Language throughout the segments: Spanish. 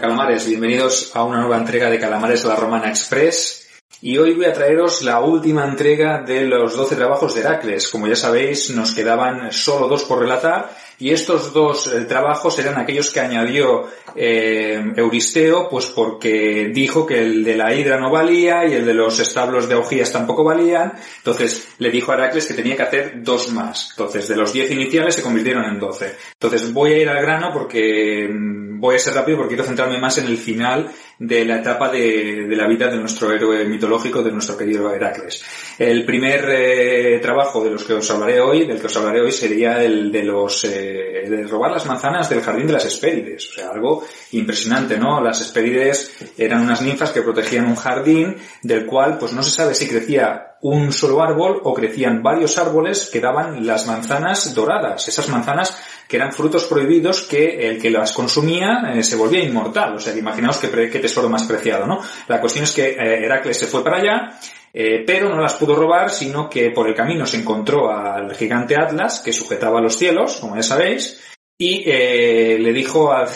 Calamares? Bienvenidos a una nueva entrega de Calamares La Romana Express. Y hoy voy a traeros la última entrega de los 12 trabajos de Heracles. Como ya sabéis, nos quedaban solo dos por relatar y estos dos eh, trabajos eran aquellos que añadió eh, Euristeo, pues porque dijo que el de la hidra no valía y el de los establos de Augías tampoco valían. Entonces le dijo a Heracles que tenía que hacer dos más. Entonces de los 10 iniciales se convirtieron en 12. Entonces voy a ir al grano porque mm, voy a ser rápido porque quiero centrarme más en el final de la etapa de, la vida de nuestro héroe mitológico, de nuestro querido Heracles. El primer eh, trabajo de los que os hablaré hoy, del que os hablaré hoy, sería el de los de robar las manzanas del jardín de las Hespérides. O sea, algo impresionante, ¿no? Las Hespérides eran unas ninfas que protegían un jardín del cual pues no se sabe si crecía un solo árbol o crecían varios árboles que daban las manzanas doradas. Esas manzanas que eran frutos prohibidos que el que las consumía eh, se volvía inmortal. O sea, imaginaos qué, qué, tesoro más preciado, ¿no? La cuestión es que eh, Heracles se fue para allá eh, pero no las pudo robar, sino que por el camino se encontró al gigante Atlas, que sujetaba los cielos, como ya sabéis, y eh, le dijo al,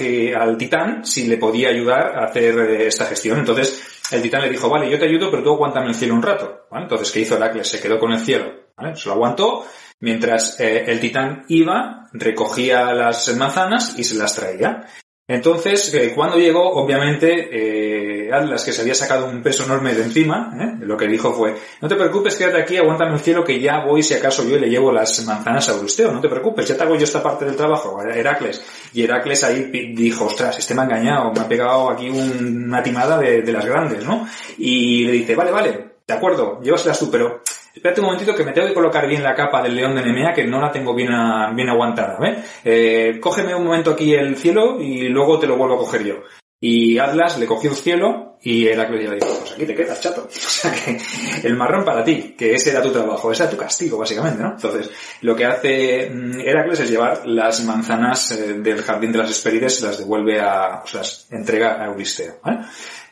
titán si le podía ayudar a hacer esta gestión. Entonces, el titán le dijo, vale, yo te ayudo, pero tú aguántame el cielo un rato. Entonces, ¿qué hizo Heracles? Se quedó con el cielo. Se lo aguantó, mientras el titán iba, recogía las manzanas y se las traía. Entonces, eh, cuando llegó, obviamente, eh, Atlas, que se había sacado un peso enorme de encima, ¿eh? lo que dijo fue, no te preocupes, quédate aquí, aguántame el cielo, que ya voy si acaso yo le llevo las manzanas a Euristeo, no te preocupes, ya te hago yo esta parte del trabajo, Heracles. Y Heracles ahí dijo, ostras, este me ha engañado, me ha pegado aquí una timada de, de las grandes, ¿no? Y le dice, vale, vale, de acuerdo, llévaselas tú, pero espérate un momentito que me tengo que colocar bien la capa del león de Nemea que no la tengo bien, bien aguantada, ¿ves? Eh, cógeme un momento aquí el cielo y luego te lo vuelvo a coger yo. Y Atlas le cogió el cielo y ya le dijo, pues aquí te quedas, chato. O sea que el marrón para ti, que ese era tu trabajo, ese era tu castigo, básicamente, ¿no? Entonces, lo que hace mm, Heracles es llevar las manzanas eh, del jardín de las Hesperides, las devuelve a, o sea, entrega a Euristeo, ¿vale?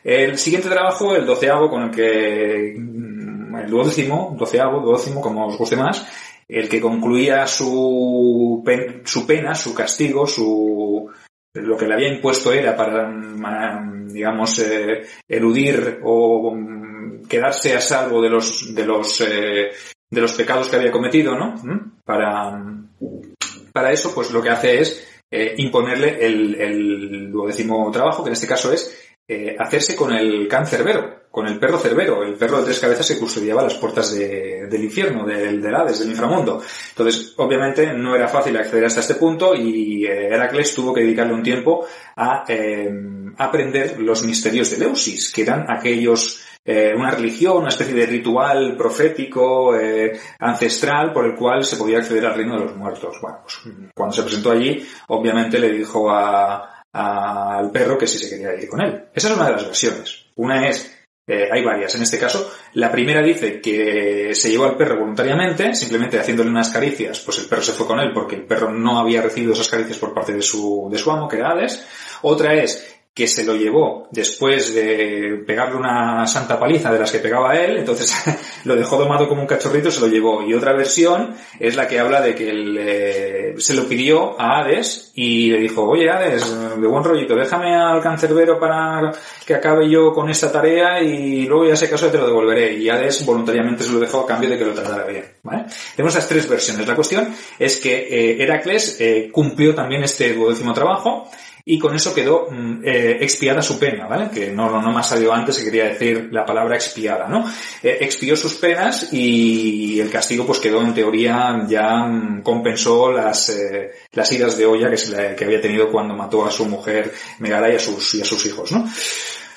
El siguiente trabajo, el doceavo, con el que el duodécimo, doceavo, duodécimo, como os guste más, el que concluía su, su pena, su castigo, su, lo que le había impuesto era para, digamos, eh, eludir o mm, quedarse a salvo de los, de los, eh, de los pecados que había cometido, ¿no? ¿Mm? Para, para eso, pues lo que hace es eh, imponerle el, el duodécimo trabajo, que en este caso es eh, hacerse con el can cerbero, con el perro cerbero, el perro de tres cabezas que custodiaba las puertas del infierno, del, del Hades, del inframundo. Entonces, obviamente, no era fácil acceder hasta este punto y eh, Heracles tuvo que dedicarle un tiempo a eh, aprender los misterios de Leusis, que eran aquellos una religión, una especie de ritual profético, ancestral, por el cual se podía acceder al reino de los muertos. Bueno, pues cuando se presentó allí, obviamente le dijo a, al perro que si se quería ir con él. Esa es una de las versiones. Una es, eh, hay varias en este caso. La primera dice que se llevó al perro voluntariamente, simplemente haciéndole unas caricias, pues el perro se fue con él porque el perro no había recibido esas caricias por parte de su, de su amo, que era Hades. Otra es que se lo llevó después de pegarle una santa paliza de las que pegaba él, entonces lo dejó domado como un cachorrito, se lo llevó. Y otra versión es la que habla de que él, eh, se lo pidió a Hades y le dijo, oye Hades, de buen rollito, déjame al cancerbero para que acabe yo con esta tarea y luego ya sé caso te lo devolveré. Y Hades voluntariamente se lo dejó a cambio de que lo tratara bien. ¿vale? Tenemos esas tres versiones. La cuestión es que eh, Heracles eh, cumplió también este duodécimo trabajo y con eso quedó mm, eh, expiada su pena, ¿vale? Que no, no, no me ha salido antes que quería decir la palabra expiada, ¿no? Eh, expió sus penas y el castigo pues quedó en teoría ya mm, compensó las, eh, las iras de olla que, se que había tenido cuando mató a su mujer Megara y a sus, y a sus hijos, ¿no?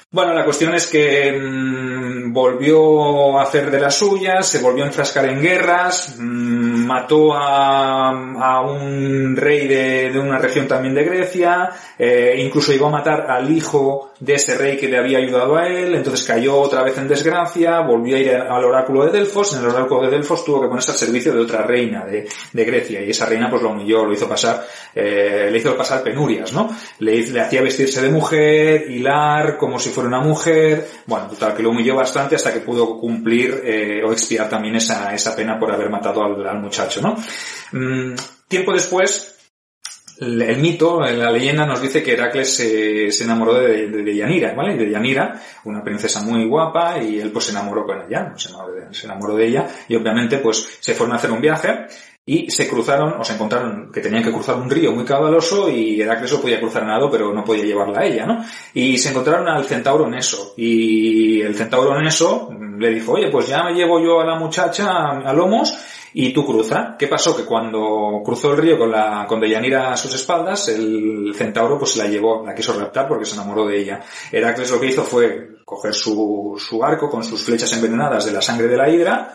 Bueno, la cuestión es que mmm, volvió a hacer de las suyas, se volvió a enfrascar en guerras, mmm, mató a, a, un rey de, de, una región también de Grecia, eh, incluso llegó a matar al hijo de ese rey que le había ayudado a él, entonces cayó otra vez en desgracia, volvió a ir al oráculo de Delfos, en el oráculo de Delfos tuvo que ponerse al servicio de otra reina de, de Grecia, y esa reina pues lo humilló, lo hizo pasar, eh, le hizo pasar penurias, ¿no? Le, le hacía vestirse de mujer, hilar, como si fuera una mujer, bueno, total, que lo humilló bastante hasta que pudo cumplir eh, o expiar también esa, esa pena por haber matado al, muchacho, ¿no? Mm, tiempo después, el, mito, la leyenda nos dice que Heracles se, se enamoró de, de, de, Yanira, ¿vale? De Yanira, una princesa muy guapa, y él pues se enamoró con ella, se enamoró de, se enamoró de ella, y obviamente pues se fueron a hacer un viaje, y se cruzaron, o se encontraron que tenían que cruzar un río muy caudaloso y Heracles podía cruzar nado, pero no podía llevarla a ella, ¿no? Y se encontraron al centauro Neso, y el centauro Neso le dijo, oye, pues ya me llevo yo a la muchacha a lomos y tú cruza. ¿Qué pasó? Que cuando cruzó el río con la, con Deyanira a sus espaldas, el centauro pues la llevó, la quiso raptar porque se enamoró de ella. Heracles lo que hizo fue coger su, su arco con sus flechas envenenadas de la sangre de la hidra,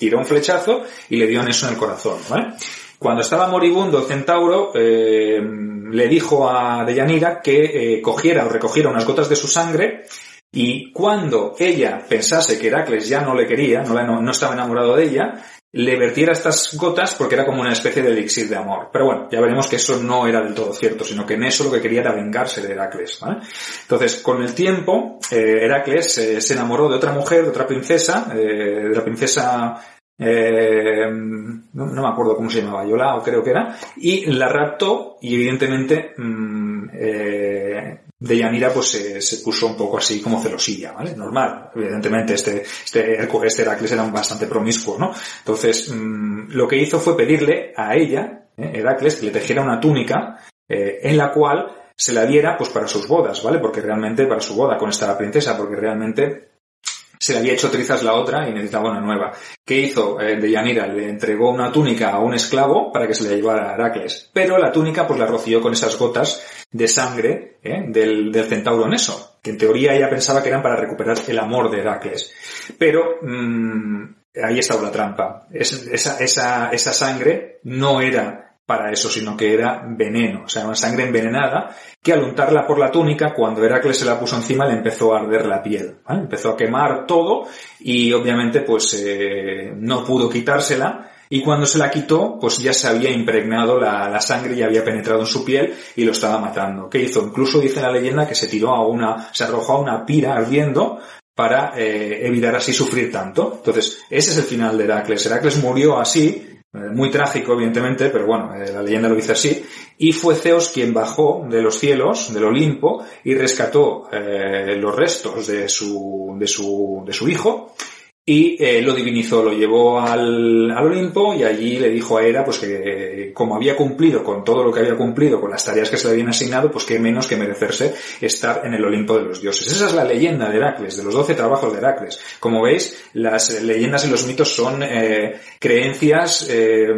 tiró un flechazo y le dio en eso en el corazón, ¿vale? Cuando estaba moribundo el centauro, eh, le dijo a Deyanira que eh, cogiera o recogiera unas gotas de su sangre y cuando ella pensase que Heracles ya no le quería, no, estaba enamorado de ella, le vertiera estas gotas porque era como una especie de elixir de amor. Pero bueno, ya veremos que eso no era del todo cierto, sino que en eso lo que quería era vengarse de Heracles. ¿vale? Entonces, con el tiempo, eh, Heracles eh, se enamoró de otra mujer, de otra princesa, eh, de la princesa no, no, me acuerdo cómo se llamaba, Yola o creo que era, y la raptó y evidentemente eh, Deyanira pues se, puso un poco así como celosilla, ¿vale? Normal, evidentemente este, este, este Heracles era bastante promiscuo, ¿no? Entonces, mmm, lo que hizo fue pedirle a ella, eh, Heracles, que le tejiera una túnica eh, en la cual se la diera pues para sus bodas, ¿vale? Porque realmente, para su boda con esta princesa, porque realmente se le había hecho trizas la otra y necesitaba una nueva. ¿Qué hizo eh, Deyanira? Le entregó una túnica a un esclavo para que se la llevara a Heracles. Pero la túnica pues la roció con esas gotas de sangre ¿eh? del, centauro Neso, que en teoría ella pensaba que eran para recuperar el amor de Heracles. Pero mmm, ahí estaba la trampa. Es, esa, esa, esa sangre no era para eso, sino que era veneno, o sea, una sangre envenenada, que al untarla por la túnica, cuando Heracles se la puso encima, le empezó a arder la piel, empezó a quemar todo y obviamente pues eh, no pudo quitársela y cuando se la quitó, pues ya se había impregnado la, la, sangre y había penetrado en su piel y lo estaba matando. ¿Qué hizo? Incluso dice la leyenda que se tiró a una, se arrojó a una pira ardiendo para eh, evitar así sufrir tanto. Entonces, ese es el final de Heracles. Heracles murió así, muy trágico, evidentemente, pero bueno, eh, la leyenda lo dice así, y fue Zeus quien bajó de los cielos, del Olimpo, y rescató eh, los restos de su, de su, de su hijo, y eh, lo divinizó, lo llevó al, al, Olimpo y allí le dijo a Hera pues que como había cumplido con todo lo que había cumplido, con las tareas que se le habían asignado, pues que menos que merecerse estar en el Olimpo de los dioses. Esa es la leyenda de Heracles, de los doce trabajos de Heracles. Como veis, las leyendas y los mitos son eh, creencias eh,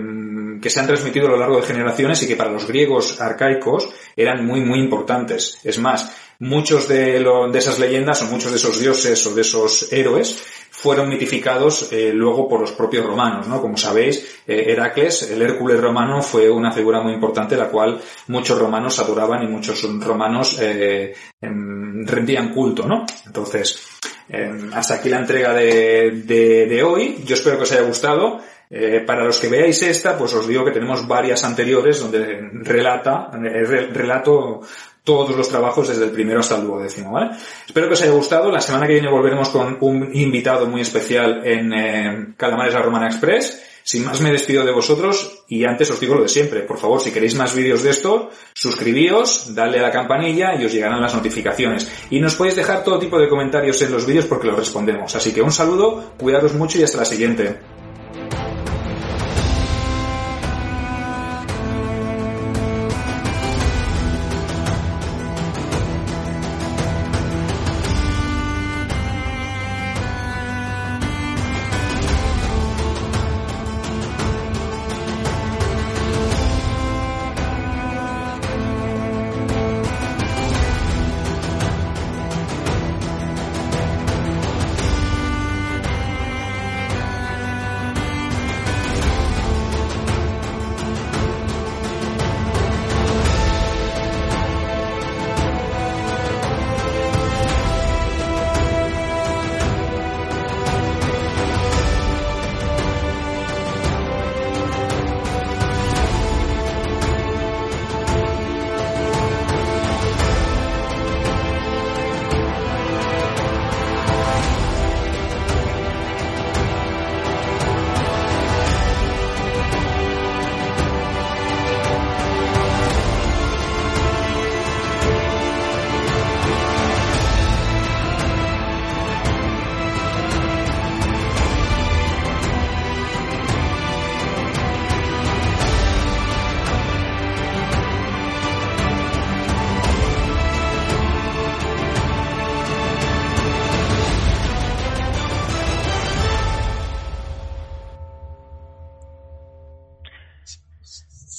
que se han transmitido a lo largo de generaciones y que para los griegos arcaicos eran muy muy importantes. Es más, muchos de, de esas leyendas o muchos de esos dioses o de esos héroes fueron mitificados eh, luego por los propios romanos, ¿no? Como sabéis, eh, Heracles, el Hércules romano, fue una figura muy importante la cual muchos romanos adoraban y muchos romanos eh, rendían culto, ¿no? Entonces, hasta aquí la entrega de, de, de hoy. Yo espero que os haya gustado. Eh, para los que veáis esta, pues os digo que tenemos varias anteriores donde relata, eh, relato todos los trabajos desde el primero hasta el duodécimo, ¿vale? Espero que os haya gustado. La semana que viene volveremos con un invitado muy especial en eh, Calamares La Romana Express. Sin más me despido de vosotros y antes os digo lo de siempre. Por favor, si queréis más vídeos de esto, suscribíos, dale a la campanilla y os llegarán las notificaciones. Y nos podéis dejar todo tipo de comentarios en los vídeos porque los respondemos. Así que un saludo, cuidaros mucho y hasta la siguiente.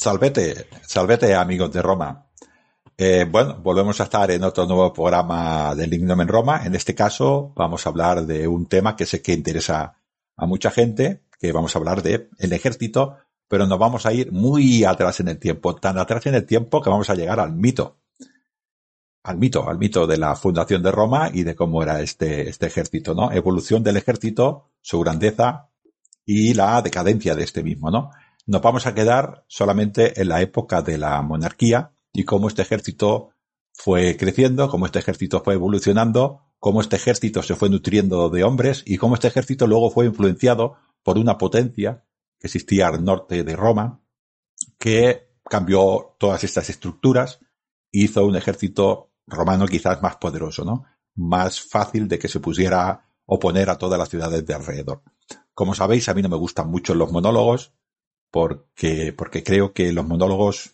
Salvete, salvete amigos de Roma. Eh, bueno, volvemos a estar en otro nuevo programa del Lignum en Roma. En este caso vamos a hablar de un tema que sé que interesa a mucha gente, que vamos a hablar de el ejército, pero nos vamos a ir muy atrás en el tiempo, tan atrás en el tiempo que vamos a llegar al mito. Al mito, al mito de la fundación de Roma y de cómo era este, este ejército, ¿no? Evolución del ejército, su grandeza y la decadencia de este mismo, ¿no? Nos vamos a quedar solamente en la época de la monarquía y cómo este ejército fue creciendo, cómo este ejército fue evolucionando, cómo este ejército se fue nutriendo de hombres y cómo este ejército luego fue influenciado por una potencia que existía al norte de Roma, que cambió todas estas estructuras e hizo un ejército romano quizás más poderoso, ¿no? Más fácil de que se pusiera oponer a todas las ciudades de alrededor. Como sabéis, a mí no me gustan mucho los monólogos, porque, porque creo que los monólogos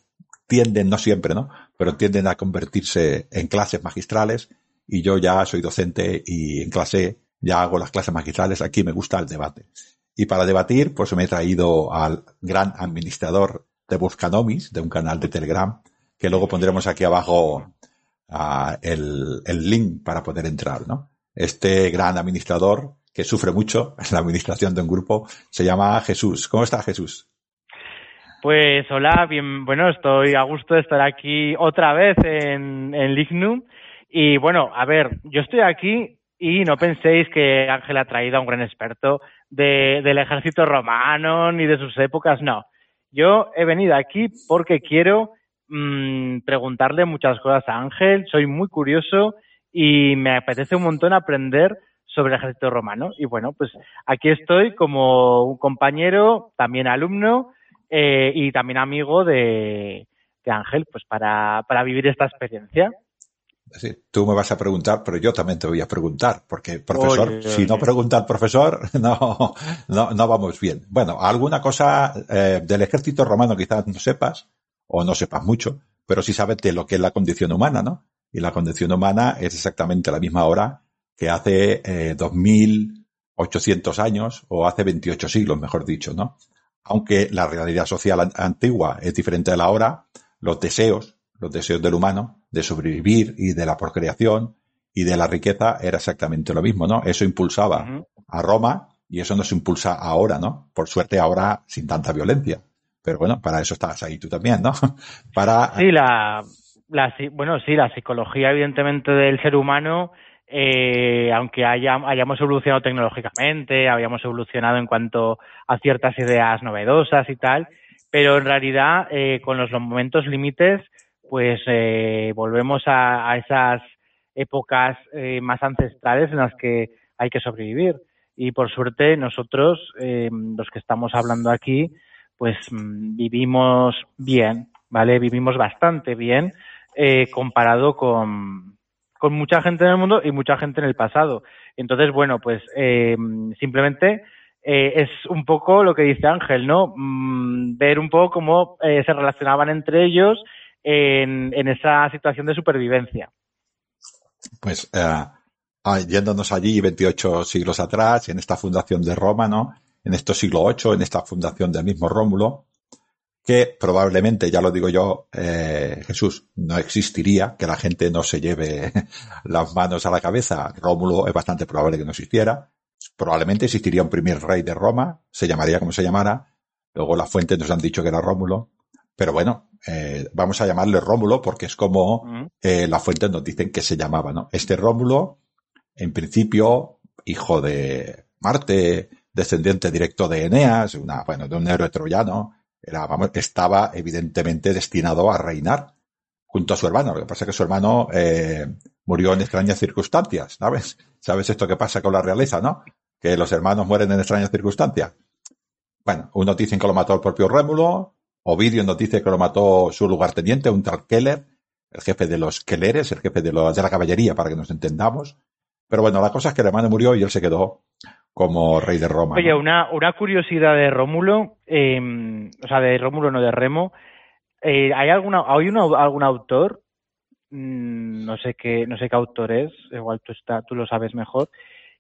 tienden, no siempre, ¿no? Pero tienden a convertirse en clases magistrales y yo ya soy docente y en clase ya hago las clases magistrales, aquí me gusta el debate. Y para debatir, pues me he traído al gran administrador de Buscanomis, de un canal de Telegram, que luego pondremos aquí abajo uh, el, el link para poder entrar, ¿no? Este gran administrador que sufre mucho en la administración de un grupo se llama Jesús. ¿Cómo está Jesús? Pues hola, bien, bueno, estoy a gusto de estar aquí otra vez en, en Lignum. Y bueno, a ver, yo estoy aquí y no penséis que Ángel ha traído a un gran experto de, del ejército romano ni de sus épocas, no. Yo he venido aquí porque quiero mmm, preguntarle muchas cosas a Ángel, soy muy curioso y me apetece un montón aprender sobre el ejército romano. Y bueno, pues aquí estoy como un compañero, también alumno, eh, y también amigo de, de Ángel, pues para, para vivir esta experiencia. Sí, tú me vas a preguntar, pero yo también te voy a preguntar, porque profesor, oye, si no pregunta el profesor, no, no, no vamos bien. Bueno, alguna cosa eh, del ejército romano quizás no sepas, o no sepas mucho, pero sí sabes de lo que es la condición humana, ¿no? Y la condición humana es exactamente la misma hora que hace eh, 2800 años, o hace 28 siglos, mejor dicho, ¿no? Aunque la realidad social antigua es diferente de la ahora, los deseos, los deseos del humano de sobrevivir y de la procreación y de la riqueza era exactamente lo mismo, ¿no? Eso impulsaba uh -huh. a Roma y eso nos impulsa ahora, ¿no? Por suerte ahora sin tanta violencia. Pero bueno, para eso estás ahí tú también, ¿no? Para... Sí, la, la, bueno, sí, la psicología evidentemente del ser humano eh, aunque hayamos evolucionado tecnológicamente, habíamos evolucionado en cuanto a ciertas ideas novedosas y tal, pero en realidad eh, con los, momentos límites, pues eh, volvemos a, esas épocas más ancestrales en las que hay que sobrevivir. Y por suerte nosotros, los que estamos hablando aquí, pues mm, vivimos bien, ¿vale? Vivimos bastante bien comparado con, con mucha gente en el mundo y mucha gente en el pasado. Entonces, bueno, pues eh, simplemente eh, es un poco lo que dice Ángel, ¿no? Mm, ver un poco cómo eh, se relacionaban entre ellos en, en, esa situación de supervivencia. Pues ah, yéndonos allí 28 siglos atrás, en esta fundación de Roma, ¿no? En estos siglo VIII, en esta fundación del mismo Rómulo, que probablemente, ya lo digo yo, eh, Jesús, no existiría, que la gente no se lleve las manos a la cabeza. Rómulo es bastante probable que no existiera. Probablemente existiría un primer rey de Roma, se llamaría como se llamara. Luego las fuentes nos han dicho que era Rómulo. Pero bueno, eh, vamos a llamarle Rómulo porque es como eh, las fuentes nos dicen que se llamaba, ¿no? Este Rómulo, en principio, hijo de Marte, descendiente directo de Eneas, una, bueno, de un héroe troyano, estaba evidentemente destinado a reinar junto a su hermano. Lo que pasa es que su hermano eh, murió en extrañas circunstancias, ¿sabes? ¿Sabes esto que pasa con la realeza, no? Que los hermanos mueren en extrañas circunstancias. Bueno, uno dice que lo mató el propio Rémulo, Ovidio nos dice que lo mató su lugarteniente, un tal Keller, el jefe de los Kelleres, el jefe de, de la caballería, para que nos entendamos. Pero bueno, la cosa es que el hermano murió y él se quedó como rey de Roma. Oye, una, una curiosidad de Rómulo, eh, o sea, de Rómulo, no de Remo. Eh, ¿Hay alguna, hay algún autor, mm, no sé qué, no sé qué autor es, igual tú, está, tú lo sabes mejor,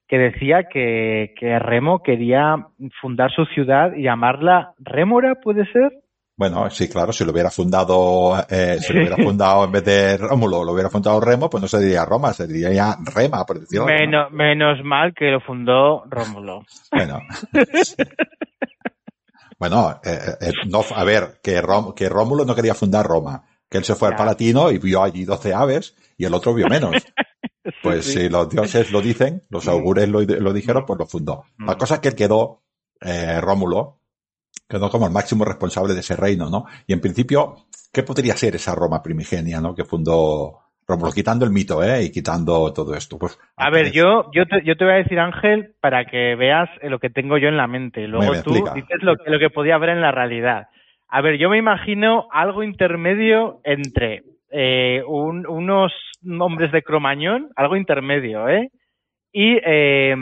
que decía que, que Remo quería fundar su ciudad y llamarla Rémora, ¿puede ser? Bueno, sí, claro, si lo hubiera fundado, eh, si lo hubiera fundado en vez de Rómulo, lo hubiera fundado Remo, pues no se diría Roma, se diría Rema, por decirlo menos, menos mal que lo fundó Rómulo. Bueno. bueno, eh, eh, no, a ver, que, que Rómulo no quería fundar Roma, que él se fue al Palatino y vio allí doce aves y el otro vio menos. Pues si los dioses lo dicen, los augures lo, lo dijeron, pues lo fundó. La cosa es que él quedó, eh, Rómulo, quedó como el máximo responsable de ese reino, ¿no? Y en principio, ¿qué podría ser esa Roma primigenia, ¿no? Que fundó Rómulo, quitando el mito, ¿eh? Y quitando todo esto. Pues, a ver, yo, yo, te, yo te voy a decir, Ángel, para que veas lo que tengo yo en la mente. Luego tú dices lo, lo que podía haber en la realidad. A ver, yo me imagino algo intermedio entre eh, unos hombres de Cromañón, algo intermedio, ¿eh? Y, eh,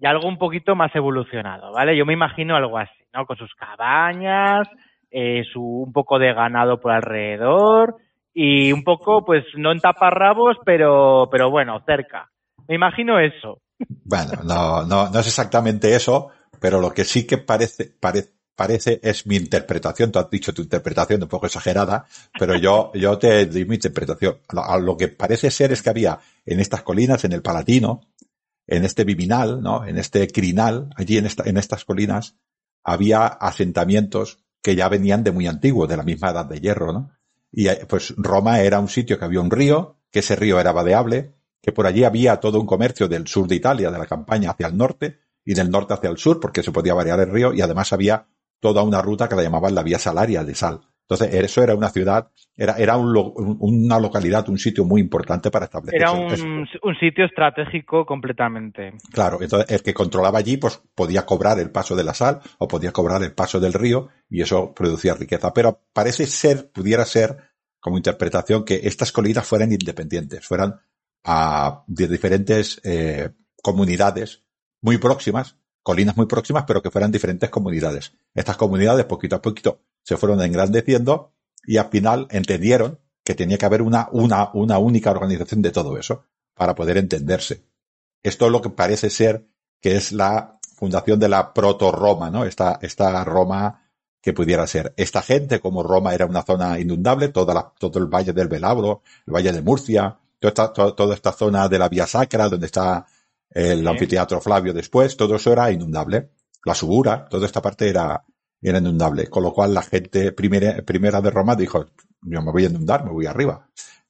y algo un poquito más evolucionado, ¿vale? Yo me imagino algo así. ¿No? Con sus cabañas, eh, su, un poco de ganado por alrededor y un poco, pues, no en taparrabos, pero, pero bueno, cerca. Me imagino eso. Bueno, no, no, no es exactamente eso, pero lo que sí que parece, parece, parece es mi interpretación. Tú has dicho tu interpretación un poco exagerada, pero yo, yo te doy mi interpretación. Lo, lo que parece ser es que había en estas colinas, en el Palatino, en este Viminal, ¿no? En este Crinal, allí en esta, en estas colinas, había asentamientos que ya venían de muy antiguo, de la misma edad de hierro, ¿no? Y eh, pues Roma era un sitio que había un río, que ese río era vadeable, que por allí había todo un comercio del sur de Italia, de la campaña hacia el norte, y del norte hacia el sur, porque se podía variar el río, y además había toda una ruta que la llamaban la vía salaria de sal. Entonces, eso era una ciudad, era, era una localidad, un sitio muy importante para establecer. Era un, sitio estratégico completamente. Claro, entonces el que controlaba allí, pues podía cobrar el paso de la sal o podía cobrar el paso del río y eso producía riqueza. Pero parece ser, pudiera ser, como interpretación, que estas colinas fueran independientes, fueran a, de diferentes eh, comunidades muy próximas, colinas muy próximas, pero que fueran diferentes comunidades. Estas comunidades, poquito a poquito, se fueron engrandeciendo y al final entendieron que tenía que haber una, una, una única organización de todo eso para poder entenderse. Esto es lo que parece ser que es la fundación de la proto-Roma, ¿no? Esta, esta Roma que pudiera ser. Esta gente, como Roma era una zona inundable, toda la, todo el valle del Velabro, el valle de Murcia, toda esta, toda esta zona de la Vía Sacra, donde está el anfiteatro Flavio después, todo eso era inundable. La Subura, toda esta parte era, era inundable. Con lo cual la gente primera, primera de Roma dijo, yo me voy a inundar, me voy arriba.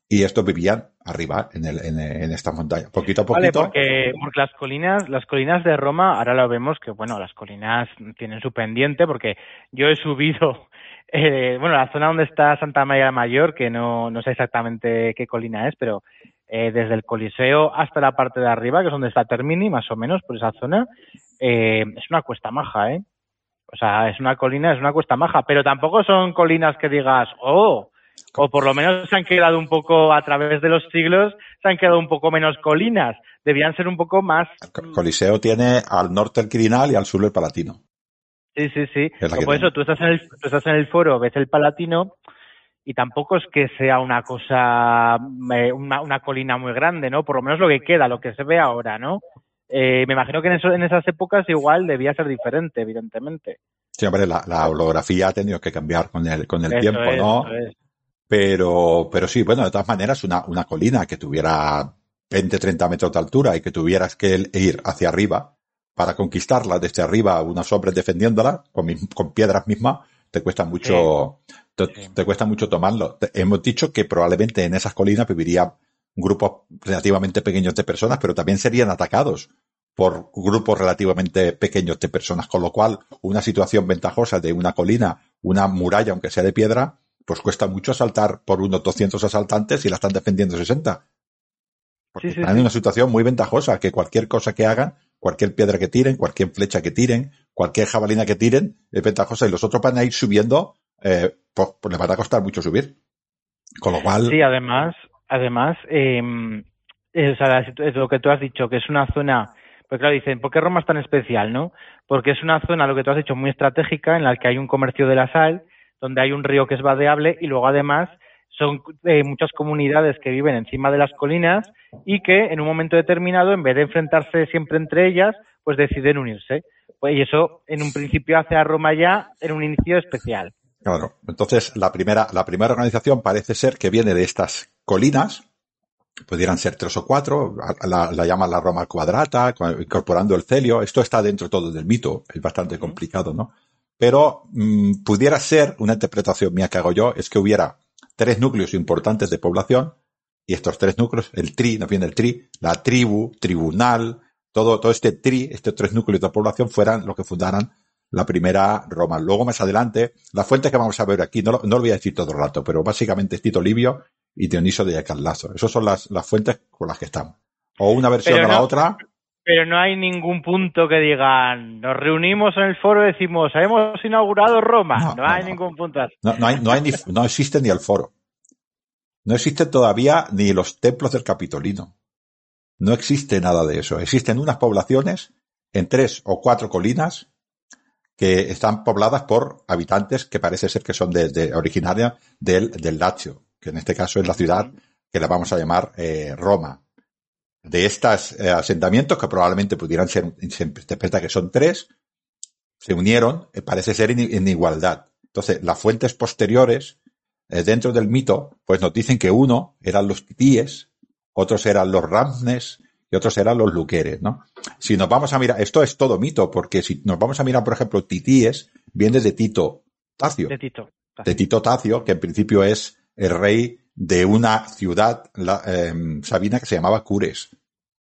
y estos vivían arriba en, el, en, en esta montaña, poquito a poquito. Vale, porque, porque, las colinas, las colinas de Roma, ahora lo vemos que bueno, las colinas tienen su pendiente, porque yo he subido, eh, bueno, la zona donde está Santa María Mayor, que no, no sé exactamente qué colina es, pero eh, desde el Coliseo hasta la parte de arriba, que es donde está Termini, más o menos, por esa zona, eh, es una cuesta maja, ¿eh? O sea, es una colina, es una cuesta maja, pero tampoco son colinas que digas, oh, o por lo menos se han quedado un poco, a través de los siglos, se han quedado un poco menos colinas. Debían ser un poco más. El Coliseo tiene al norte el Quirinal y al sur el Palatino. Sí, sí, sí. Por eso tú estás, en el, tú estás en el foro, ves el Palatino y tampoco es que sea una cosa, eh, una, una, colina muy grande, ¿no? Por lo menos lo que queda, lo que se ve ahora, ¿no? Eh, me imagino que en, eso, en esas épocas igual debía ser diferente, evidentemente. Sí, hombre, la, la holografía ha tenido que cambiar con el, con el tiempo, ¿no? Pero, pero sí, bueno, de todas maneras, una, una colina que tuviera 20, 30 metros de altura y que tuvieras que ir hacia arriba para conquistarla desde arriba, unos hombres defendiéndola con, con piedras mismas, te cuesta mucho, sí. te, cuesta mucho tomarlo. Te, hemos dicho que probablemente en esas colinas viviría grupos relativamente pequeños de personas, pero también serían atacados por grupos relativamente pequeños de personas, con lo cual una situación ventajosa de una colina, una muralla, aunque sea de piedra, pues cuesta mucho asaltar por unos 200 asaltantes y la están defendiendo 60. Porque sí, sí, están en una situación muy ventajosa, que cualquier cosa que hagan, cualquier piedra que tiren, cualquier flecha que tiren, cualquier jabalina que tiren, es ventajosa y los otros van a ir subiendo, eh, pues, pues les van a costar mucho subir. Con lo cual. Sí, además, además, eh, es, o es lo que tú has dicho, que es una zona, pues claro, dicen, ¿por qué Roma es tan especial, no? Porque es una zona, lo que tú has dicho, muy estratégica, en la que hay un comercio de la sal, donde hay un río que es vadeable y luego además son eh, muchas comunidades que viven encima de las colinas y que en un momento determinado, en vez de enfrentarse siempre entre ellas, pues deciden unirse. Pues, y eso en un principio hace a Roma ya en un inicio especial. Claro. Entonces, la primera, la primera organización parece ser que viene de estas colinas, pudieran ser tres o cuatro, la, la llaman la Roma cuadrata, incorporando el celio. Esto está dentro todo del mito, es bastante complicado, ¿no? Pero mmm, pudiera ser, una interpretación mía que hago yo, es que hubiera tres núcleos importantes de población, y estos tres núcleos, el tri, nos viene el tri, la tribu, tribunal, todo, todo este tri, estos tres núcleos de población fueran los que fundaran la primera Roma. Luego, más adelante, la fuente que vamos a ver aquí, no lo, no lo voy a decir todo el rato, pero básicamente es Tito Livio y Dioniso de Carlazo. Esas son las, las fuentes con las que estamos. O una versión o la otra. Pero no hay ningún punto que digan, nos reunimos en el foro y decimos, hemos inaugurado Roma. No, hay ningún punto así. No, no, hay, no, hay ni, no existe ni el foro. No existe todavía ni los templos del Capitolino. No existe nada de eso. Existen unas poblaciones en tres o cuatro colinas que están pobladas por habitantes que parece ser que son de, de originaria del, del Lazio, que en este caso es la ciudad que la vamos a llamar eh, Roma. De estos eh, asentamientos, que probablemente pudieran ser, se interpreta que son tres, se unieron, eh, parece ser en, en, igualdad. Entonces, las fuentes posteriores, dentro del mito, pues nos dicen que uno eran los titíes, otros eran los ramnes, y otros eran los luqueres, ¿no? Si nos vamos a mirar, esto es todo mito, porque si nos vamos a mirar, por ejemplo, Titíes, viene de Tito Tacio. De Tito. Tacio. De Tito Tacio, que en principio es el rey de una ciudad la, eh, sabina que se llamaba Cures,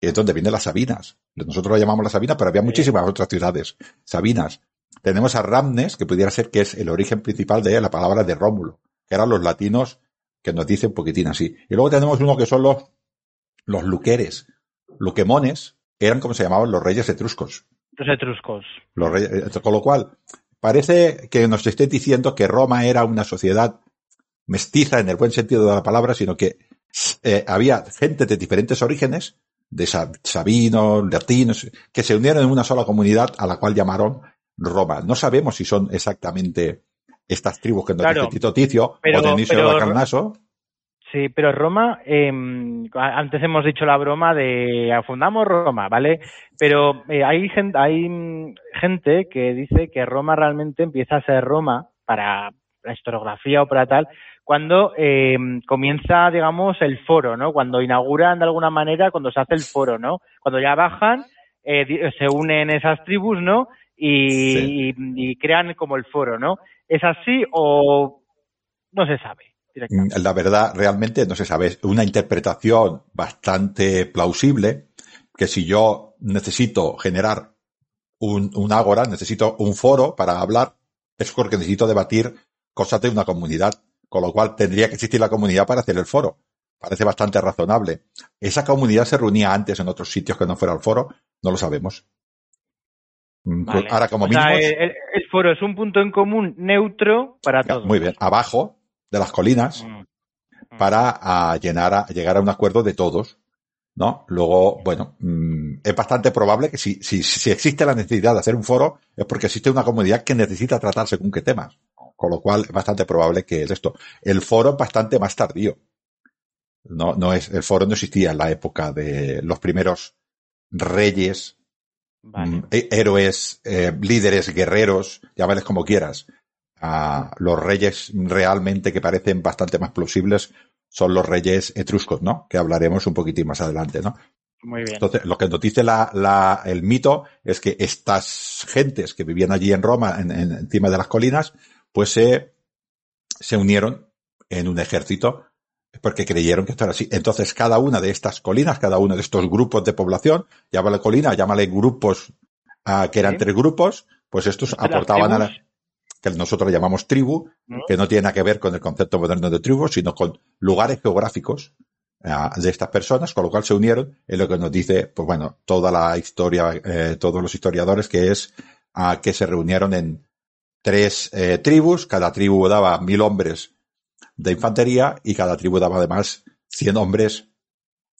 y es donde vienen las Sabinas. Nosotros lo llamamos las Sabinas, pero había muchísimas sí. otras ciudades Sabinas. Tenemos a Ramnes, que pudiera ser que es el origen principal de la palabra de Rómulo, que eran los latinos que nos dicen un poquitín así. Y luego tenemos uno que son los, los luqueres, Luquemones eran como se llamaban los reyes etruscos. Los etruscos. Los reyes, con lo cual, parece que nos esté diciendo que Roma era una sociedad mestiza en el buen sentido de la palabra, sino que eh, había gente de diferentes orígenes, de sabinos, latinos, que se unieron en una sola comunidad a la cual llamaron Roma. No sabemos si son exactamente estas tribus que nos claro, dice Tito Ticio pero, o Dionisio de Carnaso. Sí, pero Roma, eh, antes hemos dicho la broma de fundamos Roma, ¿vale? Pero eh, hay, gente, hay gente que dice que Roma realmente empieza a ser Roma para la historiografía o para tal, cuando eh, comienza, digamos, el foro, ¿no? Cuando inauguran de alguna manera, cuando se hace el foro, ¿no? Cuando ya bajan, eh, se unen esas tribus, ¿no? Y, sí. y, y crean como el foro, ¿no? ¿Es así o no se sabe? Mm, la verdad realmente no se sabe. Una interpretación bastante plausible que si yo necesito generar un, un ágora, necesito un foro para hablar, es porque necesito debatir cosas de una comunidad, con lo cual tendría que existir la comunidad para hacer el foro. Parece bastante razonable. ¿Esa comunidad se reunía antes en otros sitios que no fuera el foro? No lo sabemos. Mm, pues ahora, como mínimo. el, foro es un punto en común neutro para todos. Muy bien. Abajo de las colinas mm. Mm. para llenar a, llegar a un acuerdo de todos. ¿No? Luego, bueno, es bastante probable que si, si, si existe la necesidad de hacer un foro, es porque existe una comunidad que necesita tratar según qué temas. Con lo cual, es bastante probable que es esto. El foro es bastante más tardío. No, no es, el foro no existía en la época de los primeros reyes Mm, héroes, eh, líderes, guerreros, llámales como quieras. A los reyes realmente que parecen bastante más plausibles son los reyes etruscos, ¿no? Que hablaremos un poquitín más adelante, ¿no? Muy bien. Entonces, lo que nos dice la, la, el mito es que estas gentes que vivían allí en Roma, en, encima de las colinas, pues se, se unieron en un ejército porque creyeron que esto era así. Entonces, cada una de estas colinas, cada uno de estos grupos de población, llámale colina, llámale grupos, uh, que eran tres grupos, pues estos aportaban a la, que nosotros llamamos tribu, que no tiene nada que ver con el concepto moderno de tribu, sino con lugares geográficos uh, de estas personas, con lo cual se unieron en lo que nos dice, pues bueno, toda la historia, eh, todos los historiadores, que es uh, que se reunieron en tres eh, tribus, cada tribu daba mil hombres de infantería y cada tribu daba además 100 hombres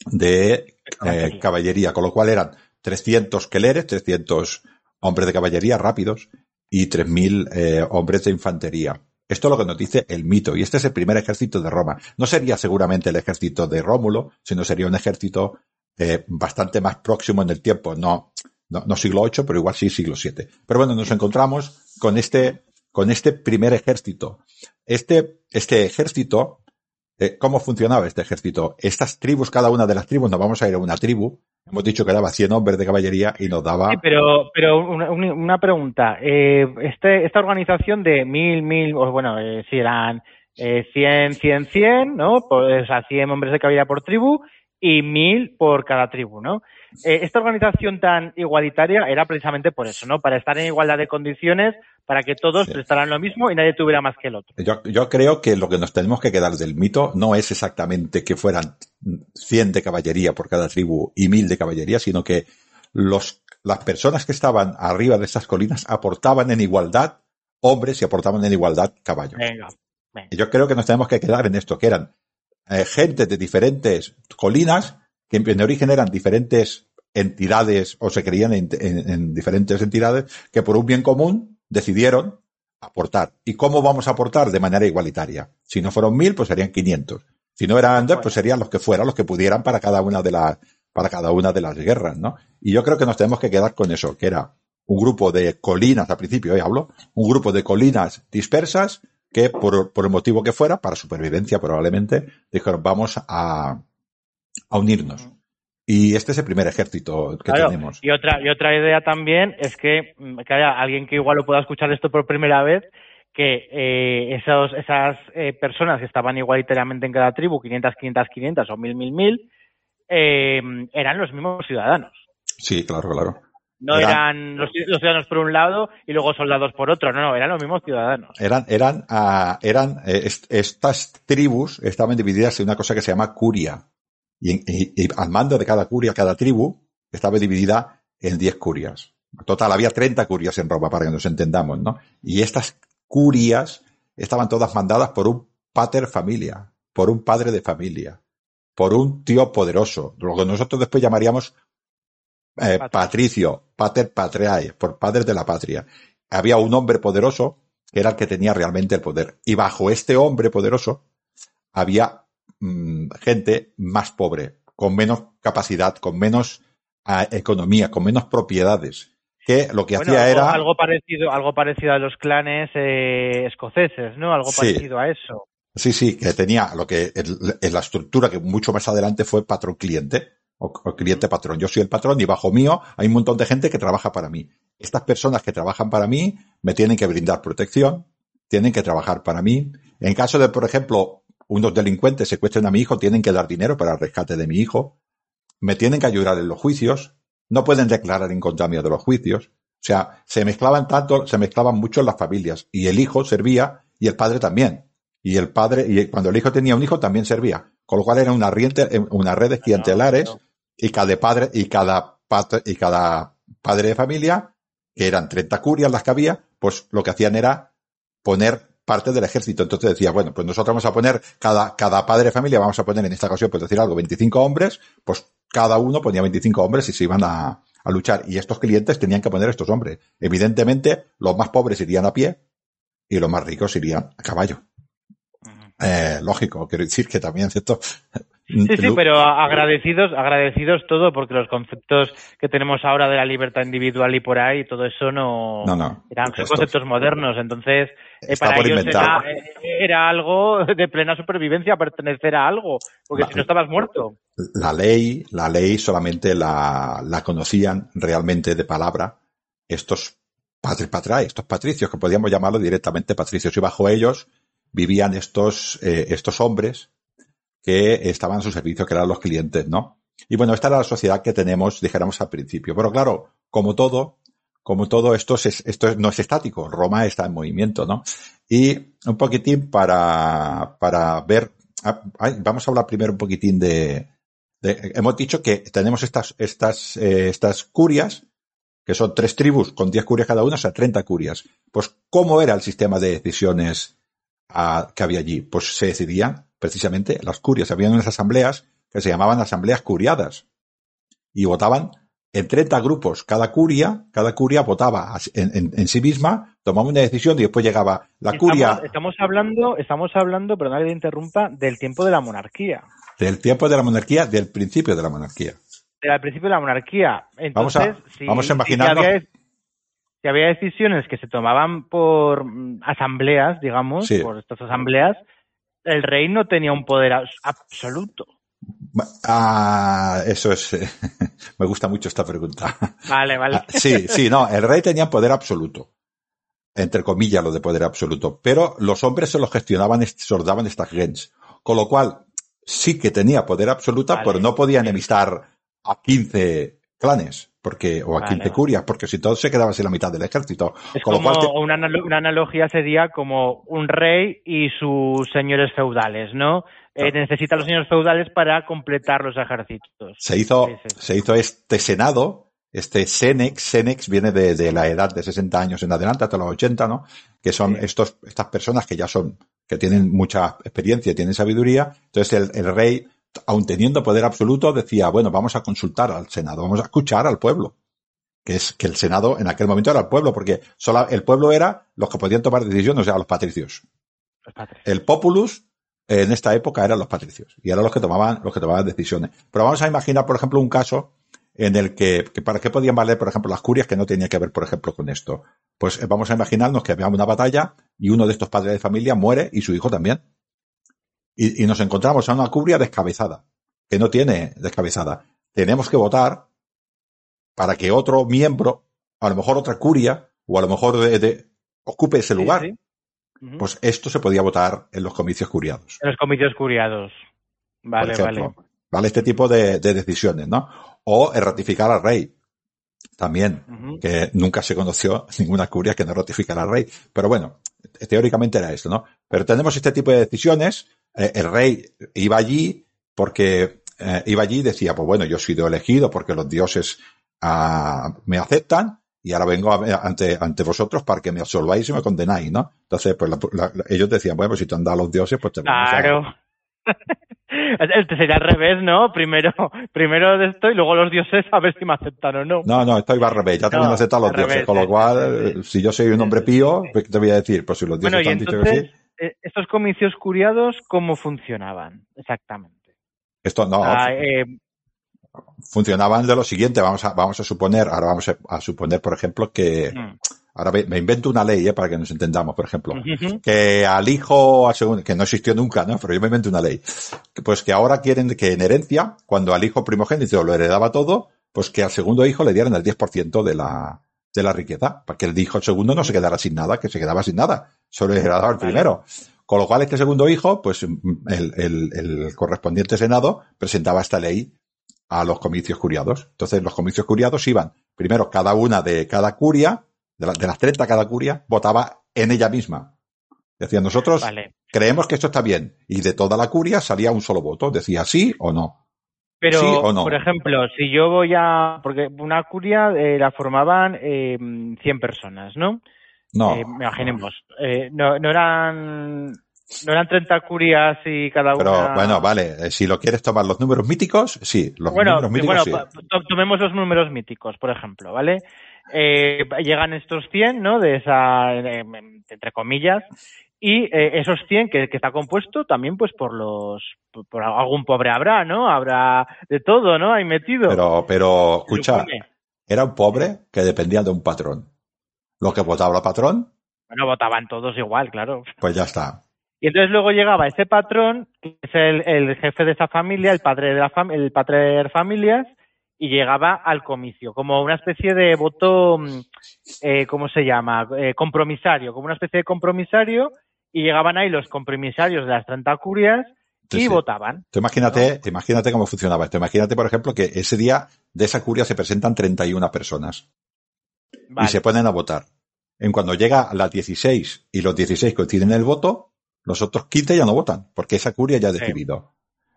de eh, caballería, con lo cual eran 300 queleres, 300 hombres de caballería rápidos y 3.000 eh, hombres de infantería. Esto es lo que nos dice el mito, y este es el primer ejército de Roma. No sería seguramente el ejército de Rómulo, sino sería un ejército eh, bastante más próximo en el tiempo, no, no, siglo VIII, pero igual sí siglo VII. Pero bueno, nos encontramos con este con este primer ejército. Este, este ejército, eh, ¿cómo funcionaba este ejército? Estas tribus, cada una de las tribus, nos vamos a ir a una tribu. Hemos dicho que daba 100 hombres de caballería y nos daba. Pero, pero una, pregunta. Eh, este, esta organización de mil, mil, o bueno, eh, si eran eh, 100, 100, 100, ¿no? Pues a 100 hombres de caballería por tribu y mil por cada tribu, ¿no? Eh, esta organización tan igualitaria era precisamente por eso, ¿no? Para estar en igualdad de condiciones, para que todos prestaran lo mismo y nadie tuviera más que el otro. Yo, yo, creo que lo que nos tenemos que quedar del mito no es exactamente que fueran 100 de caballería por cada tribu y 1000 de caballería, sino que los, las personas que estaban arriba de estas colinas aportaban en igualdad hombres y aportaban en igualdad caballos. Venga, yo creo que nos tenemos que quedar en esto, que eran eh, gente de diferentes colinas que en origen eran diferentes entidades o se creían en, diferentes entidades que por un bien común decidieron aportar. ¿Y cómo vamos a aportar? De manera igualitaria. Si no fueron mil, pues serían 500. Si no eran dos, pues serían los que fueran, los que pudieran para cada una de las, para cada una de las guerras, ¿no? Y yo creo que nos tenemos que quedar con eso, que era un grupo de colinas, al principio ¿eh? hablo, un grupo de colinas dispersas que por, por el motivo que fuera, para supervivencia probablemente, dijeron vamos a, a unirnos. Y este es el primer ejército que tenemos. Y otra, y otra idea también es que, mm, que haya alguien que igual lo pueda escuchar esto por primera vez, que eh, esos, esas eh, personas que estaban igualitariamente en cada tribu, 500, 500, 500 o 1000, 1000, 1000, eh, eran los mismos ciudadanos. Sí, claro, claro. No eran, los, ciudadanos por un lado y luego soldados por otro, no, no, eran los mismos ciudadanos. Eran, eran, uh, eran eh, estas tribus estaban divididas en una cosa que se llama curia. Y, al mando de cada curia, cada tribu, estaba dividida en 10 curias. Total, había 30 curias en Roma, para que nos entendamos, ¿no? Y estas curias estaban todas mandadas por un pater familia, por un padre de familia, por un tío poderoso, lo que nosotros después llamaríamos eh, patricio, pater patriae, por padres de la patria. Había un hombre poderoso que era el que tenía realmente el poder. Y bajo este hombre poderoso había Mm, gente más pobre, con menos capacidad, con menos ah, economía, con menos propiedades, que lo que hacía era algo parecido, algo parecido a los clanes eh, escoceses, ¿no? Algo parecido a eso. Sí, sí, que tenía lo que en la estructura que mucho más adelante fue patrón cliente o, cliente patrón. Yo soy el patrón y bajo mío hay un montón de gente que trabaja para mí. Estas personas que trabajan para mí me tienen que brindar protección, tienen que trabajar para mí. En caso de, por ejemplo, unos delincuentes secuestren a mi hijo, tienen que dar dinero para el rescate de mi hijo, me tienen que ayudar en los juicios, no pueden declarar en contra mío de los juicios. O sea, se mezclaban tanto, se mezclaban mucho las familias y el hijo servía y el padre también. Y el padre, y cuando el hijo tenía un hijo también servía. Con lo cual era una, riente, una red de clientelares y cada padre, y cada padre, y cada padre de familia, que eran 30 curias las que había, pues lo que hacían era poner parte del ejército. Entonces decía, bueno, pues nosotros vamos a poner, cada, cada padre de familia vamos a poner en esta ocasión, pues decir algo, 25 hombres, pues cada uno ponía 25 hombres y se iban a, a luchar. Y estos clientes tenían que poner estos hombres. Evidentemente, los más pobres irían a pie y los más ricos irían a caballo. Eh, lógico, quiero decir que también cierto. Sí, sí, pero agradecidos, agradecidos todo, porque los conceptos que tenemos ahora de la libertad individual y por ahí, todo eso no, no, no eran conceptos modernos. Entonces, eh, para ellos era, eh, era, algo de plena supervivencia pertenecer a algo, porque si no estabas muerto. La ley, la ley solamente la, la conocían realmente de palabra estos patrai, estos patricios, que podíamos llamarlo directamente patricios, y bajo ellos vivían estos, eh, estos hombres que estaban a su servicio, que eran los clientes, ¿no? Y bueno, esta era la sociedad que tenemos, dijéramos al principio. Pero claro, como todo, como todo esto, es, esto no es estático. Roma está en movimiento, ¿no? Y un poquitín para, para ver, ah, vamos a hablar primero un poquitín de, de hemos dicho que tenemos estas, estas, eh, estas curias, que son tres tribus con diez curias cada una, o sea, 30 curias. Pues, ¿cómo era el sistema de decisiones a, que había allí? Pues se decidían precisamente las curias. Habían unas asambleas que se llamaban asambleas curiadas y votaban en 30 grupos. Cada curia, cada curia votaba en, en, en, sí misma, tomaba una decisión y después llegaba la estamos, curia. Estamos hablando, estamos hablando, pero nadie interrumpa, del tiempo de la monarquía. Del tiempo de la monarquía, del principio de la monarquía. Del principio de la monarquía. Entonces, vamos a, si, vamos a imaginarnos. Si había, si había, decisiones que se tomaban por mm, asambleas, digamos, Sí. por estas asambleas, el rey no tenía un poder absoluto. Ah, eso es. me gusta mucho esta pregunta. Vale, vale. Ah, sí, sí, no. El rey tenía poder absoluto. Entre comillas, lo de poder absoluto. Pero los hombres se los gestionaban, se los daban estas gens. Con lo cual, sí que tenía poder absoluto, Vale. pero no podía enemistar a 15 clanes. Porque, o a Vale, 15 vale. curias, porque si todo se quedaba sin la mitad del ejército. Es Con lo como cual te- una, analo- una analogía sería como un rey y sus señores feudales, ¿no? Eh, necesita los señores feudales para completar los ejércitos. se hizo, Sí, sí. se hizo este senado, este Senex, Senex viene de, de la edad de 60 años en adelante hasta los 80, ¿no? Que son Sí. estos, estas personas que ya son, que tienen mucha experiencia, tienen sabiduría. Entonces el, el rey, aun teniendo poder absoluto, decía, bueno, vamos a consultar al Senado, vamos a escuchar al pueblo. Que es que el Senado en aquel momento era el pueblo, porque solo el pueblo era los que podían tomar decisiones, o sea, los patricios. Los. El populus en esta época eran los patricios y eran los que tomaban los que tomaban decisiones. Pero vamos a imaginar, por ejemplo, un caso en el que, que para qué podían valer, por ejemplo, las curias que no tenía que ver, por ejemplo, con esto. Pues eh, vamos a imaginarnos que había una batalla y uno de estos padres de familia muere y su hijo también. Y, y nos encontramos a una curia descabezada, que no tiene descabezada. Tenemos que votar para que otro miembro, a lo mejor otra curia, o a lo mejor de, de- ocupe ese Sí, lugar. Pues esto se podía votar en los comicios curiados. En los comicios curiados. Vale, ejemplo. vale. ¿Vale? Este tipo de, de decisiones, ¿no? O el ratificar al rey. También, que nunca se conoció ninguna curia que no ratificara al rey. Pero bueno, teóricamente era esto, ¿no? Pero tenemos este tipo de decisiones. Eh, el rey iba allí porque eh, iba allí y decía, pues bueno, yo he sido elegido porque los dioses ah, me aceptan y ahora vengo a- ante, ante vosotros para que me absolváis y me condenáis, ¿no? Entonces, pues la- la- ellos decían, bueno, pues si te han dado los dioses, pues te vamos a- Claro. Este sería al revés, ¿no? Primero, primero de esto y luego los dioses a ver si me aceptan o no. No, no, estoy va al revés. Ya también No, los dioses. revés, Con lo cual, sí, sí. si yo soy un hombre pío, pues, ¿qué te voy a decir? Pues si los dioses Bueno, te han dicho que sí. Eh, estos comicios curiados, ¿cómo funcionaban exactamente? Esto no, Ah, eh, funcionaban de lo siguiente. Vamos a, vamos a suponer, ahora vamos a, a suponer, por ejemplo, que, mm, ahora me, me invento una ley, eh, para que nos entendamos, por ejemplo. ujú. que al hijo, que no existió nunca, ¿no? Pero yo me invento una ley. Pues que ahora quieren que en herencia, cuando al hijo primogénito lo heredaba todo, pues que al segundo hijo le dieran el 10% de la, de la riqueza, para que el hijo segundo no se quedara sin nada, que se quedaba sin nada. Solo heredaba el Vale. primero. Con lo cual, este segundo hijo, pues el, el, el correspondiente Senado presentaba esta ley a los comicios curiados. Entonces, los comicios curiados iban, primero, cada una de cada curia, de, la- de las 30 cada curia, votaba en ella misma. Decían, nosotros Vale. creemos que esto está bien. Y de toda la curia salía un solo voto. Decía sí o no. Pero, ¿Sí o no? por ejemplo, si yo voy a... Porque una curia eh, la formaban eh, 100 personas, ¿no? No. Eh, imaginemos. Eh, no, no eran... No eran 30 curias y cada Pero una... bueno, vale, eh, si lo quieres tomar los números míticos, sí, los bueno, números míticos bueno, sí. tomemos los números míticos, por ejemplo, ¿vale? Eh, llegan estos 100, ¿no? De esa, eh, entre comillas, y eh, esos 100 que, que está compuesto también pues por los, por, por algún pobre habrá, ¿no? Habrá de todo, ¿no? Ahí metido. Pero, pero, escucha, era un pobre que dependía de un patrón. Lo que votaba el patrón, Bueno, votaban todos igual, claro. pues ya está. Y entonces luego llegaba ese patrón, que es el, el jefe de esa familia, el padre de la fam- el pater familias, y llegaba al comicio, como una especie de voto, mm, eh, ¿cómo se llama? Eh, compromisario, como una especie de compromisario, y llegaban ahí los compromisarios de las 30 curias y sí. votaban. Tú imagínate, imagínate cómo funcionaba esto. Imagínate, por ejemplo, que ese día de esa curia se presentan 31 personas Vale. y se ponen a votar. En cuando llega a las 16 y los 16 coinciden el voto, los otros 15 ya no votan, porque esa curia ya ha Sí. decidido.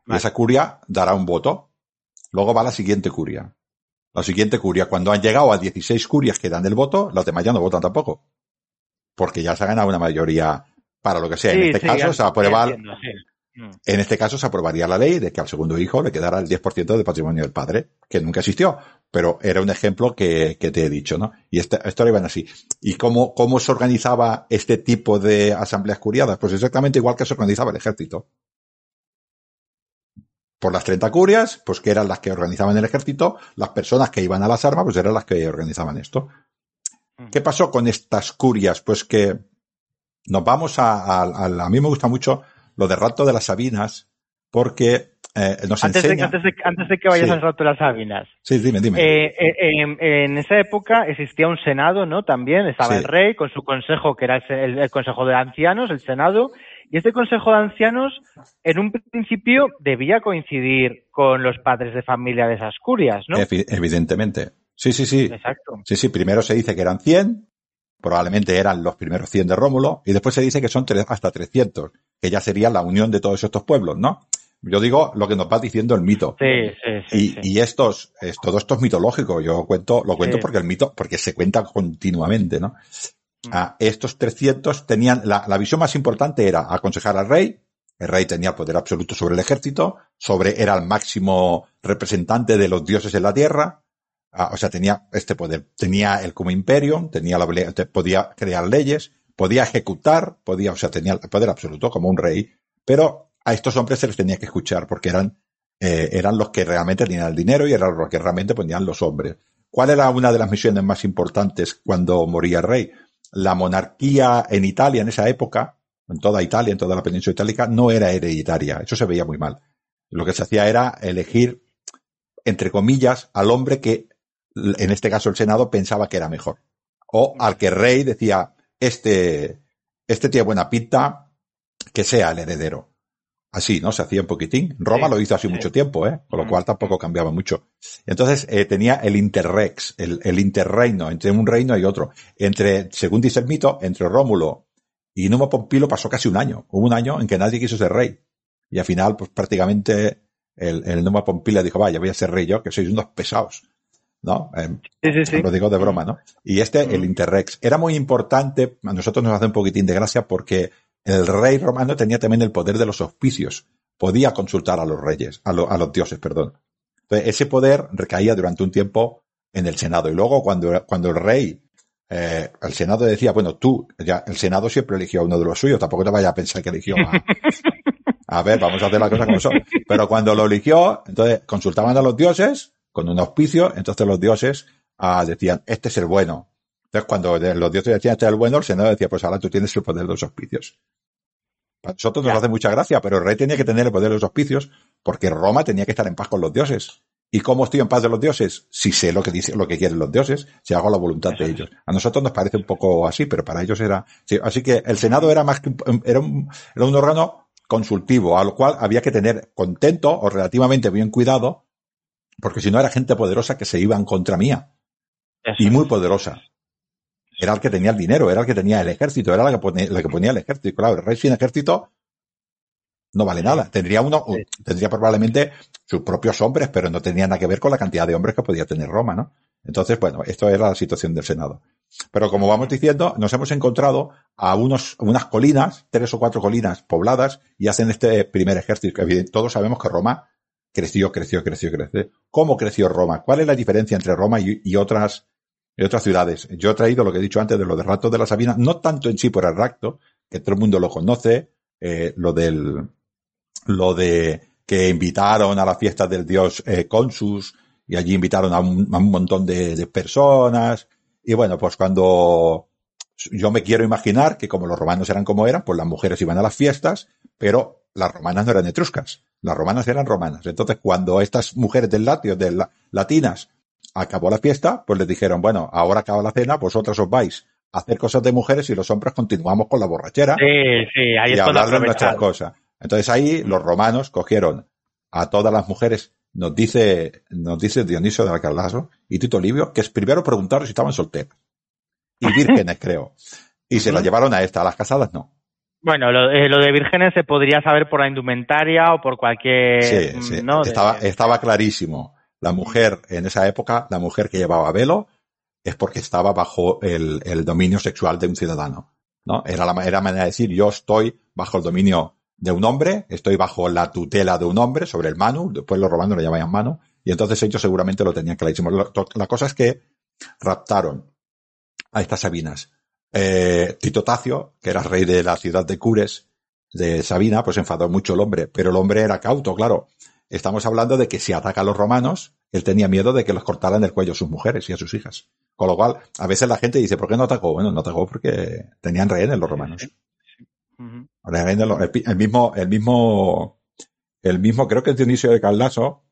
Y esa curia dará un voto. Luego va la siguiente curia. La siguiente curia, cuando han llegado a 16 curias que dan el voto, los demás ya no votan tampoco. Porque ya se ha ganado una mayoría para lo que sea. en este sí, caso se aprueba, ya entiendo, sí. Mm. en este caso se aprobaría la ley de que al segundo hijo le quedara el 10% del patrimonio del padre, que nunca existió, pero era un ejemplo que, que te he dicho, ¿no? Y esta, esto iban así. ¿Y cómo, cómo se organizaba este tipo de asambleas curiadas? Pues exactamente igual que se organizaba el ejército. Por las 30 curias, pues que eran las que organizaban el ejército, las personas que iban a las armas, pues eran las que organizaban esto. ¿Qué pasó con estas curias? Pues que nos vamos a, a, a, a mí me gusta mucho lo de Rato de las Sabinas, porque eh, nos Antes, enseña... de, antes, de, antes de que vayas Sí. al rato de las Sabinas. Sí, dime, dime. Eh, eh, en, esa época existía un senado, ¿no? También estaba Sí. el rey con su consejo, que era el, el- consejo de ancianos, el senado, y este consejo de ancianos, en un principio, debía coincidir con los padres de familia de esas curias, ¿no? Evi- Evidentemente. Sí, sí, sí. Exacto. Sí, sí, primero se dice que eran 100, probablemente eran los primeros 100 de Rómulo, y después se dice que son hasta 300, que ya sería la unión de todos estos pueblos, ¿no? Yo digo lo que nos va diciendo el mito. Sí, sí, sí. Y, sí. y estos, es, todo esto es mitológico. Yo cuento, lo cuento Sí. porque el mito, porque se cuenta continuamente, ¿no? Mm. Ah, estos 300 tenían, la, la visión más importante era aconsejar al rey. El rey tenía poder absoluto sobre el ejército, sobre, era el máximo representante de los dioses en la tierra. Ah, o sea, tenía este poder. Tenía el como imperio, tenía la, podía crear leyes, podía ejecutar, podía, o sea, tenía el poder absoluto como un rey. Pero a estos hombres se les tenía que escuchar porque eran eh, eran los que realmente tenían el dinero y eran los que realmente ponían los hombres. ¿Cuál era una de las misiones más importantes cuando moría el rey? La monarquía en Italia en esa época, en toda Italia, en toda la península itálica, no era hereditaria. Eso se veía muy mal. Lo que se hacía era elegir, entre comillas, al hombre que, en este caso el Senado, pensaba que era mejor. O al que rey decía, este, este tiene buena pinta, que sea el heredero. Así, ¿no? Se hacía un poquitín. Roma Sí, lo hizo hace sí. mucho tiempo, ¿eh? Con lo cual tampoco cambiaba mucho. Entonces, eh, tenía el interrex, el, el interreino, entre un reino y otro. Entre, según dice el mito, entre Rómulo y Numa Pompilo pasó casi un año. Hubo un año en que nadie quiso ser rey. Y al final, pues prácticamente, el, el Numa Pompilo dijo, vaya, voy a ser rey yo, que sois unos pesados. ¿No? Eh, Sí, sí, sí. lo digo de broma, ¿no? Y este, el. Interrex, era muy importante, a nosotros nos hace un poquitín de gracia porque el rey romano tenía también el poder de los auspicios. Podía consultar a los reyes, a, lo- a los dioses, perdón. Entonces, ese poder recaía durante un tiempo en el Senado. Y luego, cuando, cuando el rey, eh, el Senado decía, bueno, tú, ya, el Senado siempre eligió a uno de los suyos, tampoco te vayas a pensar que eligió a, a ver, vamos a hacer las cosas como son. Pero cuando lo eligió, entonces consultaban a los dioses con un auspicio, entonces los dioses ah, decían, este es el bueno. Entonces cuando los dioses decían, este es el bueno, el Senado decía, pues ahora tú tienes el poder de los auspicios. Para nosotros nos hace mucha gracia, pero el rey tenía que tener el poder de los auspicios porque Roma tenía que estar en paz con los dioses. ¿Y cómo estoy en paz de los dioses? Si sé lo que dice, lo que quieren los dioses, si hago la voluntad de ellos. A nosotros nos parece un poco así, pero para ellos era, sí, así que el Senado era más que, era un, era un órgano consultivo, a lo cual había que tener contento o relativamente bien cuidado, porque si no era gente poderosa que se iban contra mía. y muy poderosa. Era el que tenía el dinero, era el que tenía el ejército, era la que ponía, la que ponía el ejército. Claro, el rey sin ejército no vale nada. Tendría uno, tendría probablemente sus propios hombres, pero no tenía nada que ver con la cantidad de hombres que podía tener Roma, ¿no? Entonces, bueno, esto era la situación del Senado. Pero como vamos diciendo, nos hemos encontrado a unos, unas colinas, tres o cuatro colinas pobladas, y hacen este primer ejército. Todos sabemos que Roma creció, creció, creció, creció. ¿Cómo creció Roma? ¿Cuál es la diferencia entre Roma y, otras, y otras ciudades? Yo he traído lo que he dicho antes de lo de rapto de la Sabina, no tanto en sí por el rapto, que todo el mundo lo conoce, eh, lo del, lo de que invitaron a la fiesta del dios eh, Consus y allí invitaron a un, montón de, personas. Y bueno, pues cuando yo me quiero imaginar que como los romanos eran como eran, pues las mujeres iban a las fiestas, pero las romanas no eran etruscas, las romanas eran romanas. Entonces cuando estas mujeres del latio, de la, latinas, acabó la fiesta, pues les dijeron, bueno, ahora acaba la cena, vosotras os vais a hacer cosas de mujeres y los hombres continuamos con la borrachera. Sí, sí, ahí y hablar de nuestras cosas. Entonces ahí los romanos cogieron a todas las mujeres, nos dice, nos dice Dionisio de Alcalazo y Tito Livio, que es primero preguntaron si estaban solteras. Y vírgenes, creo. Y se las llevaron a esta, a las casadas no. Bueno, lo, eh, lo, de vírgenes se podría saber por la indumentaria o por cualquier... Sí, sí. Estaba, estaba clarísimo. La mujer, en esa época, la mujer que llevaba velo es porque estaba bajo el, el dominio sexual de un ciudadano. ¿no? Era la, era manera de decir, yo estoy bajo el dominio de un hombre, estoy bajo la tutela de un hombre sobre el Manu, después los romanos lo llamaban Manu, y entonces ellos seguramente lo tenían clarísimo. La cosa es que raptaron a estas Sabinas. Eh, Tito Tacio, que era rey de la ciudad de Cures, de Sabina, pues enfadó mucho el hombre, pero el hombre era cauto, claro. Estamos hablando de que si ataca a los romanos, él tenía miedo de que los cortaran el cuello a sus mujeres y a sus hijas. Con lo cual, a veces la gente dice, ¿por qué no atacó? Bueno, no atacó porque tenían rehenes los romanos. El mismo, el mismo, el mismo, creo que es Dionisio de Caldaso,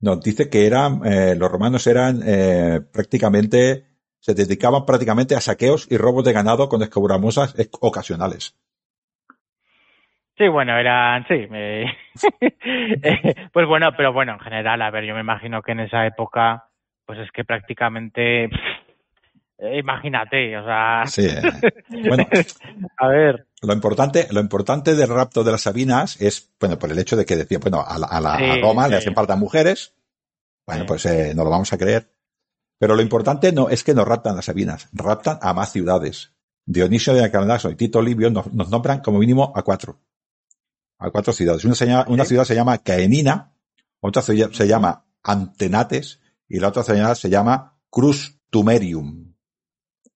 nos dice que eran, eh, los romanos eran eh, prácticamente, se dedicaban prácticamente a saqueos y robos de ganado con escaburamosas ocasionales. Sí, bueno, eran, sí. pues bueno, pero bueno, en general, a ver, yo me imagino que en esa época, pues es que prácticamente, imagínate, o sea. Sí. Bueno, a ver. Lo importante, lo importante del rapto de las Sabinas es, bueno, por el hecho de que decía, bueno, a, la, Roma le hacen falta mujeres. Bueno, pues eh, no lo vamos a creer. Pero lo importante no es que no raptan las Sabinas, raptan a más ciudades. Dionisio de Acarnaso y Tito Livio nos, nombran como mínimo a cuatro. A cuatro ciudades. Una, una ciudad se llama Caenina, otra se llama Antenates y la otra ciudad se llama Cruz Tumerium.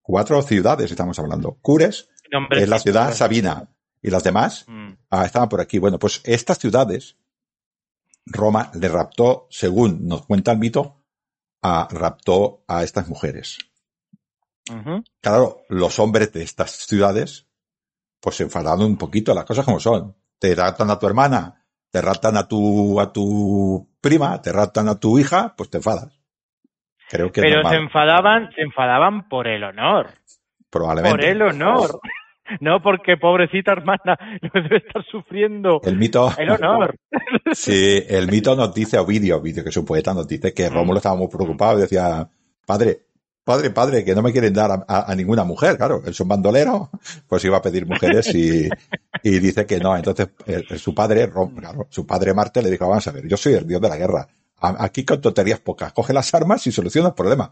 Cuatro ciudades estamos hablando. Cures, es la ciudad Sabina. Y las demás mm. ah, estaban por aquí. Bueno, pues estas ciudades, Roma le raptó, según nos cuenta el mito, a, raptó a estas mujeres. Claro, los hombres de estas ciudades, pues se enfadaron un poquito, las cosas como son. Te raptan a tu hermana, te raptan a tu, a tu prima, te raptan a tu hija, pues te enfadas. Creo que Pero se enfadaban, se enfadaban por el honor. Probablemente. Por el honor. No, porque pobrecita hermana lo debe estar sufriendo. El mito. El honor. Sí, el mito nos dice Ovidio, Ovidio, que es un poeta, nos dice que Rómulo estaba muy preocupado y decía, padre, padre, padre, que no me quieren dar a, ninguna mujer, claro, él es un bandolero, pues iba a pedir mujeres y, y dice que no. Entonces, su padre, claro, su padre Marte le dijo, vamos a ver, yo soy el dios de la guerra. Aquí con tonterías pocas, coge las armas y soluciona el problema.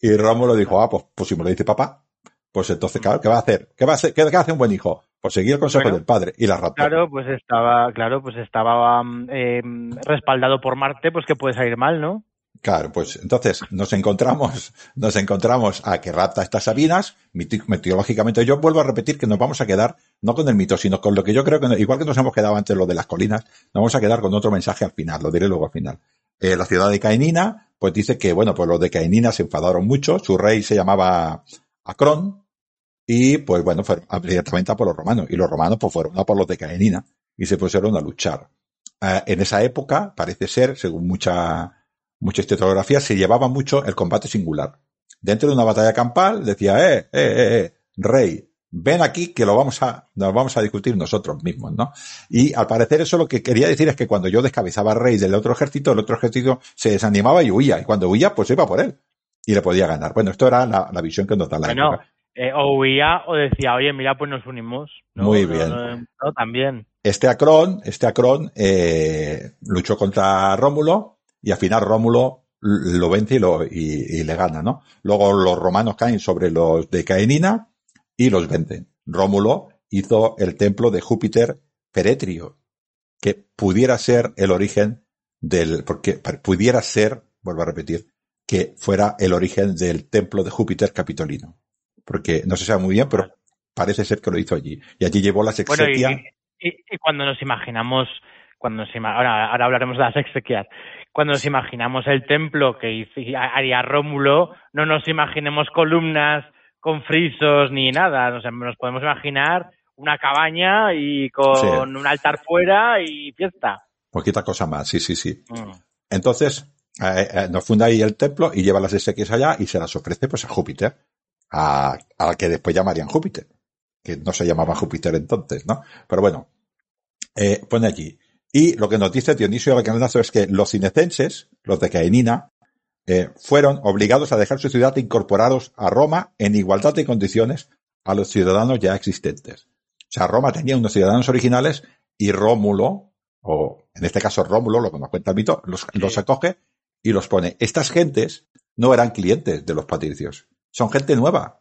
Y Rómulo dijo, ah, pues, pues si me lo dice papá, pues entonces, claro, ¿qué va a hacer? ¿Qué va a hacer? ¿Qué hace un buen hijo? Pues seguir el consejo del padre y la raptó. Claro, pues estaba, claro, pues estaba eh, respaldado por Marte, pues que puede salir mal, ¿no? Claro, pues entonces nos encontramos, nos encontramos a que rapta estas Sabinas, meteorológicamente. Yo vuelvo a repetir que nos vamos a quedar no con el mito, sino con lo que yo creo que, igual que nos hemos quedado antes lo de las colinas, nos vamos a quedar con otro mensaje al final, lo diré luego al final. Eh, la ciudad de Caenina, pues dice que, bueno, pues los de Caenina se enfadaron mucho, su rey se llamaba Acrón, y pues bueno, fueron directamente a por los romanos. Y los romanos pues fueron a por los de Caenina y se pusieron a luchar. Eh, en esa época, parece ser, según mucha, mucha historiografía, se llevaba mucho el combate singular. Dentro de una batalla campal decía, eh, eh, eh, eh, rey, ven aquí que lo vamos a, nos vamos a discutir nosotros mismos, ¿no? Y al parecer eso lo que quería decir es que cuando yo descabezaba al rey del otro ejército, el otro ejército se desanimaba y huía. Y cuando huía, pues iba por él. Y le podía ganar. Bueno, esto era la, la visión que nos da la Bueno, época. eh, o huía o decía, oye, mira, pues nos unimos. ¿no? Muy bien. no, no, también. Este Acrón, este Acrón, eh, luchó contra Rómulo y al final Rómulo lo vence y, lo, y, y le gana, ¿no? Luego los romanos caen sobre los de Caenina y los vencen. Rómulo hizo el templo de Júpiter Peretrio, que pudiera ser el origen del, porque pudiera ser, vuelvo a repetir, que fuera el origen del templo de Júpiter Capitolino. Porque no se sabe muy bien, pero parece ser que lo hizo allí. Y allí llevó las Bueno, y, exequias. y, y cuando nos imaginamos, cuando nos ima- ahora, ahora hablaremos de las exequias, cuando nos imaginamos el templo que haría Rómulo, no nos imaginemos columnas con frisos ni nada, nos, nos podemos imaginar una cabaña y con Sí. un altar fuera y fiesta. Poquita cosa más, sí, sí, sí. Mm. Entonces, eh, eh, nos funda ahí el templo y lleva las exequias allá y se las ofrece pues a Júpiter, a, al que después llamarían Júpiter, que no se llamaba Júpiter entonces, ¿no? Pero bueno, eh, pone allí. Y lo que nos dice Dionisio de Canelazo es que los cinecenses, los de Caenina, eh, fueron obligados a dejar su ciudad e incorporados a Roma en igualdad de condiciones a los ciudadanos ya existentes. O sea, Roma tenía unos ciudadanos originales y Rómulo, o en este caso Rómulo, lo que nos cuenta el mito, los, los acoge y los pone. Estas gentes no eran clientes de los patricios, son gente nueva.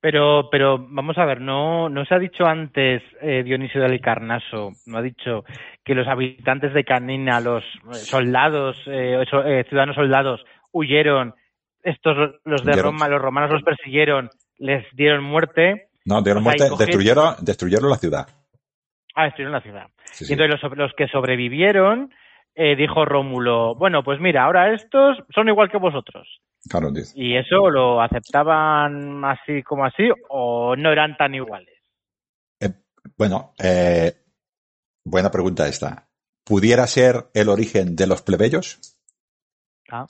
Pero, pero vamos a ver, no, no se ha dicho antes eh, Dionisio del Carnaso, no ha dicho que los habitantes de Canina, los eh, soldados, eh, so- eh, ciudadanos soldados, huyeron, estos los de Huyeron. Roma, los romanos los persiguieron, les dieron muerte, No, dieron O sea, y muerte, destruyeron, destruyeron la ciudad. ah, destruyeron la ciudad. Sí, Y sí. entonces los, los que sobrevivieron, eh, dijo Rómulo, bueno, pues mira, ahora estos son igual que vosotros. Claro, dice. ¿Y eso lo aceptaban así como así o no eran tan iguales? Bueno, eh, buena pregunta esta. ¿Pudiera ser el origen de los plebeyos? Ah.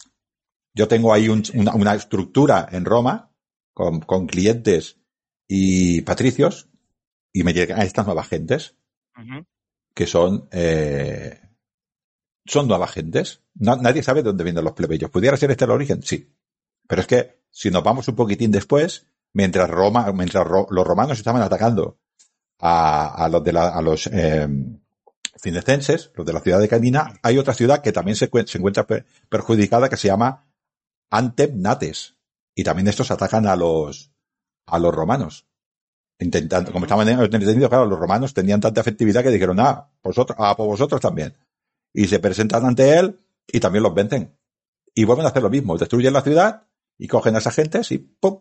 Yo tengo ahí un- una, una estructura en Roma con, con clientes y patricios y me llegan estas nuevas gentes que son eh, son nuevas gentes. No- nadie sabe de dónde vienen los plebeyos. ¿Pudiera ser este el origen? Sí. Pero es que si nos vamos un poquitín después, mientras Roma, mientras ro- los romanos estaban atacando a, a los de la, a los eh, los de la ciudad de Canina, hay otra ciudad que también se, se encuentra per- perjudicada que se llama Antemnates. Y también estos atacan a los a los romanos. Intentando, como estaban entendido, claro, los romanos tenían tanta efectividad que dijeron, ah, vosotros, ah, pues vosotros también. Y se presentan ante él y también los vencen. Y vuelven a hacer lo mismo, destruyen la ciudad y cogen a esas gentes y ¡pum!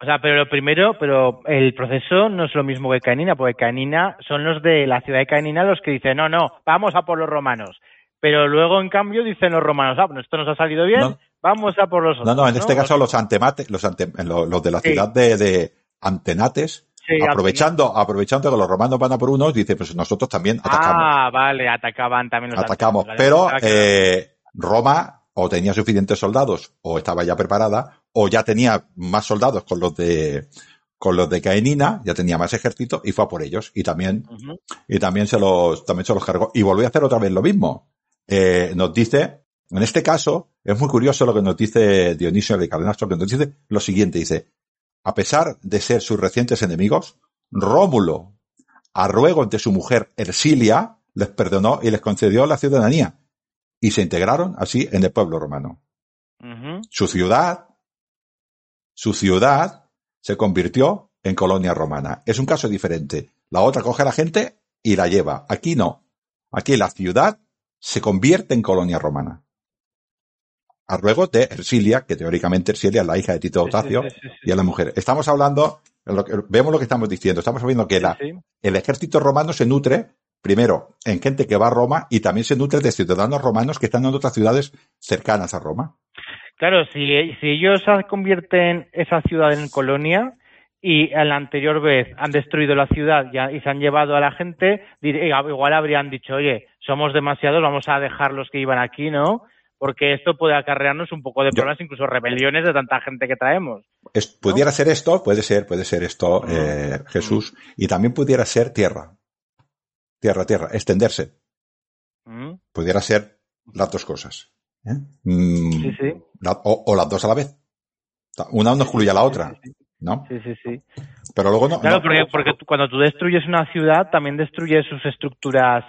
O sea, pero lo primero, pero el proceso no es lo mismo que Canina, porque Canina son los de la ciudad de Canina los que dicen, no, no, vamos a por los romanos. Pero luego, en cambio, dicen los romanos, ah, bueno, esto nos ha salido bien, No. vamos a por los No, otros. no, en este caso los antemates, los, ante- los, los de la Sí. ciudad de, de Antenates, Sí, aprovechando, aprovechando que los romanos van a por unos, dice, pues nosotros también atacamos. Ah, vale, atacaban también los atacamos. Pero vale. Eh, Roma o tenía suficientes soldados o estaba ya preparada o ya tenía más soldados con los de con los de Caenina, ya tenía más ejército y fue a por ellos y también y también se los también se los cargó y volvió a hacer otra vez lo mismo. Eh, nos dice, en este caso es muy curioso lo que nos dice Dionisio de Cardenastro, que nos dice lo siguiente, dice, a pesar de ser sus recientes enemigos, Rómulo, a ruego de su mujer Ersilia, les perdonó y les concedió la ciudadanía y se integraron así en el pueblo romano. Su ciudad, su ciudad se convirtió en colonia romana. Es un caso diferente. La otra coge a la gente y la lleva. Aquí no. Aquí la ciudad se convierte en colonia romana. A ruego de Ersilia, que teóricamente Ersilia es la hija de Tito Otacio sí, sí, sí. y es la mujer. Estamos hablando, lo que- vemos lo que estamos diciendo. Estamos viendo que la, el ejército romano se nutre, primero, en gente que va a Roma y también se nutre de ciudadanos romanos que están en otras ciudades cercanas a Roma. Claro, si, si ellos convierten esa ciudad en colonia y a la anterior vez han destruido la ciudad y se han llevado a la gente, dire- igual habrían dicho, oye, somos demasiados, vamos a dejar los que iban aquí, ¿no? Porque esto puede acarrearnos un poco de problemas, incluso rebeliones de tanta gente que traemos. Es, pudiera ser esto, puede ser, puede ser esto, eh, Jesús, y también pudiera ser tierra. Tierra, tierra, extenderse. Mm. Pudiera ser las dos cosas. ¿eh? Mm, Sí, sí. la- o, o las dos a la vez. Una no excluye a la otra, ¿no? Sí, sí, sí. Pero luego no. Claro, no- porque, porque cuando tú destruyes una ciudad, también destruyes sus estructuras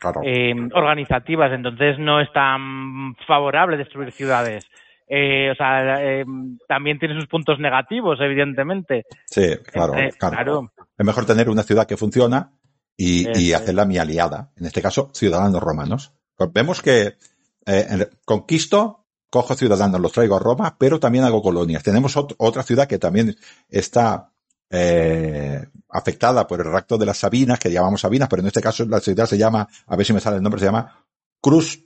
claro. eh, organizativas, entonces no es tan favorable destruir ciudades. Eh, o sea, eh, también tiene sus puntos negativos, evidentemente. sí, claro, claro. claro. Es mejor tener una ciudad que funciona y, y hacerla mi aliada. En este caso, ciudadanos romanos. Pues vemos que eh, conquisto, cojo ciudadanos, los traigo a Roma, pero también hago colonias. Tenemos ot- otra ciudad que también está eh, afectada por el rapto de las Sabinas, que llamamos Sabinas, pero en este caso la ciudad se llama, a ver si me sale el nombre, se llama Cruz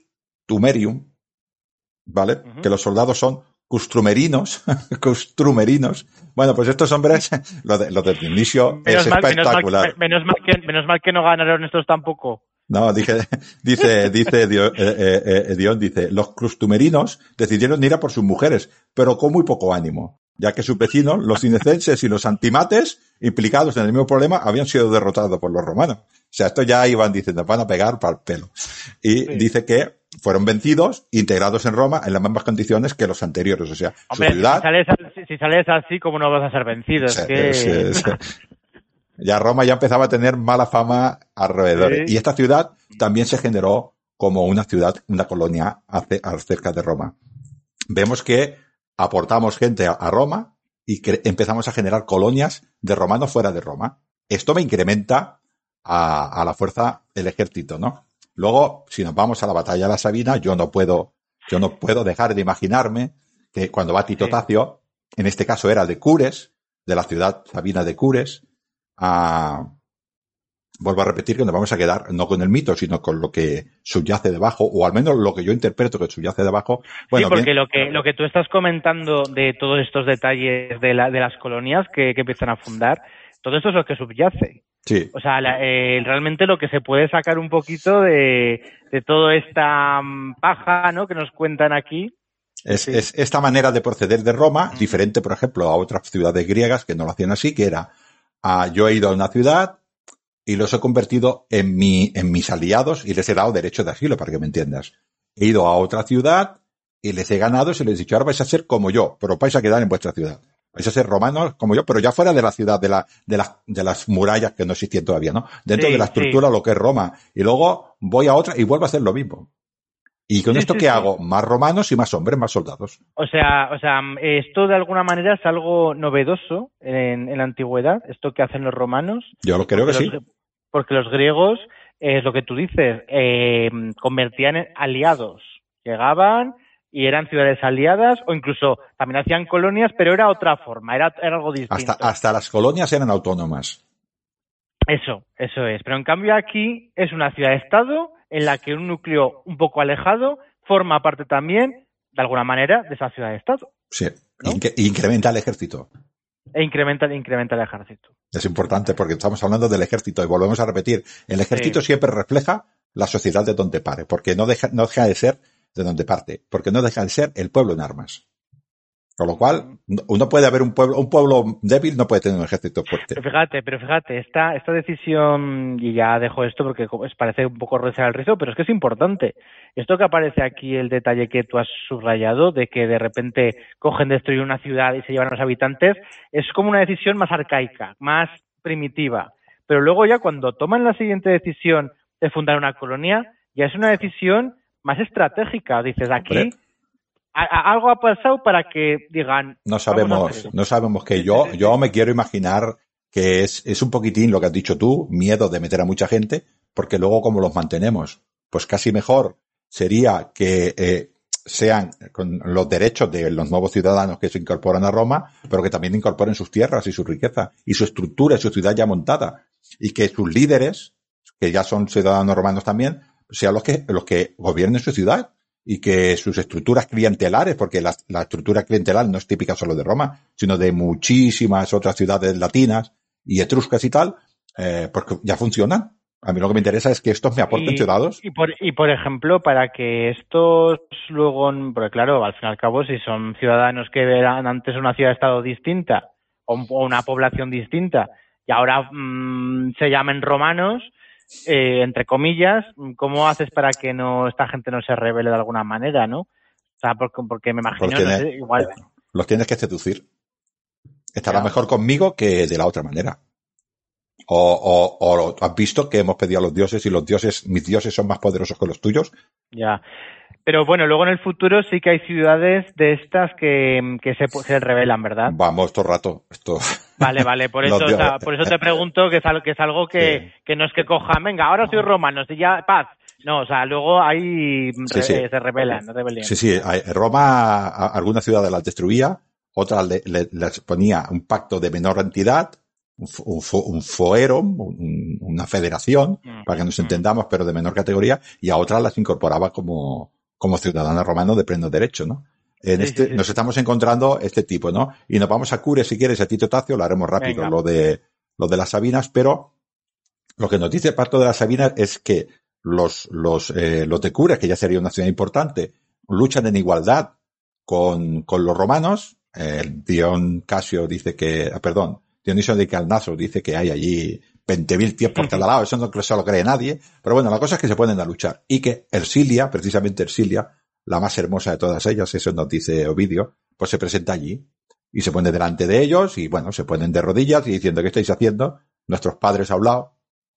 Tumerium, ¿vale? Que los soldados son custrumerinos, custrumerinos. Bueno, pues estos hombres, lo de, lo de Dionisio es menos, mal, espectacular. menos mal que, menos mal que no ganaron estos tampoco. No, dije, dice, dice Dio- eh, eh, eh, Dion, dice, los crustumerinos decidieron ir a por sus mujeres, pero con muy poco ánimo, ya que sus vecinos, los cinecenses y los antimates, implicados en el mismo problema, habían sido derrotados por los romanos. O sea, esto ya iban diciendo, van a pegar para el pelo. Y Sí. dice que fueron vencidos, integrados en Roma, en las mismas condiciones que los anteriores. O sea, Hombre, su ciudad, si, sales, si, si sales así, ¿cómo no vas a ser vencido? Es Sí, que... sí, sí. Ya Roma ya empezaba a tener mala fama alrededor. Sí. Y esta ciudad también se generó como una ciudad, una colonia cerca de Roma. Vemos que aportamos gente a, a Roma y empezamos a generar colonias de romanos fuera de Roma. Esto me incrementa a, a la fuerza el ejército, ¿no? Luego, si nos vamos a la batalla de la Sabina, yo no puedo, yo no puedo dejar de imaginarme que cuando va Tito. Tacio, en este caso era de Cures, de la ciudad sabina de Cures, a, vuelvo a repetir que nos vamos a quedar no con el mito, sino con lo que subyace debajo, o al menos lo que yo interpreto que subyace debajo. Bueno, sí, porque bien, lo que lo que tú estás comentando de todos estos detalles de, la, de las colonias que, que empiezan a fundar, todo esto es lo que subyace. sí, O sea, la- eh, realmente lo que se puede sacar un poquito de, de toda esta mm, paja ¿no? que nos cuentan aquí. es, sí. es esta manera de proceder de Roma, diferente, por ejemplo, a otras ciudades griegas que no lo hacían así, que era, ah, yo he ido a una ciudad y los he convertido en mi, en mis aliados y les he dado derecho de asilo, para que me entiendas. He ido a otra ciudad y les he ganado y se les he dicho, ahora vais a ser como yo, pero vais a quedar en vuestra ciudad. Vais a ser romanos como yo, pero ya fuera de la ciudad, de la, de las, de las murallas que no existían todavía, ¿no? Dentro Sí, de la estructura, lo que es Roma. Y luego voy a otra y vuelvo a hacer lo mismo. ¿Y con Sí, esto sí, qué sí. hago? Más romanos y más hombres, más soldados. O sea, o sea, esto de alguna manera es algo novedoso en, en la antigüedad, esto que hacen los romanos. Yo lo creo que sí. Porque los griegos, eh, es lo que tú dices, eh, convertían en aliados. Llegaban y eran ciudades aliadas o incluso también hacían colonias, pero era otra forma, era, era algo distinto. Hasta, hasta las colonias eran autónomas. Eso, eso es. Pero en cambio aquí es una ciudad-estado en la que un núcleo un poco alejado forma parte también, de alguna manera, de esa ciudad-estado Sí. ¿No? Incrementa el ejército. E incrementa, incrementa el ejército. Es importante porque estamos hablando del ejército y volvemos a repetir. El ejército Sí. siempre refleja la sociedad de donde pare, porque no deja, no deja de ser de donde parte, porque no deja de ser el pueblo en armas. Con lo cual, no- uno puede haber un pueblo, un pueblo débil no puede tener un ejército fuerte. Pero fíjate, pero fíjate, esta, esta decisión, y ya dejo esto porque parece un poco rezar al rizo, pero es que es importante. Esto que aparece aquí, el detalle que tú has subrayado, de que de repente cogen, destruyen una ciudad y se llevan a los habitantes, es como una decisión más arcaica, más primitiva. Pero luego ya cuando toman la siguiente decisión de fundar una colonia, ya es una decisión más estratégica. Dices, aquí Hombre. A- a- algo ha pasado para que digan... No "Vamos a hacer sabemos, esto". no sabemos que yo, yo me quiero imaginar que es, es un poquitín lo que has dicho tú, miedo de meter a mucha gente, porque luego como los mantenemos, pues casi mejor sería que eh, sean con los derechos de los nuevos ciudadanos que se incorporan a Roma, pero que también incorporen sus tierras y su riqueza y su estructura y su ciudad ya montada y que sus líderes, que ya son ciudadanos romanos también, sean los que los que gobiernen su ciudad y que sus estructuras clientelares, porque la, la estructura clientelar no es típica solo de Roma, sino de muchísimas otras ciudades latinas y etruscas y tal, eh, porque ya funcionan. A mí lo que me interesa es que estos me aporten Y- ciudadanos. Y por, y por ejemplo, para que estos luego, porque claro, al fin y al cabo, si son ciudadanos que eran antes una ciudad-estado distinta o, un- o una población distinta y ahora mm, se llamen romanos, eh, entre comillas, ¿cómo haces para que no esta gente no se revele de alguna manera, no? O sea, porque, porque me imagino, Porque no ne- sé, igual, Los tienes que seducir. Estará Claro. mejor conmigo que de la otra manera. O, o, o has visto que hemos pedido a los dioses y los dioses, mis dioses son más poderosos que los tuyos. Ya. Pero bueno, luego en el futuro sí que hay ciudades de estas que, que se, se revelan, ¿verdad? Vamos todo rato. Esto, Vale, vale, por eso, o dioses. sea, por eso te pregunto que es algo, que es algo que, que no es que cojan, venga, ahora soy romano, y ya paz. No, o sea, luego ahí Sí, re- sí. se revelan, rebelión. Sí, sí, Roma, algunas ciudades las destruía, otras le- le- les ponía un pacto de menor entidad, un, fo- un, un foerum, un- una federación, Mm, para que nos mm. entendamos, pero de menor categoría, y a otras las incorporaba como, como ciudadano romano de pleno derecho, ¿no? En este, nos estamos encontrando este tipo, ¿no? Y nos vamos a Cure, si quieres, a Tito Tacio, lo haremos rápido, Venga. lo de, lo de las Sabinas, pero lo que nos dice el pacto de las Sabinas es que los, los, eh, los de Cure, que ya sería una ciudad importante, luchan en igualdad con, con los romanos. El Dion Casio dice que, ah, perdón, Dionisio de Calnaso dice que hay allí 20.000 tíos por cada lado, eso no se lo cree nadie. Pero bueno, la cosa es que se ponen a luchar. Y que Ersilia, precisamente Ersilia, la más hermosa de todas ellas, eso nos dice Ovidio, pues se presenta allí y se pone delante de ellos y bueno, se ponen de rodillas y diciendo, ¿qué estáis haciendo? Nuestros padres a un lado,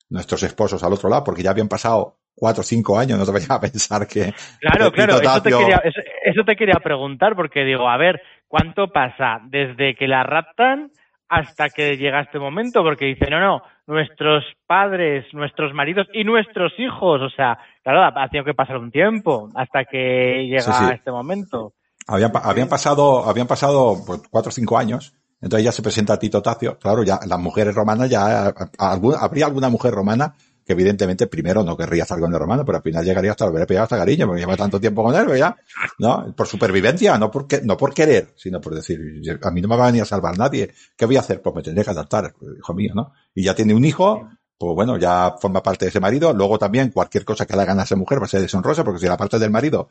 nuestros esposos al otro lado, porque ya habían pasado cuatro o cinco años, no te vayas a pensar que... Claro, claro, eso te, quería, eso, eso te quería preguntar, porque digo, a ver, ¿cuánto pasa desde que la raptan hasta que llega este momento? Porque dice, no, no, nuestros padres, nuestros maridos y nuestros hijos, o sea, claro, ha tenido que pasar un tiempo hasta que llega Sí, sí. este momento. Habían, habían pasado, habían pasado pues, cuatro o cinco años. Entonces ya se presenta a Tito Tacio. Claro, ya las mujeres romanas ya, algún- habría alguna mujer romana que evidentemente primero no querría estar con el romano, pero al final llegaría hasta haber pegado hasta cariño, porque lleva tanto tiempo con él, ya, ¿no? Por supervivencia, no por, que- no por querer, sino por decir, a mí no me va a venir a salvar nadie. ¿Qué voy a hacer? Pues me tendré que adaptar, hijo mío, ¿no? Y ya tiene un hijo, pues bueno, ya forma parte de ese marido. Luego también cualquier cosa que le hagan a esa mujer va a ser deshonrosa, porque si la parte del marido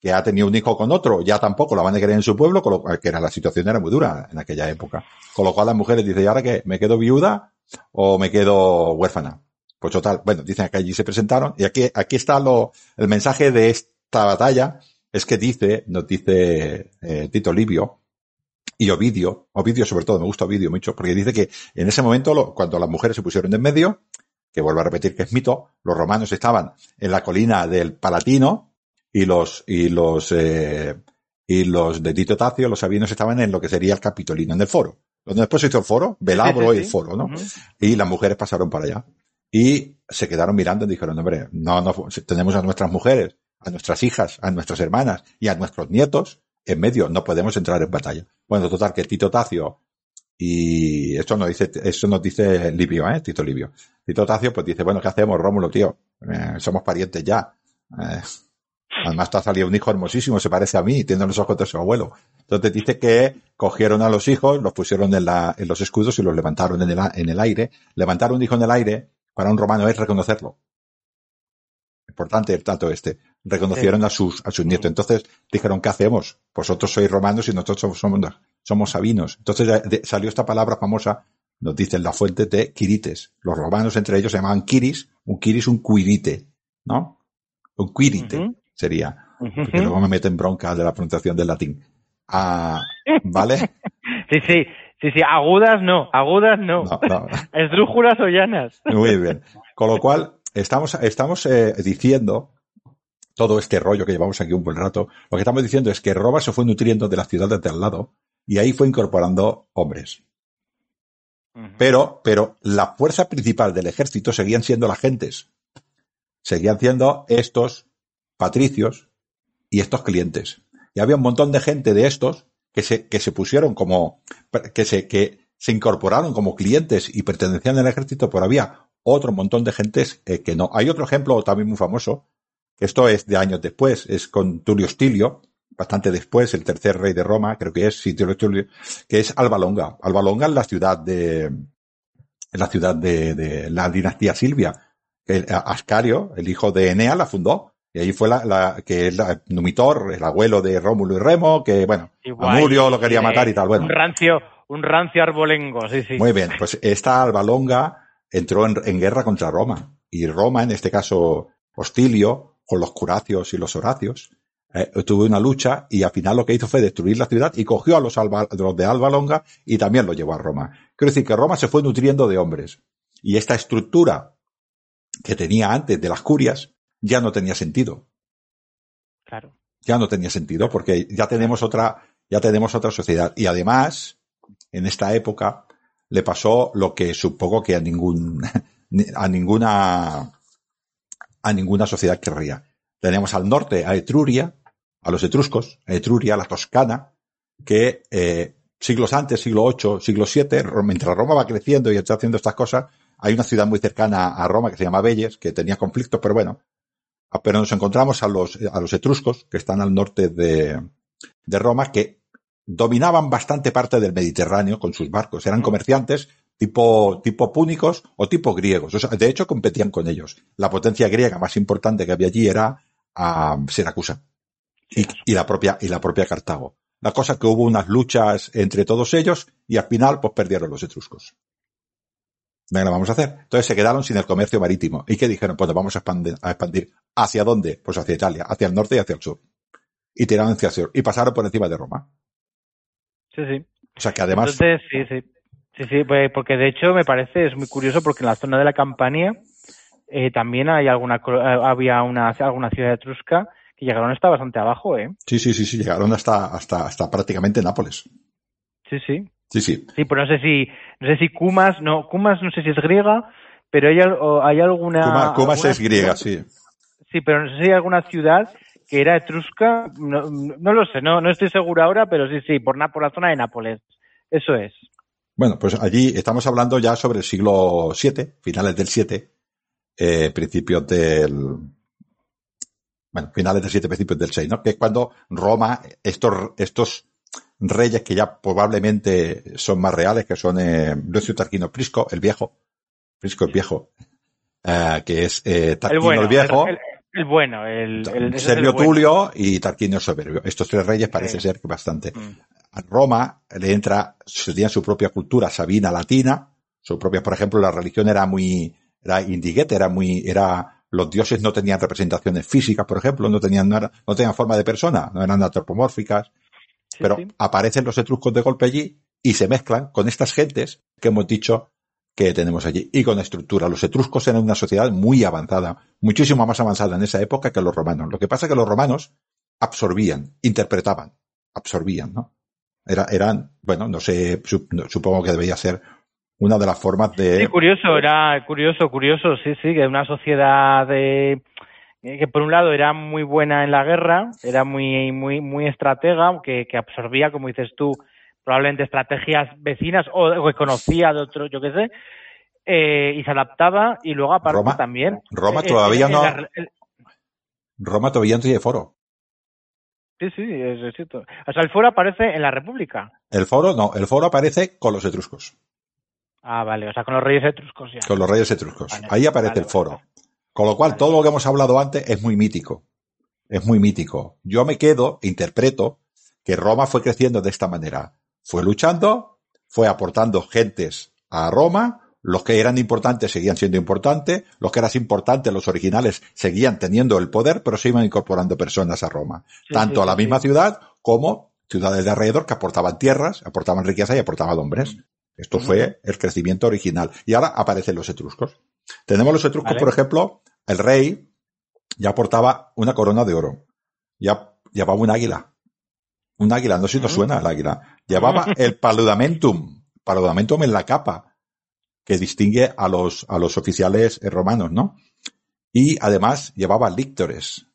que ha tenido un hijo con otro, ya tampoco la van a querer en su pueblo, con lo cual, que era la situación era muy dura en aquella época. Con lo cual las mujeres dicen, ¿y ahora qué? ¿Me quedo viuda o me quedo huérfana? Pues total, bueno, dicen que allí se presentaron y aquí, aquí está lo, el mensaje de esta batalla, es que dice, nos dice eh, Tito Livio y Ovidio, Ovidio sobre todo, me gusta Ovidio mucho, porque dice que en ese momento, lo- cuando las mujeres se pusieron en medio, que vuelvo a repetir que es mito, los romanos estaban en la colina del Palatino y los, y los, eh, y los de Tito Tacio, los sabinos estaban en lo que sería el Capitolino, en el foro. Donde después se hizo el foro, Velabro y el foro, ¿no? Y las mujeres pasaron para allá. Y se quedaron mirando y dijeron, hombre, no, no, tenemos a nuestras mujeres, a nuestras hijas, a nuestras hermanas y a nuestros nietos en medio, no podemos entrar en batalla. Bueno, total, que Tito Tacio, y esto nos dice, eso nos dice Livio, eh, Tito Livio. Tito Tacio, pues dice, bueno, ¿qué hacemos, Rómulo, tío? Eh, somos parientes ya. Eh, además te ha salido un hijo hermosísimo, se parece a mí, tiene los ojos de su abuelo. Entonces dice que cogieron a los hijos, los pusieron en, la, en los escudos y los levantaron en el, en el aire. Levantar un hijo en el aire para un romano es reconocerlo. Importante el dato este. Reconocieron a sus, a sus nietos. Entonces dijeron, ¿qué hacemos? Vosotros sois romanos y nosotros somos, somos, sabinos. Entonces de- salió esta palabra famosa, nos dicen la fuente de Quirites. Los romanos entre ellos se llamaban Quiris, un Quiris, un Quirite, ¿no? Un Quirite sería. Porque luego me meten bronca de la pronunciación del latín. Ah, ¿vale? Sí, sí, sí, sí, agudas no, agudas no. No, no. Esdrújulas o llanas. Muy bien. Con lo cual, estamos, estamos eh, diciendo todo este rollo que llevamos aquí un buen rato. Lo que estamos diciendo es que Roma se fue nutriendo de las ciudades de al lado y ahí fue incorporando hombres. Pero, pero la fuerza principal del ejército seguían siendo las gentes. Seguían siendo estos patricios y estos clientes. Y había un montón de gente de estos que se, que se pusieron como, que se, que se incorporaron como clientes y pertenecían al ejército, pero había otro montón de gentes eh, que no. Hay otro ejemplo también muy famoso, que esto es de años después, es con Tulio Stilio, bastante después, el tercer rey de Roma, creo que es, sí, Tulio Stilio, que es Alba Longa. Alba Longa es la ciudad de, la ciudad de, de la dinastía Silvia. el, Ascario, el hijo de Enea, la fundó. Y ahí fue la, la que es la, Numitor, el abuelo de Rómulo y Remo, que bueno, Igual, Amurio lo quería matar y tal. Bueno, Un rancio, un rancio arbolengo, sí, sí. muy bien. Pues esta Alba Longa entró en, en guerra contra Roma. Y Roma, en este caso Hostilio, con los Curacios y los Horacios, eh, tuvo una lucha y al final lo que hizo fue destruir la ciudad y cogió a los, Alba- los de Alba Longa y también lo llevó a Roma. Quiero decir que Roma se fue nutriendo de hombres. Y esta estructura que tenía antes de las curias ya no tenía sentido. Claro. Ya no tenía sentido porque ya tenemos otra, ya tenemos otra sociedad. Y además, en esta época, le pasó lo que supongo que a ningún, a ninguna, a ninguna sociedad querría. Tenemos al norte a Etruria, a los etruscos, a Etruria, la Toscana, que eh, siglos antes, siglo VIII, siglo VII, mientras Roma va creciendo y está haciendo estas cosas, hay una ciudad muy cercana a Roma que se llama Belles, que tenía conflictos, pero bueno. Ah, Pero nos encontramos a los, a los etruscos, que están al norte de, de Roma, que dominaban bastante parte del Mediterráneo con sus barcos. Eran comerciantes tipo, tipo púnicos o tipo griegos. O sea, de hecho, competían con ellos. La potencia griega más importante que había allí era ah, Siracusa y, y la propia, y la propia Cartago. La cosa que hubo unas luchas entre todos ellos y al final pues perdieron los etruscos. Venga, lo vamos a hacer. Entonces se quedaron sin el comercio marítimo. ¿Y qué dijeron? Pues nos vamos a expandir, a expandir. ¿Hacia dónde? Pues hacia Italia, hacia el norte y hacia el sur. Y tiraron hacia el sur. Y pasaron por encima de Roma. Sí, sí. O sea que además, Entonces, sí, sí. Sí, sí, pues, porque de hecho me parece, es muy curioso porque en la zona de la Campania eh, también hay alguna, eh, había una, alguna ciudad etrusca que llegaron hasta bastante abajo, ¿eh? sí, sí, sí, sí, llegaron hasta, hasta, hasta prácticamente Nápoles. Sí, sí. Sí, sí. Sí, pero no sé si, no sé si Cumas, no, Cumas no sé si es griega, pero hay, hay alguna... Cuma- Cumas alguna es griega, ciudad- sí. Sí, pero no sé si hay alguna ciudad que era etrusca, no, no lo sé, no, no estoy seguro ahora, pero sí, sí, por, por la zona de Nápoles. Eso es. Bueno, pues allí estamos hablando ya sobre el siglo VII, finales del VII, eh, principios del, bueno, finales del VII, principios del VI, ¿no? Que es cuando Roma, estos, estos reyes que ya probablemente son más reales, que son eh, Lucio Tarquino Prisco, el viejo, Prisco el viejo, eh, que es eh, El Tarquino bueno, el viejo, el, el- el bueno, el, Servio bueno. Tulio y Tarquinio el soberbio. Estos tres reyes parece ser que bastante. Mm. A Roma le entra, tenían su propia cultura sabina latina, su propia, por ejemplo, la religión era muy, era indiguete, era muy, era, los dioses no tenían representaciones físicas, por ejemplo, no tenían, no, era- no tenían forma de persona, no eran antropomórficas, Sí, pero sí. aparecen los etruscos de golpe allí y se mezclan con estas gentes que hemos dicho que tenemos allí y con estructura. Los etruscos eran una sociedad muy avanzada, muchísimo más avanzada en esa época que los romanos. Lo que pasa es que los romanos absorbían, interpretaban, absorbían, ¿no? Era, eran, bueno, no sé, supongo que debería ser una de las formas de... Sí, curioso, era curioso, curioso, sí, sí, que una sociedad de eh, que por un lado era muy buena en la guerra, era muy muy muy estratega, que, que absorbía, como dices tú, probablemente estrategias vecinas o, o que conocía de otro, yo qué sé, eh, y se adaptaba y luego aparte Roma- también Roma eh, todavía no- el- Roma todavía no tiene foro. sí, sí, es, es cierto. O sea, el foro aparece en la República. El foro no, el foro aparece con los etruscos, Ah, vale, o sea, con los reyes etruscos ya. con los reyes etruscos. Vale, Ahí aparece vale, el foro. vale. Con lo cual, todo lo que hemos hablado antes es muy mítico. Es muy mítico. Yo me quedo, interpreto, que Roma fue creciendo de esta manera. Fue luchando, fue aportando gentes a Roma, los que eran importantes seguían siendo importantes, los que eran importantes, los originales, seguían teniendo el poder, pero se iban incorporando personas a Roma. Sí, Tanto sí, a la sí, misma ciudad como ciudades de alrededor que aportaban tierras, aportaban riqueza y aportaban hombres. Esto fue el crecimiento original. Y ahora aparecen los etruscos. Tenemos los etruscos, Vale. por ejemplo, el rey ya aportaba una corona de oro. Ya llevaba un águila. Un águila, no sé si nos suena el águila. Llevaba el paludamentum. Paludamentum en la capa, que distingue a los, a los oficiales romanos, ¿no? Y además llevaba líctores.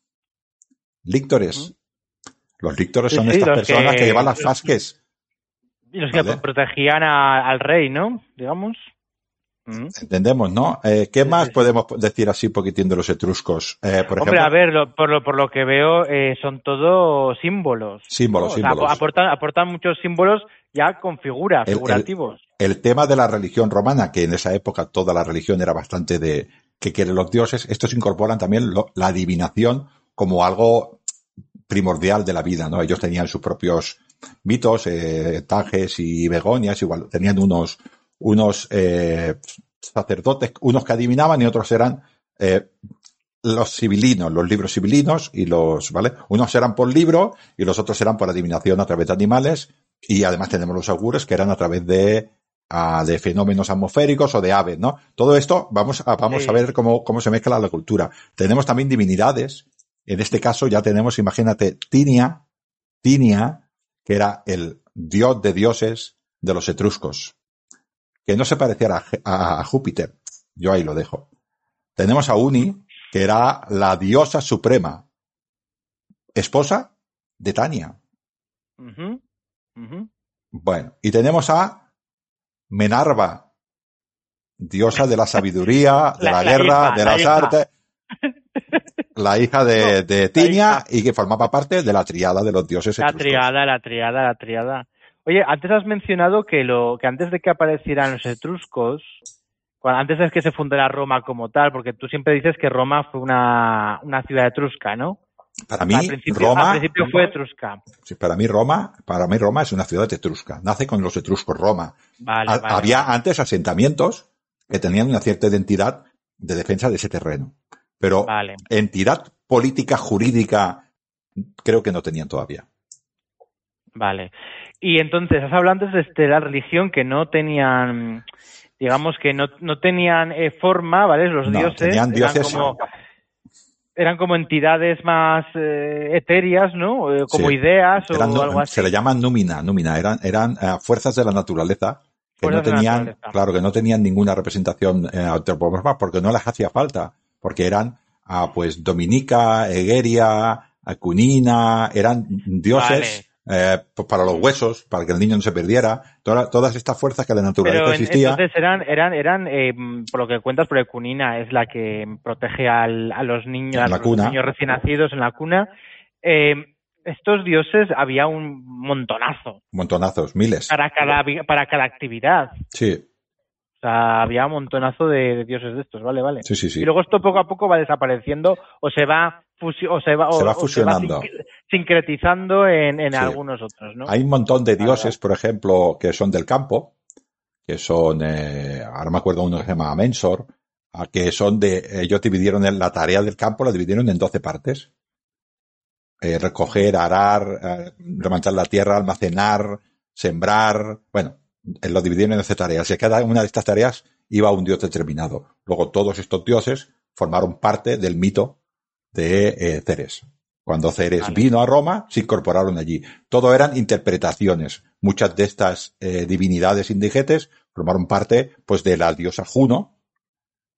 Líctores. Los líctores son sí, estas personas que, que- llevan las fasques. Y los que protegían a- al rey, ¿no? Digamos. Entendemos, ¿no? Eh, ¿Qué más podemos decir así un poquitín de los etruscos? Eh, por Hombre, ejemplo, a ver, lo- por, lo, por lo que veo, eh, son todos símbolos. Símbolos, ¿no? O sea, símbolos. aportan, aportan muchos símbolos ya con figuras, El- figurativos. el tema de la religión romana, que en esa época toda la religión era bastante de, que quieren los dioses, estos incorporan también lo- la adivinación como algo primordial de la vida, ¿no? Ellos tenían sus propios mitos, eh, Tages y Begonias, igual, tenían unos, unos eh, sacerdotes, unos que adivinaban y otros eran eh, los civilinos, los libros civilinos y los, ¿vale? Unos eran por libro y los otros eran por adivinación a través de animales y además tenemos los augures que eran a través de, ah, de fenómenos atmosféricos o de aves, ¿no? Todo esto vamos a, vamos Sí. a ver cómo, cómo se mezcla la cultura. Tenemos también divinidades. En este caso ya tenemos, imagínate, Tinia, Tinia, que era el dios de dioses de los etruscos, que no se pareciera a, Júpiter. Yo ahí lo dejo. Tenemos a Uni, que era la diosa suprema, esposa de Tania. Bueno, y tenemos a Menarva, diosa de la sabiduría, de la, guerra, hija, de la las artes, la hija de, de Tinia hija. y que formaba parte de la triada de los dioses La etruscos. triada, la triada, la triada. Oye, antes has mencionado que lo que antes de que aparecieran los etruscos, cuando- antes de que se fundara Roma como tal, porque tú siempre dices que Roma fue una, una ciudad etrusca, ¿no? Para mí, al principio, Roma, al principio fue etrusca. sí, para mí Roma, para mí Roma es una ciudad etrusca. Nace con los etruscos Roma. Vale, Ha- vale. Había antes asentamientos que tenían una cierta identidad de defensa de ese terreno. Pero Vale. entidad política, jurídica, creo que no tenían todavía. Vale. Y entonces, has hablado antes de la religión que no tenían, digamos que no, no tenían eh, forma, ¿vale? Los No, dioses tenían dioses- eran como eran como entidades más eh, etéreas, ¿no? Eh, como Sí. ideas o Eran algo así. se le llaman númina, númina, eran, eran eh, fuerzas de la naturaleza que Fuerzas no tenían, claro, que no tenían ninguna representación eh, antropomorfa porque no les hacía falta, porque eran, ah, pues, Dominica, Egeria, Acunina, eran dioses eh, pues, para los huesos, para que el niño no se perdiera, toda- todas estas fuerzas que la naturaleza Pero en- existía. entonces eran, eran, eran eh, por lo que cuentas, porque Cunina es la que protege al- a los niños, a los cuna. niños recién nacidos en la cuna. Eh, estos dioses había un montonazo montonazos, miles. para cada, para cada actividad. Sí, O sea, había un montonazo de, de dioses de estos, vale, vale. sí, sí, sí. Y luego esto poco a poco va desapareciendo o se va o se va, o- Se va o fusionando. sin- sincretizando en, en Sí. algunos otros, ¿no? Hay un montón de dioses, por ejemplo, que son del campo, que son, eh, ahora me acuerdo uno que se llama Mensor, que son de, ellos dividieron en la tarea del campo, la dividieron en 12 partes. Eh, recoger, arar, eh, la tierra, almacenar, sembrar, bueno, eh, lo dividieron en 12 tareas. Y cada una de estas tareas iba a un dios determinado. Luego todos estos dioses formaron parte del mito de eh, Ceres. Cuando Ceres Vale. vino a Roma, se incorporaron allí. Todo eran interpretaciones. Muchas de estas eh, divinidades indigetes formaron parte, pues, de la diosa Juno,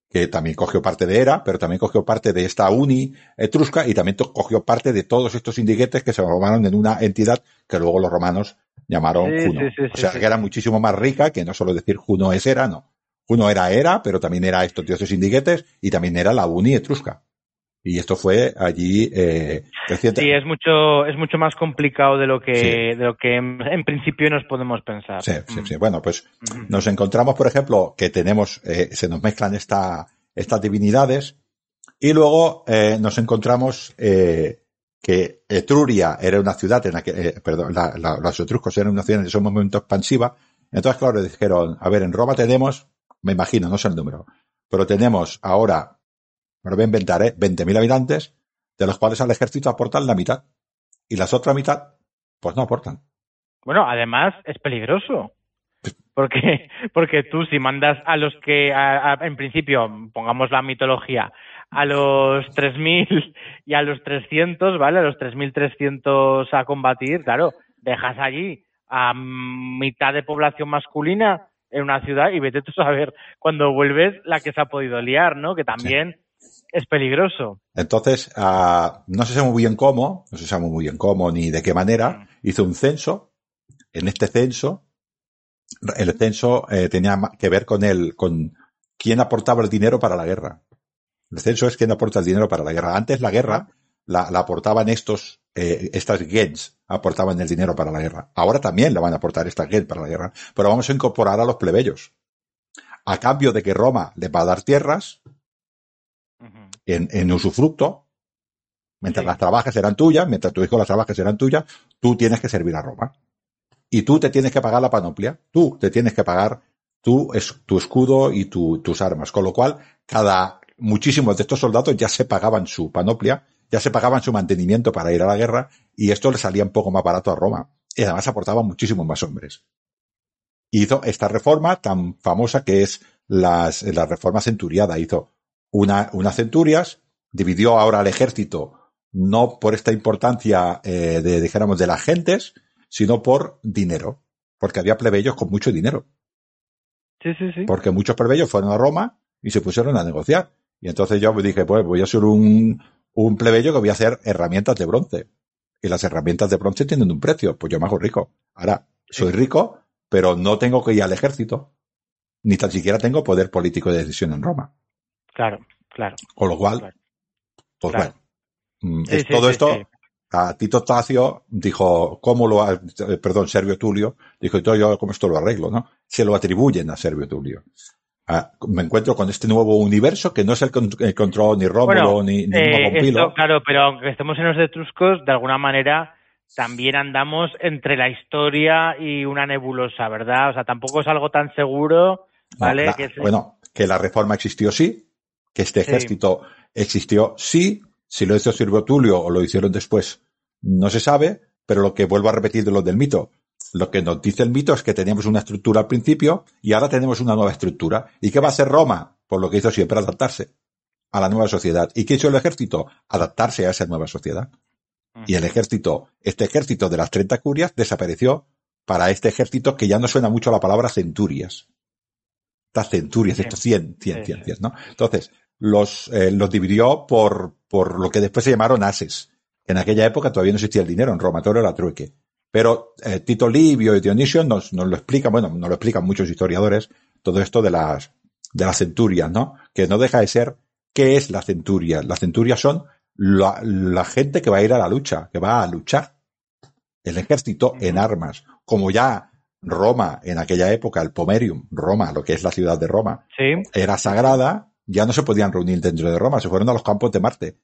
que también cogió parte de Hera, pero también cogió parte de esta uni etrusca y también cogió parte de todos estos indigetes que se formaron en una entidad que luego los romanos llamaron Sí, Juno. sí, sí, o sea, que era muchísimo más rica que no solo decir Juno es Hera, no. Juno era Hera, pero también era estos dioses indigetes y también era la uni etrusca. Y esto fue allí eh, reciente. Sí, es mucho, es mucho más complicado de lo que, Sí. de lo que en, en principio nos podemos pensar. Sí, sí, Mm. sí. Bueno, pues Ujú. nos encontramos, por ejemplo, que tenemos, eh, se nos mezclan esta, estas divinidades y luego eh, nos encontramos eh, que Etruria era una ciudad en la que, eh, perdón, la- la- los etruscos eran una ciudad en ese momento expansiva. Entonces, claro, dijeron, a ver, en Roma tenemos, me imagino, no sé el número, pero tenemos ahora, me lo voy a inventar, ¿eh? 20.000 habitantes, de los cuales al ejército aportan la mitad. Y las otras mitad, pues no aportan. Bueno, además es peligroso. Porque, porque tú si mandas a los que, a- en principio, pongamos la mitología, a los 3.000 y a los 300, ¿vale? A los 3.300 a combatir, claro, dejas allí a mitad de población masculina en una ciudad y vete tú a saber cuando vuelves la que se ha podido liar, ¿no? Que también es peligroso. Entonces, ah, no se sabe muy bien cómo, no se sabe muy bien cómo ni de qué manera, hizo un censo. En este censo, el censo eh, tenía que ver con el, con quién aportaba el dinero para la guerra. El censo es quién aporta el dinero para la guerra. Antes la guerra la, la aportaban estos, eh, estas gens, aportaban el dinero para la guerra. Ahora también la van a aportar estas gens para la guerra. Pero vamos a incorporar a los plebeyos. A cambio de que Roma les va a dar tierras, en, en usufructo, mientras las trabajas eran tuyas, mientras tu hijo las trabajas eran tuyas, tú tienes que servir a Roma. Y tú te tienes que pagar la panoplia, tú te tienes que pagar tu, tu escudo y tu, tus armas. Con lo cual, cada, muchísimos de estos soldados ya se pagaban su panoplia, ya se pagaban su mantenimiento para ir a la guerra, y esto le salía un poco más barato a Roma. Y además aportaban muchísimos más hombres. Hizo esta reforma tan famosa que es las, la reforma centuriada. Hizo una, unas centurias, dividió ahora al ejército no por esta importancia eh, de, dijéramos, de las gentes, sino por dinero, porque había plebeyos con mucho dinero. Sí, sí, sí. Porque muchos plebeyos fueron a Roma y se pusieron a negociar. Y entonces yo me dije, pues voy a ser un, un plebeyo que voy a hacer herramientas de bronce. Y las herramientas de bronce tienen un precio, pues yo me hago rico. Ahora, soy rico, pero no tengo que ir al ejército, ni tan siquiera tengo poder político de decisión en Roma. Claro, claro. Con lo cual, pues bueno, mm, todo esto, a Tito Tacio dijo, ¿cómo lo, ha, eh, perdón, Servio Tulio, dijo, y todo yo, ¿cómo esto lo arreglo, no? Se lo atribuyen a Servio Tulio. Ah, me encuentro con este nuevo universo que no es el que encontró ni Rómulo ni, ni eh, Claro, pero aunque estemos en los etruscos, de alguna manera también andamos entre la historia y una nebulosa, ¿verdad? O sea, tampoco es algo tan seguro, ¿vale? Bueno, que la reforma existió sí, que este ejército existió sí, si lo hizo Silvio Tulio o lo hicieron después, no se sabe, pero lo que vuelvo a repetir de lo del mito, lo que nos dice el mito es que teníamos una estructura al principio y ahora tenemos una nueva estructura. ¿Y qué va a hacer Roma? Por lo que hizo siempre adaptarse a la nueva sociedad. ¿Y qué hizo el ejército? Adaptarse a esa nueva sociedad. Y el ejército, este ejército de las 30 curias desapareció para este ejército que ya no suena mucho la palabra centurias. Estas centurias, estos 100, 100, 100, 100, ¿no? Entonces, los, eh, los dividió por, por lo que después se llamaron ases. En aquella época todavía no existía el dinero en Roma, todo era trueque. Pero eh, Tito Livio y Dionisio nos, nos lo explican, bueno, nos lo explican muchos historiadores, todo esto de las, de las centurias, ¿no? Que no deja de ser, ¿qué es la centuria? Las centurias son la, la, gente que va a ir a la lucha, que va a luchar. El ejército en armas, como ya Roma en aquella época, el Pomerium, Roma, lo que es la ciudad de Roma, era sagrada, ya no se podían reunir dentro de Roma, se fueron a los campos de Marte.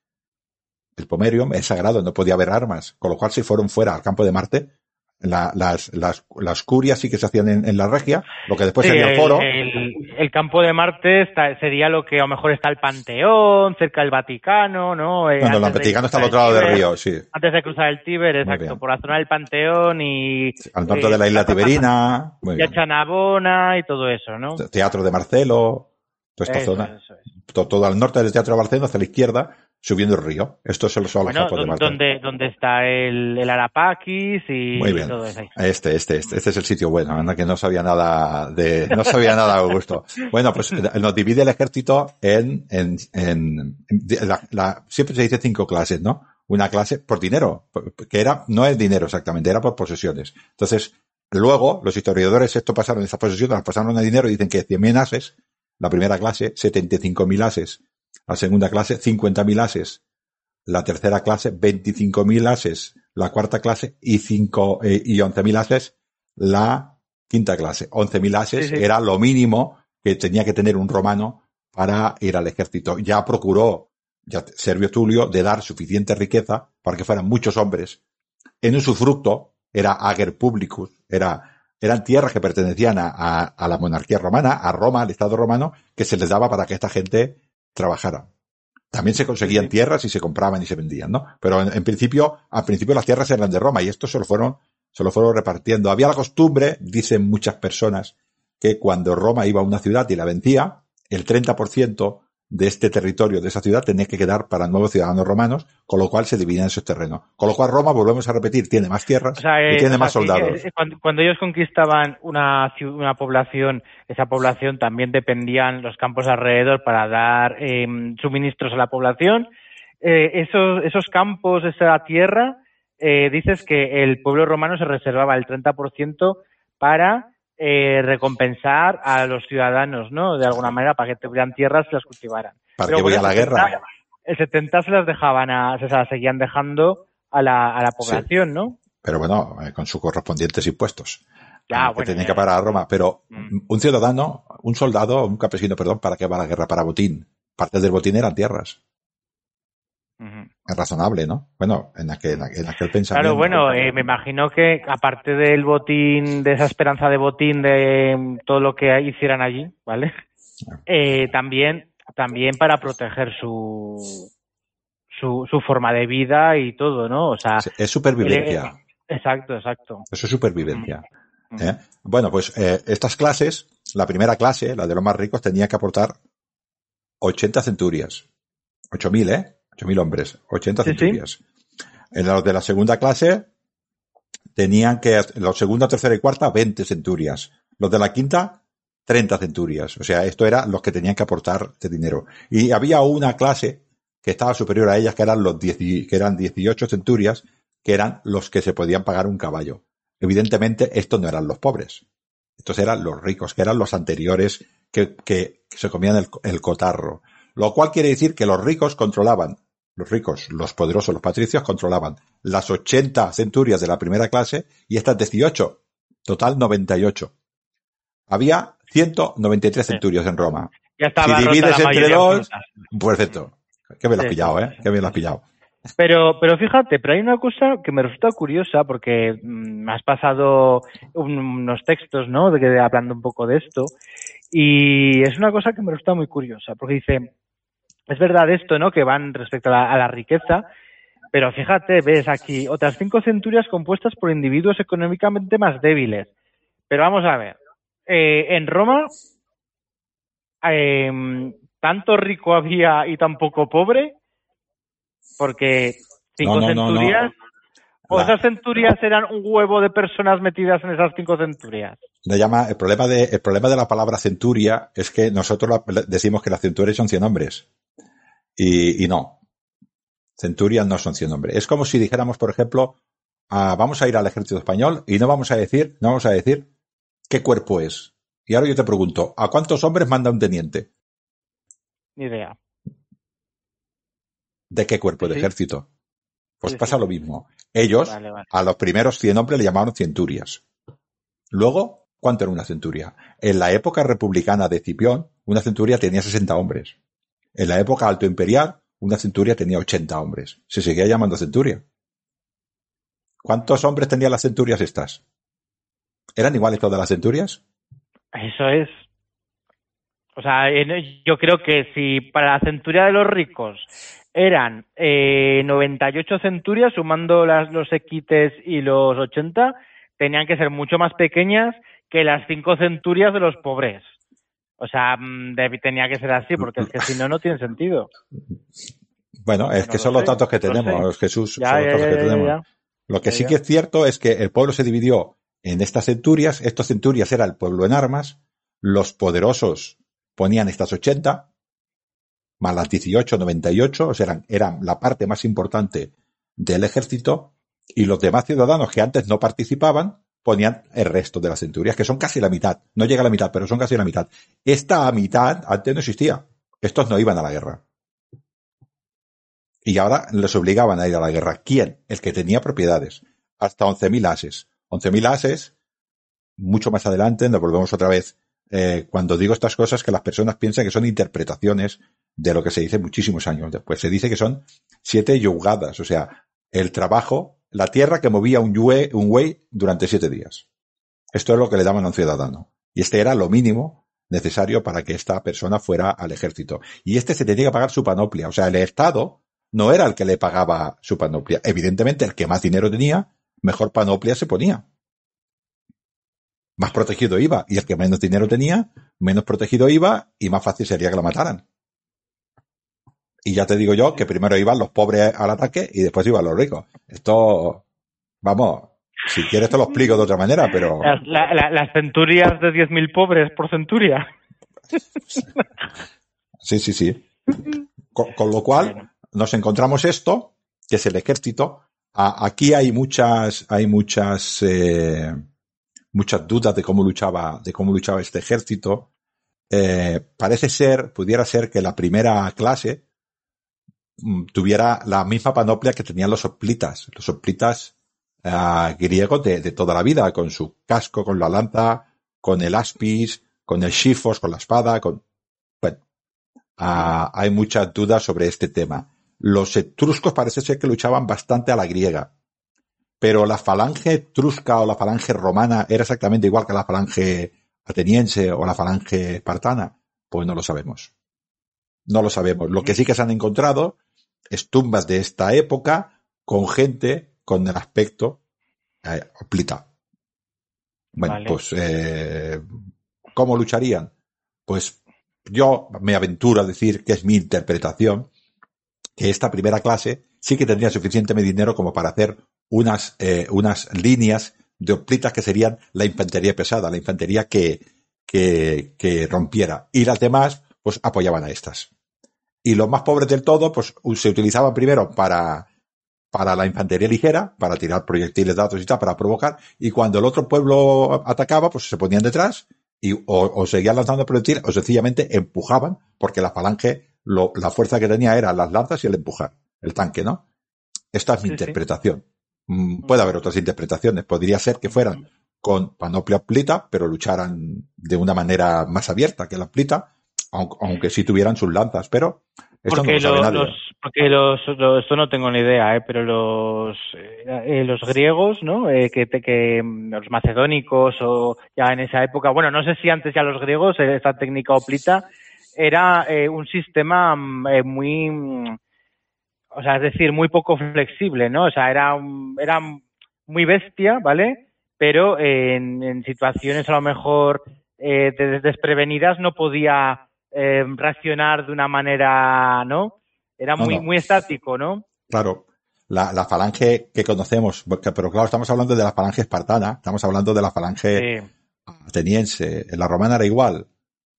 El Pomerium es sagrado, no podía haber armas, con lo cual se fueron fuera al campo de Marte la, las, las, las, curias sí que se hacían en, en la regia, lo que después sería el foro. El, el, campo de Marte está, sería lo que a lo mejor está el Panteón, cerca del Vaticano, ¿no? Eh, el Vaticano está al otro lado del río, sí. Antes de cruzar el Tíber, exacto, por la zona del Panteón y... Al norte eh, de la isla Tiberina. y Chanabona y todo eso, ¿no? Teatro de Marcelo, toda esta zona. Eso todo, todo, al norte del Teatro de Marcelo, hacia la izquierda, subiendo el río. Esto se lo son bueno, de Marte. Donde, donde está el, el Arapaquis y, Muy bien. todo eso. Este, este, este, este es el sitio bueno, anda que no sabía nada de, no sabía nada de gusto. Bueno, pues eh, nos divide el ejército en, en, en, la, la, siempre se dice cinco clases, ¿no? Una clase por dinero, que era, no es dinero exactamente, era por posesiones. Entonces, luego, los historiadores esto pasaron, esas posesiones las pasaron a dinero y dicen que 100.000 ases, la primera clase, 75.000 ases, la segunda clase 50.000 ases, la tercera clase 25.000 ases, la cuarta clase y cinco eh, y 11.000 ases la quinta clase. 11.000 ases sí, sí. era lo mínimo que tenía que tener un romano para ir al ejército. Ya procuró ya Servio Tulio de dar suficiente riqueza para que fueran muchos hombres. En usufructo era ager publicus, era, eran tierras que pertenecían a, a, a la monarquía romana, a Roma, al Estado romano, que se les daba para que esta gente trabajara. También se conseguían tierras y se compraban y se vendían, ¿no? Pero en, en, principio, al principio las tierras eran de Roma y esto se lo fueron, se lo fueron repartiendo. Había la costumbre, dicen muchas personas, que cuando Roma iba a una ciudad y la vencía, el 30% de este territorio, de esa ciudad, tenía que quedar para nuevos ciudadanos romanos, con lo cual se dividían esos terrenos. Con lo cual Roma, volvemos a repetir, tiene más tierras o sea, eh, y tiene o más soldados. Que, cuando, cuando, ellos conquistaban una, una población, esa población también dependían los campos alrededor para dar eh, suministros a la población. Eh, esos, esos campos, esa tierra, eh, dices que el pueblo romano se reservaba el 30% para eh, recompensar a los ciudadanos, ¿no? De alguna manera, para que tuvieran tierras y las cultivaran. ¿Para que voy a la 70, guerra? El 70 se las dejaban a, se las seguían dejando a la, a la población, sí. ¿no? Pero bueno, eh, con sus correspondientes impuestos. Ya, que bueno, tenían ya, que pagar a Roma. Pero mm. un ciudadano, un soldado, un campesino, perdón, ¿para qué va la guerra? Para botín. Parte del botín eran tierras. Es razonable, ¿no? Bueno, en aquel, en aquel pensamiento. Claro, bueno, eh, me imagino que aparte del botín, de esa esperanza de botín, de todo lo que hicieran allí, ¿vale? Eh, también, también para proteger su, su, su forma de vida y todo, ¿no? O sea, es supervivencia. exacto, exacto. Eso es supervivencia. ¿eh? Bueno, pues eh, estas clases, la primera clase, la de los más ricos, tenía que aportar 80 centurias. 8.000, ¿eh? 8.000 hombres. 80 Sí, sí. centurias. En los de la segunda clase tenían que, los segunda, tercera y cuarta, 20 centurias. Los de la quinta, 30 centurias. O sea, esto era los que tenían que aportar de dinero. Y había una clase que estaba superior a ellas, que eran los 10, que eran 18 centurias, que eran los que se podían pagar un caballo. Evidentemente, estos no eran los pobres. Estos eran los ricos, que eran los anteriores que, que se comían el, el cotarro. Lo cual quiere decir que los ricos controlaban, los ricos, los poderosos, los patricios controlaban las 80 centurias de la primera clase y estas 18. Total 98. Había 193 centurios en Roma. Ya estaba si divides entre dos, perfecto. Que me lo has Sí, pillado, ¿eh? Que me lo has pillado. Pero, pero fíjate, pero hay una cosa que me resulta curiosa porque mm, me has pasado un- unos textos, ¿no? De que hablando un poco de esto y es una cosa que me resulta muy curiosa porque dice, es verdad esto, ¿no? Que van respecto a la, a la riqueza, pero fíjate, ves aquí otras cinco centurias compuestas por individuos económicamente más débiles. Pero vamos a ver, eh, en Roma, eh, tanto rico había y tan poco pobre, porque cinco No, no, no, no. centurias, o esas centurias eran un huevo de personas metidas en esas cinco centurias. Le llama, el problema de, el problema de la palabra centuria es que nosotros la- decimos que las centurias son 100 hombres. Y, y no. Centurias no son 100 hombres. Es como si dijéramos, por ejemplo, ah, vamos a ir al ejército español y no vamos a decir, no vamos a decir qué cuerpo es. Y ahora yo te pregunto, ¿a cuántos hombres manda un teniente? Ni idea. ¿De qué cuerpo? De Sí. ejército. Pues Sí, pasa sí. lo mismo. Ellos, Vale, vale. a los primeros 100 hombres le llamaban centurias. Luego, ¿cuánto era una centuria? En la época republicana de Cipión, una centuria tenía 60 hombres. En la época alto imperial, una centuria tenía 80 hombres. Se seguía llamando centuria. ¿Cuántos hombres tenían las centurias estas? ¿Eran iguales todas las centurias? Eso es. O sea, yo creo que si para la centuria de los ricos eran eh, 98 centurias, sumando las, los equites y los 80, tenían que ser mucho más pequeñas que las cinco centurias de los pobres. O sea, mm, deb- tenía que ser así, porque es que si no, no tiene sentido. Bueno, es No que lo son los datos que lo tenemos, Jesús. Ya, son los datos ya, que tenemos. Lo que sí que es cierto es que el pueblo se dividió en estas centurias. Estos centurias era el pueblo en armas. Los poderosos ponían estas 80, más las 18, 98, o sea, eran, eran la parte más importante del ejército. Y los demás ciudadanos que antes no participaban ponían el resto de las centurias, que son casi la mitad. No llega a la mitad, pero son casi la mitad. Esta mitad antes no existía. Estos no iban a la guerra. Y ahora les obligaban a ir a la guerra. ¿Quién? El que tenía propiedades. Hasta 11.000 ases. 11.000 ases, mucho más adelante, nos volvemos otra vez. eh, cuando digo estas cosas, que las personas piensan que son interpretaciones de lo que se dice muchísimos años después. Se dice que son siete yugadas, o sea, el trabajo, la tierra que movía un yue, un durante siete días. Esto es lo que le daban a un ciudadano. Y este era lo mínimo necesario para que esta persona fuera al ejército. Y este se tenía que pagar su panoplia. O sea, el Estado no era el que le pagaba su panoplia. Evidentemente, el que más dinero tenía, mejor panoplia se ponía. Más protegido iba. Y el que menos dinero tenía, menos protegido iba y más fácil sería que lo mataran. Y ya te digo yo que primero iban los pobres al ataque y después iban los ricos. Esto, vamos, si quieres te lo explico de otra manera, pero... Las, la- la- las centurias de 10.000 pobres por centuria. Sí, sí, sí. Con, con lo cual, nos encontramos esto, que es el ejército. A- aquí hay muchas, hay muchas, eh, muchas dudas de cómo luchaba, de cómo luchaba este ejército. Eh, parece ser, pudiera ser que la primera clase tuviera la misma panoplia que tenían los hoplitas, los hoplitas ah, griegos de, toda la vida, con su casco, con la lanza, con el aspis, con el shifos, con la espada, con, bueno, Ah, hay muchas dudas sobre este tema. los etruscos parece ser que luchaban bastante a la griega. Pero la falange etrusca o la falange romana era exactamente igual que la falange ateniense o la falange espartana. Pues no lo sabemos. No lo sabemos. Lo que sí que se han encontrado es tumbas de esta época con gente con el aspecto eh, plita. Bueno, pues, eh, ¿cómo lucharían? Pues yo me aventuro a decir que es mi interpretación que esta primera clase sí que tendría suficiente dinero como para hacer unas, eh, unas líneas de hoplitas que serían la infantería pesada, la infantería que, que, que rompiera. Y las demás, pues apoyaban a estas. Y los más pobres del todo, pues se utilizaban primero para, para la infantería ligera, para tirar proyectiles, datos y tal, para provocar. Y cuando el otro pueblo atacaba, pues se ponían detrás y o, o seguían lanzando proyectiles o sencillamente empujaban porque la falange, lo, la fuerza que tenía era las lanzas y el empujar, el tanque, ¿no? Esta es mi interpretación. Mm, puede haber otras interpretaciones. Podría ser que fueran con panoplia plita, pero lucharan de una manera más abierta que la plita, aunque, sí tuvieran sus lanzas, pero porque, los, porque los, esto no tengo ni idea, ¿eh? pero los, eh, los griegos, ¿no? Eh, que, que los macedónicos o ya en esa época, bueno, no sé si antes ya los griegos, eh, esta técnica oplita, era eh, un sistema mm, muy, mm, o sea, es decir, muy poco flexible, ¿no? O sea, era, era muy bestia, ¿vale? Pero en, en situaciones a lo mejor eh, desprevenidas no podía eh, reaccionar de una manera, ¿no? Era muy, muy estático, ¿no? Claro. La, la, falange que conocemos, pero claro, estamos hablando de la falange espartana, estamos hablando de la falange ateniense. ¿En la romana era igual?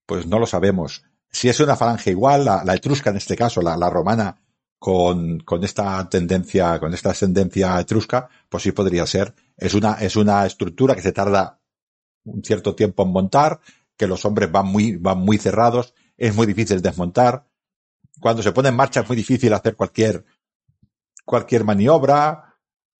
Pues no lo sabemos. Si es una falange igual, la, la etrusca en este caso, la, la romana, con, con esta tendencia, con esta ascendencia etrusca, pues sí podría ser. Es una, es una estructura que se tarda un cierto tiempo en montar, que los hombres van muy, van muy cerrados, es muy difícil desmontar. Cuando se pone en marcha es muy difícil hacer cualquier, cualquier maniobra,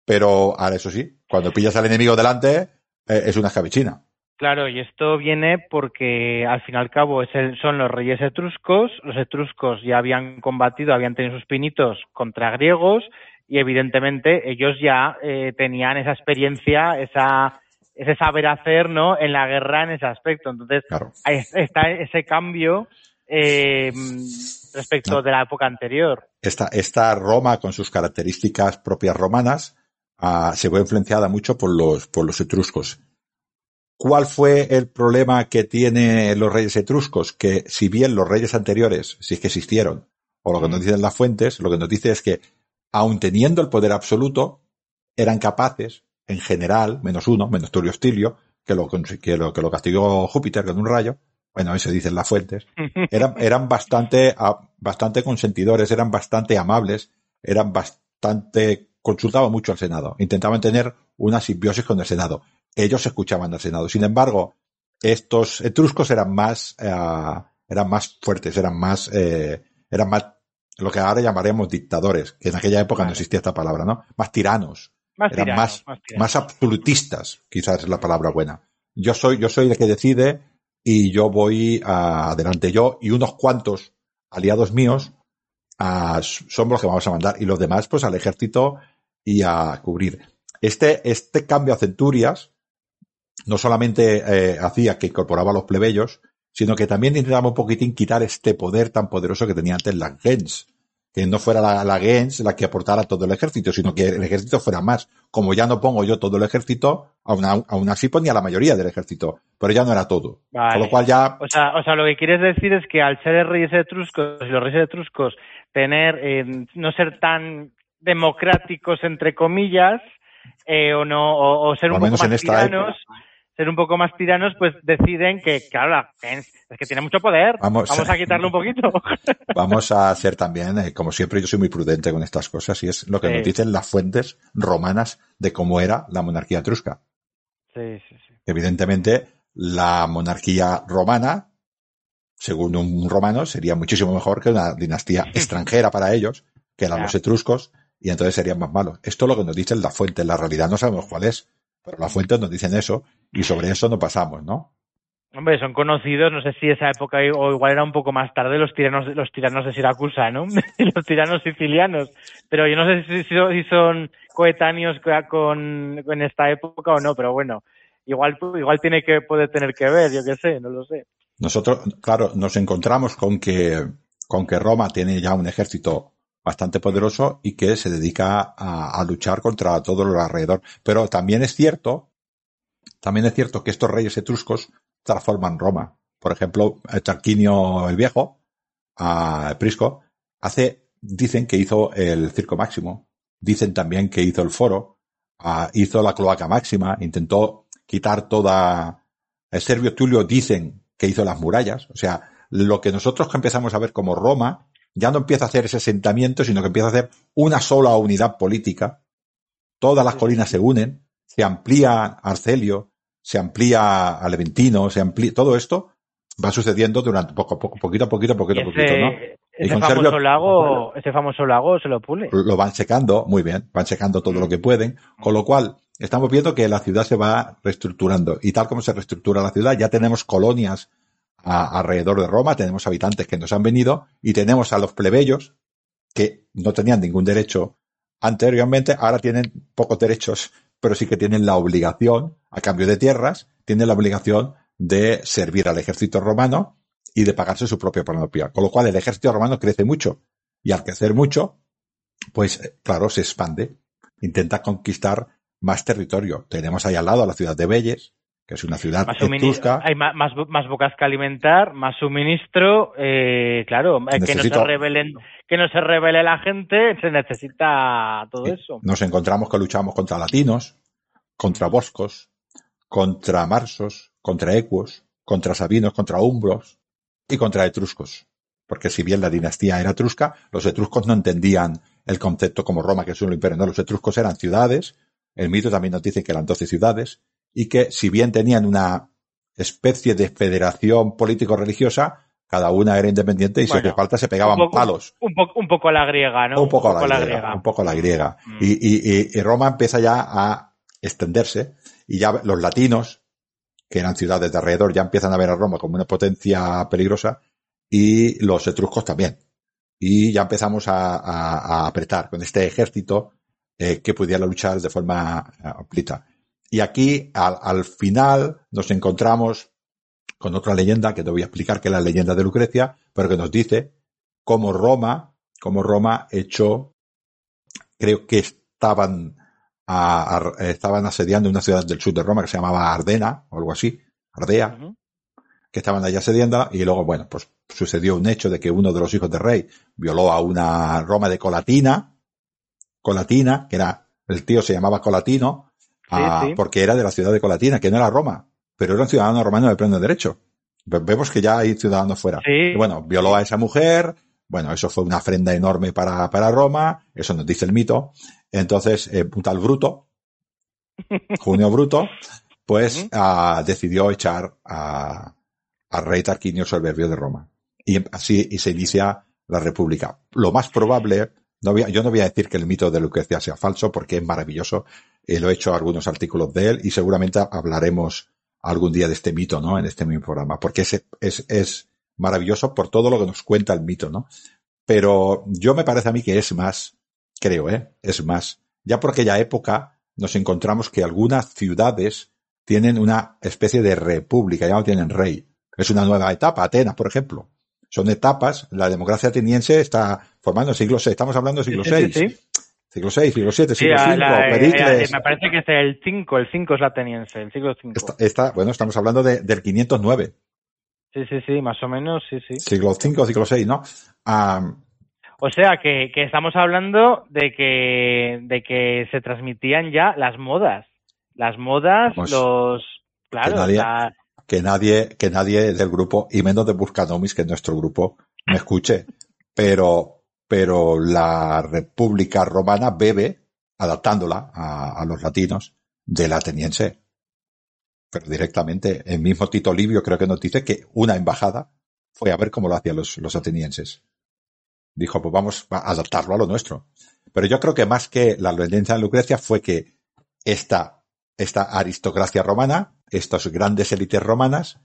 pero ahora eso sí, cuando pillas al enemigo delante, eh, es una escabechina. Claro, y esto viene porque al fin y al cabo es el, son los reyes etruscos. Los etruscos ya habían combatido, habían tenido sus pinitos contra griegos y evidentemente ellos ya eh, tenían esa experiencia, esa ese saber hacer, ¿no? En la guerra en ese aspecto. Entonces, está ese cambio eh, respecto de la época anterior. Esta, esta Roma, con sus características propias romanas, uh, se fue influenciada mucho por los, por los etruscos. ¿Cuál fue el problema que tienen los reyes etruscos? Que si bien los reyes anteriores, si es que existieron, o lo que nos dicen las fuentes, lo que nos dice es que, aun teniendo el poder absoluto, eran capaces en general, menos uno, menos Tulio Hostilio, que lo, que lo, que lo castigó Júpiter con un rayo, bueno, eso dicen las fuentes, eran, eran bastante, bastante consentidores, eran bastante amables, eran bastante, consultaban mucho al Senado, intentaban tener una simbiosis con el Senado. Ellos escuchaban al Senado. Sin embargo, estos etruscos eran más, eh, eran más fuertes, eran más, eh, eran más, lo que ahora llamaremos dictadores, que en aquella época no existía esta palabra, ¿no? Más tiranos. Más, eran más, más, absolutistas, quizás es la palabra buena. Yo soy, yo soy el que decide y yo voy adelante yo y unos cuantos aliados míos a, somos los que vamos a mandar y los demás pues al ejército y a cubrir. Este, este cambio a centurias no solamente eh, hacía que incorporaba a los plebeyos, sino que también intentaba un poquitín quitar este poder tan poderoso que tenía antes la gens que no fuera la, la Gens la que aportara todo el ejército, sino que el ejército fuera más. Como ya no pongo yo todo el ejército, aún, aún así ponía la mayoría del ejército, pero ya no era todo. Vale. Con lo cual ya... O sea, o sea, lo que quieres decir es que al ser reyes etruscos y los reyes etruscos tener, eh, no ser tan democráticos, entre comillas, eh, o no, o, o ser un poco más tiranos, época ser un poco más tiranos, pues deciden que, claro, es que tiene mucho poder. Vamos, vamos a quitarle un poquito. vamos a hacer también, eh, como siempre, yo soy muy prudente con estas cosas y es lo que sí. nos dicen las fuentes romanas de cómo era la monarquía etrusca. Sí, sí, sí. Evidentemente, la monarquía romana, según un romano, sería muchísimo mejor que una dinastía extranjera para ellos, que eran los etruscos, y entonces serían más malos. Esto es lo que nos dicen las fuentes. La realidad no sabemos cuál es, pero las fuentes nos dicen eso y sobre eso no pasamos, ¿no? Hombre, son conocidos, no sé si esa época o igual era un poco más tarde los tiranos, los tiranos de Siracusa, ¿no? los tiranos sicilianos. Pero yo no sé si, si son coetáneos con, en esta época o no, pero bueno, igual, igual tiene que, puede tener que ver, yo qué sé, no lo sé. Nosotros, claro, nos encontramos con que, con que Roma tiene ya un ejército bastante poderoso y que se dedica a, luchar contra todo lo alrededor. Pero también es cierto, también es cierto que estos reyes etruscos transforman Roma. Por ejemplo, Tarquinio el Viejo, a Prisco, hace, dicen que hizo el Circo Máximo, dicen también que hizo el foro, hizo la cloaca máxima, intentó quitar toda, el Servio Tulio dicen que hizo las murallas, o sea, lo que nosotros empezamos a ver como Roma ya no empieza a hacer ese asentamiento, sino que empieza a hacer una sola unidad política. Todas las colinas se unen, se amplía Arcelio, se amplía Aleventino, se amplía, todo esto va sucediendo durante poco a poco, poquito a poquito, poquito a poquito, ¿no? Ese famoso lago, ese famoso lago se lo pule. Lo van secando, muy bien, van secando todo lo que pueden, con lo cual estamos viendo que la ciudad se va reestructurando y tal como se reestructura la ciudad, ya tenemos colonias alrededor de Roma, tenemos habitantes que nos han venido y tenemos a los plebeyos que no tenían ningún derecho anteriormente, ahora tienen pocos derechos, pero sí que tienen la obligación, a cambio de tierras, tienen la obligación de servir al ejército romano y de pagarse su propia panoplia. Con lo cual el ejército romano crece mucho y al crecer mucho, pues claro, se expande, intenta conquistar más territorio. Tenemos ahí al lado a la ciudad de Belles, que es una ciudad más etrusca. Hay más, más, bocas que alimentar, más suministro, eh, claro, eh, que no se rebelen, que no se revele la gente, se necesita todo eso. Nos encontramos que luchamos contra latinos, contra boscos, contra marsos, contra ecuos, contra sabinos, contra umbros y contra etruscos. Porque si bien la dinastía era etrusca, los etruscos no entendían el concepto como Roma, que es un imperio. No, los etruscos eran ciudades. El mito también nos dice que eran doce ciudades y que si bien tenían una especie de federación político-religiosa, cada una era independiente y si hace falta se pegaban palos. Un, poco, un poco a la griega, ¿no? Un poco, a, la griega, Un poco a la griega. Mm. Y, Roma empieza ya a extenderse y ya los latinos, que eran ciudades de alrededor, ya empiezan a ver a Roma como una potencia peligrosa y los etruscos también. Y ya empezamos a, apretar con este ejército eh, que pudiera luchar de forma amplita. Y aquí, al, final, nos encontramos con otra leyenda que te voy a explicar, que es la leyenda de Lucrecia, pero que nos dice cómo Roma, cómo Roma echó, creo que estaban, estaban asediando una ciudad del sur de Roma que se llamaba Ardena, o algo así, Ardea, que estaban allá asediando, y luego, bueno, pues sucedió un hecho de que uno de los hijos del rey violó a una Roma de Colatina, Colatina, que era, el tío se llamaba Colatino, porque era de la ciudad de Colatina, que no era Roma, pero era un ciudadano romano de pleno derecho. Vemos que ya hay ciudadanos fuera. bueno, violó a esa mujer, bueno, eso fue una ofrenda enorme para, para Roma, eso nos dice el mito. Entonces, eh, un tal Bruto, Junio Bruto, pues ah, decidió echar a, al rey Tarquinio soberbio de Roma. Y así y se inicia la República. Lo más probable, no yo no voy a decir que el mito de Lucrecia sea falso porque es maravilloso eh, lo he hecho algunos artículos de él y seguramente hablaremos algún día de este mito, ¿no? En este mismo programa, porque es, es, es maravilloso por todo lo que nos cuenta el mito, ¿no? Pero yo me parece a mí que es más, creo, ¿eh? Es más. Ya por aquella época nos encontramos que algunas ciudades tienen una especie de república, ya no tienen rey. Es una nueva etapa, Atenas, por ejemplo. Son etapas, la democracia ateniense está formando el siglo VI, estamos hablando del siglo VI. Siglo VI, siglo VII, siglo V, Pericles. me parece que es el 5, el 5 es la ateniense, el siglo V. Está, bueno, estamos hablando de, del 509. Sí, sí, sí, más o menos, sí, sí. Siglo V, siglo VI, ¿no? o sea, que, que, estamos hablando de que, de que se transmitían ya las modas. Las modas, pues, los... Claro, nadie, que nadie, que nadie del grupo, y menos de Buscanomis, que es nuestro grupo, me escuche. Pero, pero la República Romana bebe, adaptándola a, los latinos, del ateniense. Pero directamente, el mismo Tito Livio creo que nos dice que una embajada fue a ver cómo lo hacían los, los atenienses. Dijo, pues vamos a adaptarlo a lo nuestro. Pero yo creo que más que la leyenda de Lucrecia fue que esta, esta aristocracia romana, estas grandes élites romanas,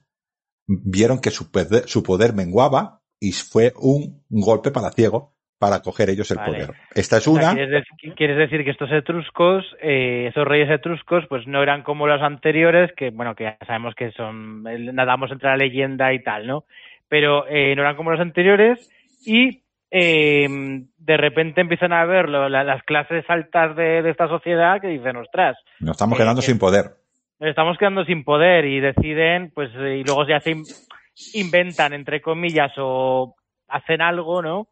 vieron que su poder, su poder menguaba y fue un, un golpe para ciego para coger ellos el Vale. poder. Esta es O sea, una. ¿quieres, decir, quieres decir que estos etruscos, eh, esos reyes etruscos, pues no eran como los anteriores, que bueno, que ya sabemos que son, nadamos entre la leyenda y tal, ¿no? Pero eh, no eran como los anteriores y eh, de repente empiezan a ver las clases altas de, de esta sociedad que dicen, ostras, Nos estamos quedando sin poder. Estamos quedando sin poder y deciden, pues, eh, y luego ya se in- inventan, entre comillas, o hacen algo, ¿no?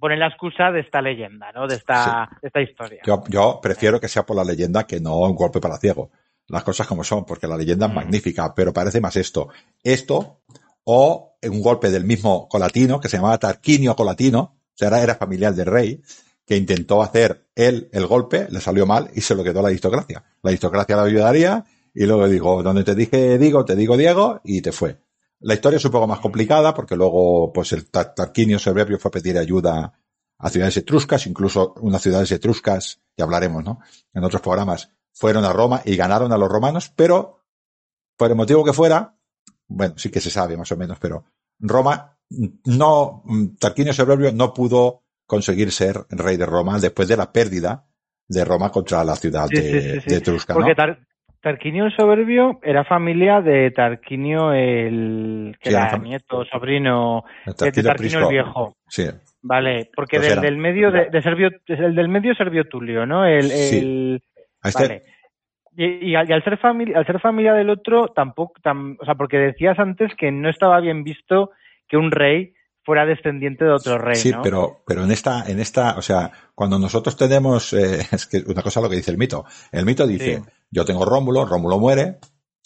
Ponen la excusa de esta leyenda, ¿no? De esta, de esta historia. Yo, yo prefiero que sea por la leyenda que no un golpe para ciego. Las cosas como son, porque la leyenda es magnífica, pero parece más esto. Esto, o un golpe del mismo Colatino, que se llamaba Tarquinio Colatino, o sea, era familiar del rey, que intentó hacer él el golpe, le salió mal y se lo quedó la aristocracia. La aristocracia la ayudaría y luego dijo, donde te dije digo, te digo Diego, y te fue. La historia es un poco más complicada porque luego, pues el Tar- Tarquinio Soberbio fue a pedir ayuda a ciudades etruscas, incluso unas ciudades etruscas, que hablaremos, ¿no? En otros programas, fueron a Roma y ganaron a los romanos, pero por el motivo que fuera, bueno, sí que se sabe más o menos, pero Roma no, Tarquinio Soberbio no pudo conseguir ser rey de Roma después de la pérdida de Roma contra la ciudad Sí, de, sí, sí, sí. de Etrusca, ¿no? Porque Tar- Tarquinio el Soberbio era familia de Tarquinio el que Sí, era nieto, sobrino de Tarquinio el. Viejo. Sí, Vale, porque Pues del, del medio de, de Servio, el del medio Servio Tulio, ¿no? El, Sí. el- este, Vale. Y, y al, y al ser familia, al ser familia del otro, tampoco, tam- o sea, porque decías antes que no estaba bien visto que un rey fuera descendiente de otro rey, Sí, ¿no? pero, pero en esta, en esta, o sea, cuando nosotros tenemos, eh, es que una cosa es lo que dice el mito. El mito dice, Sí. yo tengo Rómulo, Rómulo muere,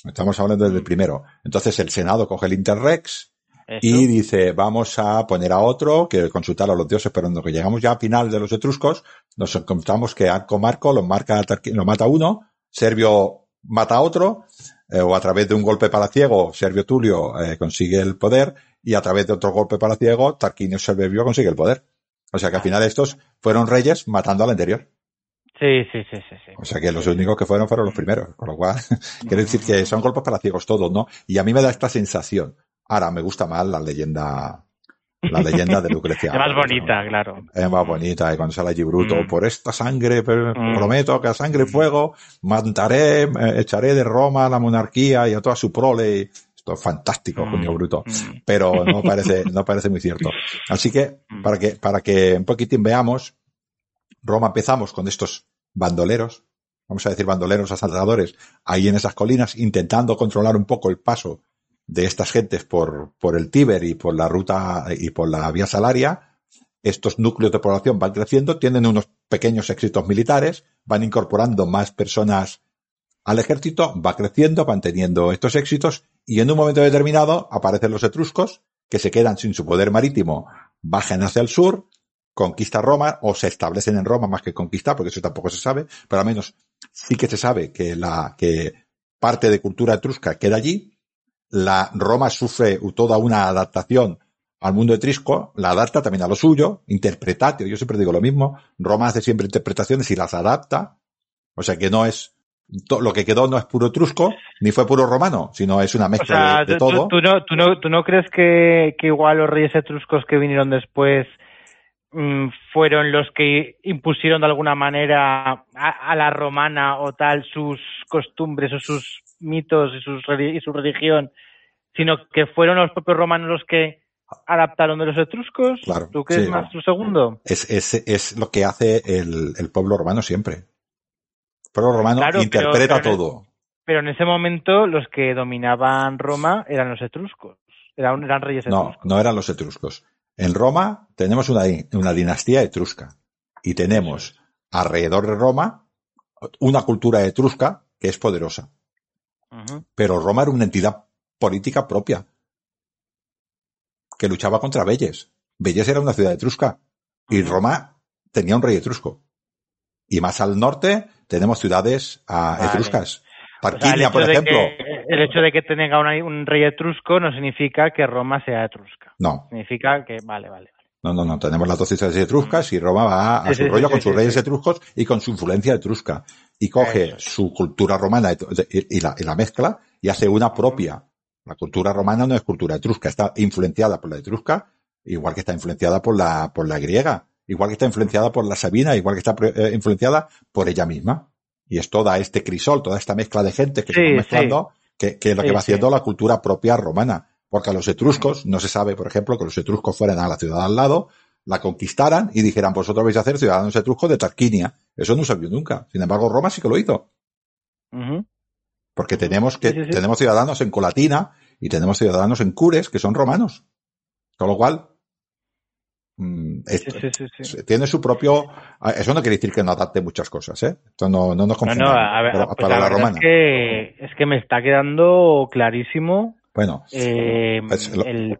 estamos hablando del primero. Entonces el Senado coge el Interrex Eso. y dice, vamos a poner a otro que consultar a los dioses, pero cuando llegamos ya a final de los etruscos, nos encontramos que Arco Marco lo marca, lo mata uno, Servio mata a otro, eh, o a través de un golpe palaciego, Servio Tulio eh, consigue el poder, y a través de otro golpe palaciego, Tarquinio Servio consigue el poder. O sea que al final estos fueron reyes matando al anterior. Sí, sí, sí, sí, sí. O sea que los únicos que fueron fueron los primeros. Con lo cual, quiere decir que son golpes palaciegos todos, ¿no? Y a mí me da esta sensación. Ahora, me gusta más la leyenda, la leyenda de Lucrecia. Es más bonita, claro. Es más bonita, y cuando sale allí Bruto, Mm. por esta sangre, Mm. prometo que a sangre y fuego mataré, eh, echaré de Roma a la monarquía y a toda su prole. Esto es fantástico, Mm. coño Bruto. Mm. Pero no parece, no parece muy cierto. Así que, Mm. para que, para que un poquitín veamos, Roma empezamos con estos bandoleros, vamos a decir bandoleros asaltadores, ahí en esas colinas, intentando controlar un poco el paso de estas gentes por, por el Tíber y por la ruta y por la vía salaria. Estos núcleos de población van creciendo, tienen unos pequeños éxitos militares, van incorporando más personas al ejército, va creciendo, van teniendo estos éxitos y en un momento determinado aparecen los etruscos que se quedan sin su poder marítimo, bajan hacia el sur, conquista Roma o se establecen en Roma más que conquistar, porque eso tampoco se sabe, pero al menos sí que se sabe que la que parte de cultura etrusca queda allí. La Roma sufre toda una adaptación al mundo etrisco, la adapta también a lo suyo, interpretatio, yo siempre digo lo mismo, Roma hace siempre interpretaciones y las adapta, o sea que no es, lo que quedó no es puro etrusco, ni fue puro romano, sino es una O mezcla sea, de, de tú, todo. tú no, tú, no, ¿tú no crees que, que igual los reyes etruscos que vinieron después mm, fueron los que impusieron de alguna manera a, a la romana o tal sus costumbres o sus mitos y, sus, y su religión, sino que fueron los propios romanos los que adaptaron de los etruscos? Claro, ¿Tú crees sí. más tu segundo? Es, es, es lo que hace el, el pueblo romano siempre. Pueblo romano Claro, pero- interpreta pero- todo. Pero en ese momento los que dominaban Roma eran los etruscos, eran, eran reyes No, etruscos. no eran los etruscos. En Roma tenemos una, una dinastía etrusca y tenemos alrededor de Roma una cultura etrusca que es poderosa. Pero Roma era una entidad política propia que luchaba contra Belles. Belles era una ciudad etrusca y. Roma tenía un rey etrusco. Y más al norte tenemos ciudades ah, Vale. etruscas. O sea, hecho por ejemplo. que- el hecho de que tenga una- un rey etrusco no significa que Roma sea etrusca. No, Significa que, vale, vale. vale. No, no, no. Tenemos las dos ciudades etruscas y Roma va a Sí, su sí, rollo sí, con sus reyes etruscos y con su influencia etrusca. Y coge su cultura romana y la, y la mezcla y hace una propia. La cultura romana no es cultura etrusca, está influenciada por la etrusca, igual que está influenciada por la, por la griega, igual que está influenciada por la sabina, igual que está eh, influenciada por ella misma. Y es toda este crisol, toda esta mezcla de gente que se va mezclando, que, que, es lo que va haciendo la cultura propia romana. Porque a los etruscos no se sabe, por ejemplo, que los etruscos fueran a la ciudad al lado, la conquistaran y dijeran, vosotros vais a hacer ciudadanos etruscos de Tarquinia. Eso no se vio nunca. Sin embargo, Roma sí que lo hizo. Porque tenemos que, tenemos ciudadanos en Colatina y tenemos ciudadanos en Cures que son romanos. Con lo cual, mm, tiene su propio. Eso no quiere decir que no adapte muchas cosas, ¿eh? Esto no, no nos confundamos. Pues la, romana. Es que, es que me está quedando clarísimo. Bueno, eh, el,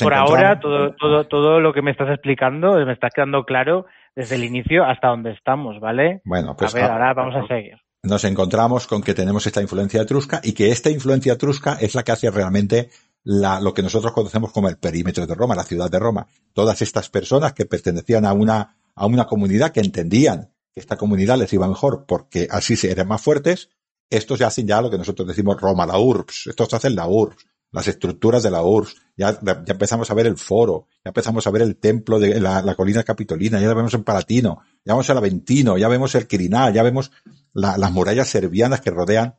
por ahora, todo, todo, todo lo que me estás explicando me está quedando claro desde el inicio hasta donde estamos, ¿vale? Bueno, pues. A ver, ahora vamos a seguir. Nos encontramos con que tenemos esta influencia etrusca y que esta influencia etrusca es la que hace realmente la, lo que nosotros conocemos como el perímetro de Roma, la ciudad de Roma. Todas estas personas que pertenecían a una, a una comunidad que entendían que esta comunidad les iba mejor porque así se eran más fuertes, estos ya hacen ya lo que nosotros decimos Roma, la URBS, estos hacen la URBS, las estructuras de la URSS, ya, ya empezamos a ver el foro, ya empezamos a ver el templo de la, colina capitolina, ya vemos en Palatino, ya vemos el Aventino, ya vemos el Quirinal, ya vemos las murallas serbianas que rodean,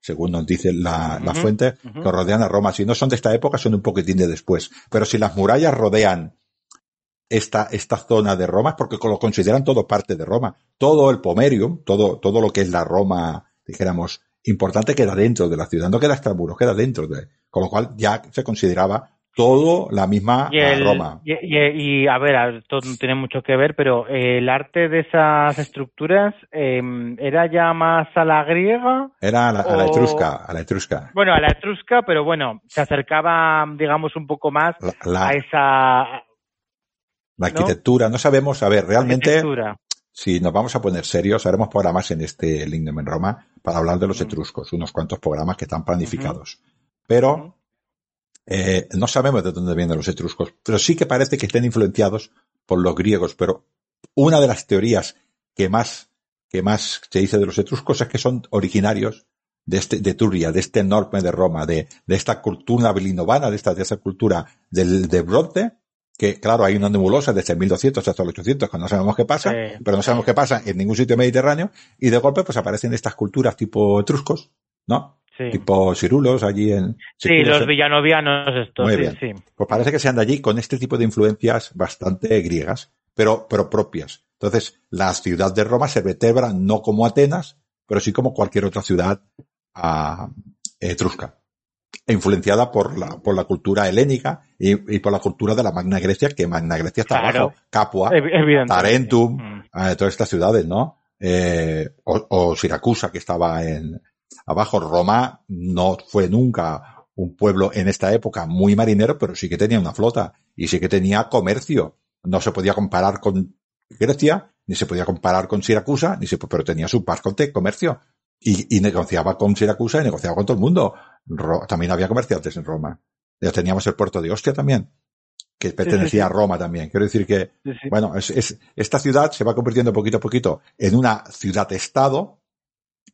según nos dice la, fuente, que rodean a Roma. Si no son de esta época, son un poquitín de después. Pero si las murallas rodean esta, esta zona de Roma, es porque lo consideran todo parte de Roma. Todo el Pomerium, todo, todo lo que es la Roma, dijéramos, importante queda dentro de la ciudad, no queda extramuros, queda dentro de, con lo cual ya se consideraba todo la misma Roma. Y, a ver, esto no tiene mucho que ver, pero el arte de esas estructuras em, era ya más a la griega. Era a la, etrusca, a la etrusca. Bueno, a la etrusca, pero bueno, se acercaba, digamos, un poco más a esa. La arquitectura, ¿no? sabemos, a ver, realmente. Si nos vamos a poner serios, haremos programas en este Lingdom en Roma para hablar de los etruscos, unos cuantos programas que están planificados. Pero eh, no sabemos de dónde vienen los etruscos, pero sí que parece que estén influenciados por los griegos. Pero una de las teorías que más, que más se dice de los etruscos es que son originarios de, este, de Turia, de este norte de Roma, de, de esta cultura bilinovana, de esta, de esa cultura del, de Bronce, que claro, hay una nebulosa desde el 1200 hasta el 800, que no sabemos qué pasa, pero no sabemos qué pasa en ningún sitio mediterráneo, y de golpe pues aparecen estas culturas tipo etruscos, ¿no? Tipo cirulos allí en... Sí, los villanovianos estos, sí, sí. Pues parece que se anda allí con este tipo de influencias bastante griegas, pero, pero propias. Entonces, la ciudad de Roma se vertebra no como Atenas, pero sí como cualquier otra ciudad uh, etrusca. Influenciada por la, por la cultura helénica y, por la cultura de la Magna Grecia, que Magna Grecia está abajo. Capua, Tarentum, mm. eh, todas estas ciudades, ¿no? Eh, o, o, Siracusa, que estaba en, abajo. Roma no fue nunca un pueblo en esta época muy marinero, pero sí que tenía una flota y sí que tenía comercio. No se podía comparar con Grecia, ni se podía comparar con Siracusa, ni se, pero tenía su barco de comercio. Y, y, negociaba con Siracusa y negociaba con todo el mundo. también había comerciantes en Roma. Ya teníamos el puerto de Ostia también, que pertenecía a Roma también. Quiero decir que, bueno, es, esta ciudad se va convirtiendo poquito a poquito en una ciudad-estado,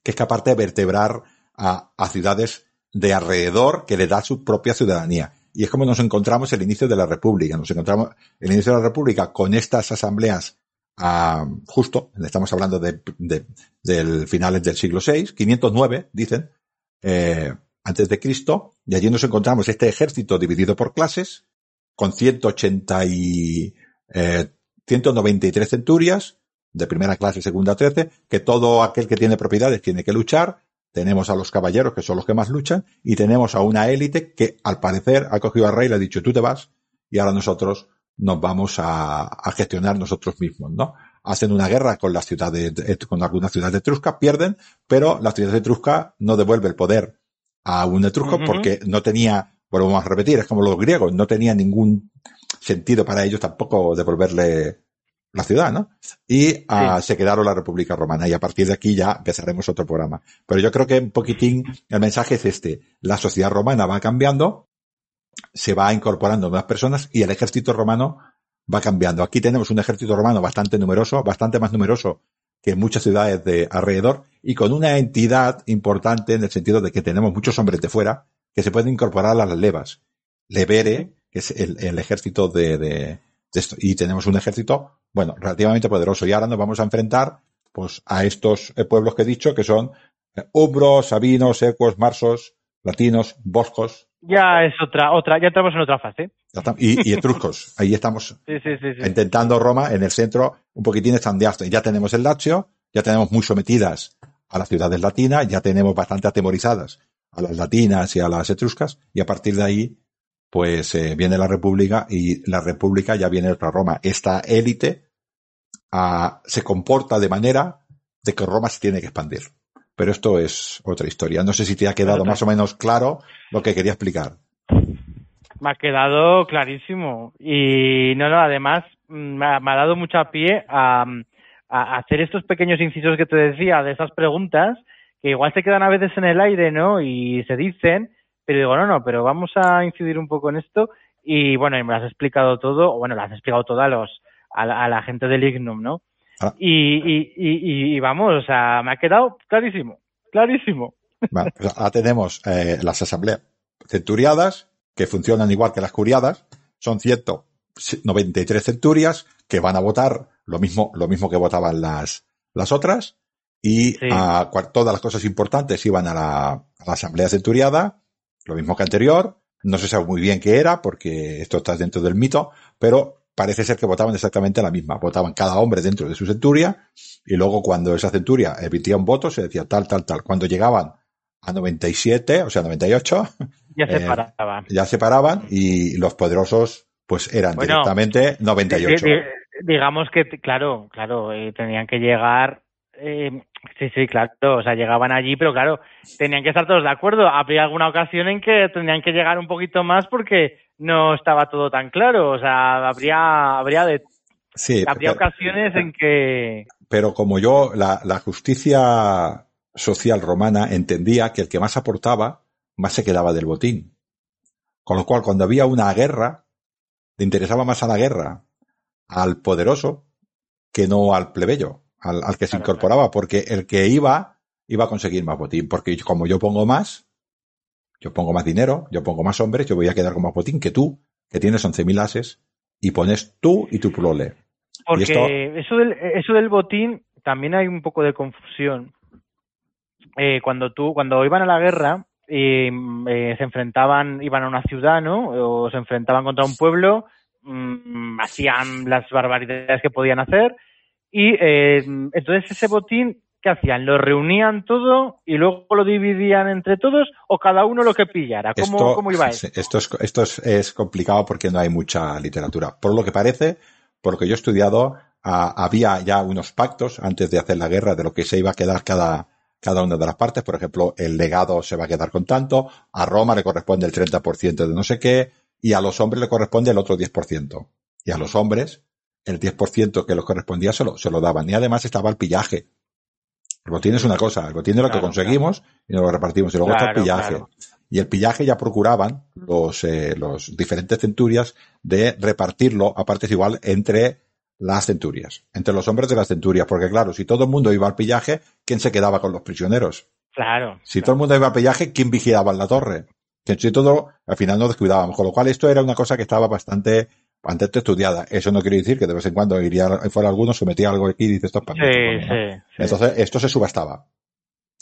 que es capaz de vertebrar a, ciudades de alrededor que le da su propia ciudadanía. Y es como nos encontramos el inicio de la República. Nos encontramos el inicio de la República con estas asambleas ah, justo, estamos hablando de, del finales del siglo VI, 509, dicen, eh, antes de Cristo, y allí nos encontramos este ejército dividido por clases, con 180 y, eh, 193 centurias, de primera clase, segunda, trece, que todo aquel que tiene propiedades tiene que luchar, tenemos a los caballeros que son los que más luchan y tenemos a una élite que al parecer ha cogido al rey y le ha dicho tú te vas y ahora nosotros nos vamos a, gestionar nosotros mismos, ¿no? Hacen una guerra con las ciudades, con algunas ciudades etruscas, pierden, pero la ciudad etrusca no devuelve el poder a un etrusco porque no tenía, volvemos a repetir, es como los griegos, no tenía ningún sentido para ellos tampoco devolverle la ciudad, ¿no? Y uh, se quedaron la República Romana y a partir de aquí ya empezaremos otro programa. Pero yo creo que un poquitín el mensaje es este. La sociedad romana va cambiando, se va incorporando nuevas personas y el ejército romano va cambiando. Aquí tenemos un ejército romano bastante numeroso, bastante más numeroso que muchas ciudades de alrededor y con una entidad importante en el sentido de que tenemos muchos hombres de fuera, que se pueden incorporar a las levas. Levere, que es el, el ejército de, de, de, esto. Y tenemos un ejército, bueno, relativamente poderoso. Y ahora nos vamos a enfrentar, pues, a estos eh, pueblos que he dicho, que son eh, umbros, sabinos, ecuos, marsos, latinos, boscos. Ya es otra, otra, ya entramos en otra fase. Y, y etruscos. Ahí estamos sí, sí, sí, intentando Roma en el centro, un poquitín estandeaste. Ya tenemos el Lazio, ya tenemos muy sometidas a las ciudades latinas, ya tenemos bastante atemorizadas a las latinas y a las etruscas, y a partir de ahí, pues eh, viene la República y la República ya viene otra Roma. Esta élite se comporta de manera de que Roma se tiene que expandir. Pero esto es otra historia. No sé si te ha quedado más o menos claro lo que quería explicar. Me ha quedado clarísimo. Y no, no, además mm, me ha, me ha dado mucho pie a, a, hacer estos pequeños incisos que te decía de esas preguntas que igual se quedan a veces en el aire, ¿no? Y se dicen, pero digo, no, no, pero vamos a incidir un poco en esto. Y bueno, y me lo has explicado todo, o bueno, lo has explicado todo a los, a la, a la gente del Ignum, ¿no? Ah. Y, y, y, y, vamos, o sea, me ha quedado clarísimo, clarísimo. Vale, pues ahora tenemos eh, las asambleas centuriadas, que funcionan igual que las curiadas, son 193 centurias que van a votar lo mismo, lo mismo que votaban las, las otras, y Sí. a, todas las cosas importantes iban a la, a la asamblea centuriada, lo mismo que anterior, no se sabe muy bien qué era, porque esto está dentro del mito, pero parece ser que votaban exactamente la misma. Votaban cada hombre dentro de su centuria, y luego cuando esa centuria emitía un voto, se decía tal, tal, tal. Cuando llegaban a 97, o sea, 98, Ya se Eh, paraban. ya se paraban y los poderosos pues eran Bueno, directamente 98. Di- di- digamos que, claro, claro, eh, tenían que llegar. Eh, sí, sí, claro, o sea, llegaban allí, pero claro, tenían que estar todos de acuerdo. Habría alguna ocasión en que tenían que llegar un poquito más porque no estaba todo tan claro. O sea, habría, habría, de, Sí, habría pero, ocasiones en que. pero como yo, la, la justicia social romana entendía que el que más aportaba, más se quedaba del botín. Con lo cual, cuando había una guerra, le interesaba más a la guerra al poderoso que no al plebeyo, al, al que se Claro, incorporaba, porque el que iba, iba a conseguir más botín, porque como yo pongo más, yo pongo más dinero, yo pongo más hombres, yo voy a quedar con más botín que tú, que tienes 11.000 ases, y pones tú y tu prole. Porque esto- eso, del, eso del botín también hay un poco de confusión. Eh, cuando tú, cuando iban a la guerra, eh, eh, se enfrentaban, iban a una ciudad, ¿no? O se enfrentaban contra un pueblo, mm, hacían las barbaridades que podían hacer y eh, entonces ese botín, ¿qué hacían? ¿Lo reunían todo y luego lo dividían entre todos o cada uno lo que pillara? ¿Cómo, Esto, cómo iba eso? esto, es, esto es, es complicado porque no hay mucha literatura. Por lo que parece, por lo que yo he estudiado, había ya unos pactos antes de hacer la guerra de lo que se iba a quedar cada, cada una de las partes. Por ejemplo, el legado se va a quedar con tanto, a Roma le corresponde el 30% de no sé qué, y a los hombres le corresponde el otro 10%. Y a los hombres, el 10% que les correspondía se lo, se lo daban. Y además estaba el pillaje. El botín es una cosa, el botín es lo que Claro, conseguimos y nos lo repartimos. Y luego está el pillaje. Y el pillaje ya procuraban los, eh, los diferentes centurias de repartirlo a partes igual entre las centurias, entre los hombres de las centurias, porque claro, si todo el mundo iba al pillaje, ¿quién se quedaba con los prisioneros? Claro. Si todo el mundo iba al pillaje, ¿quién vigilaba en la torre? Que si todo, al final nos descuidábamos, con lo cual esto era una cosa que estaba bastante, bastante estudiada. Eso no quiere decir que de vez en cuando iría fuera alguno, se metía algo aquí y dice esto es para mí, esto es Sí, para mí", ¿no? sí, sí. Entonces, esto se subastaba.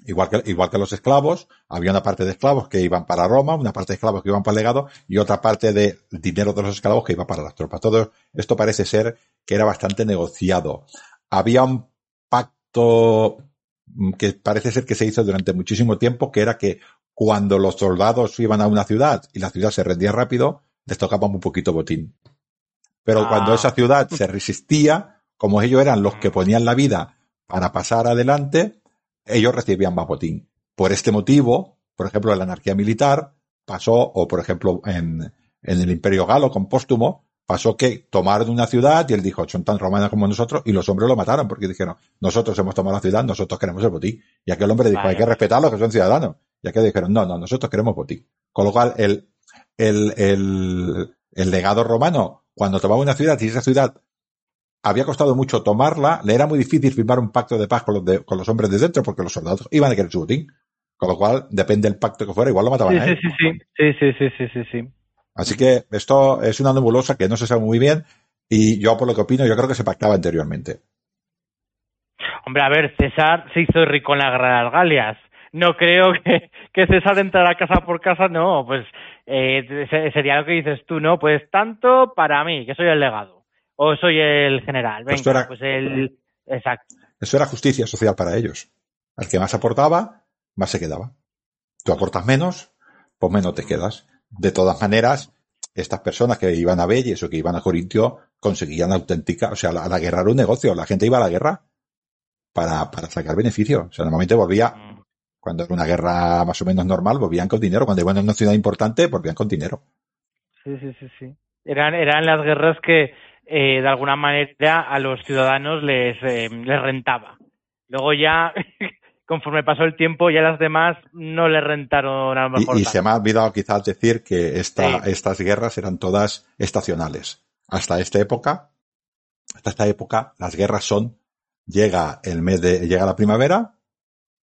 Igual que, igual que los esclavos, había una parte de esclavos que iban para Roma, una parte de esclavos que iban para el legado y otra parte de dinero de los esclavos que iba para las tropas. Todo esto parece ser que era bastante negociado. Había un pacto mm, que parece ser que se hizo durante muchísimo tiempo, que era que cuando los soldados iban a una ciudad y la ciudad se rendía rápido, les tocaba un poquito botín. Pero Ah. cuando esa ciudad se resistía, como ellos eran los que ponían la vida para pasar adelante, ellos recibían más botín. Por este motivo, por ejemplo, en la anarquía militar pasó, o por ejemplo en, en el Imperio Galo con Póstumo, pasó que tomaron una ciudad y él dijo, son tan romanos como nosotros, y los hombres lo mataron porque dijeron, nosotros hemos tomado la ciudad, nosotros queremos el botín. Y aquel hombre dijo, hay que respetarlos que son ciudadanos. Y aquellos dijeron, no, no, nosotros queremos botín. Con lo cual, el, el, el, el legado romano, cuando tomaba una ciudad y esa ciudad había costado mucho tomarla, le era muy difícil firmar un pacto de paz con los, de- con los hombres de dentro porque los soldados iban a querer su botín. Con lo cual, depende del pacto que fuera, igual lo mataban Sí, a sí, él. sí, sí, sí, sí, sí, sí, sí, sí. Así que esto es una nebulosa que no se sabe muy bien y yo por lo que opino, yo creo que se pactaba anteriormente. Hombre, a ver, César se hizo rico en la guerra de las Galias. No creo que, que César entrara casa por casa, no, pues eh, se- sería lo que dices tú, ¿no? Pues tanto para mí, que soy el legado, o soy el general, Pues venga, era- pues el... Exacto. Eso era justicia social para ellos. Al que más aportaba, más se quedaba. Tú aportas menos, pues menos te quedas. De todas maneras, estas personas que iban a Belles o que iban a Corintio conseguían auténtica, o sea, la, la guerra era un negocio. La gente iba a la guerra para, para sacar beneficio. O sea, normalmente volvía, Mm. Cuando era una guerra más o menos normal, volvían con dinero. Cuando iban a una ciudad importante, volvían con dinero. Sí, sí, sí, sí. Eran, eran las guerras que eh, de alguna manera a los ciudadanos les, eh, les rentaba. Luego ya, conforme pasó el tiempo, ya las demás no les rentaron a lo mejor. Y, y se me ha olvidado quizás decir que esta, Sí. estas guerras eran todas estacionales. Hasta esta época, hasta esta época, las guerras son, llega el mes de, llega la primavera,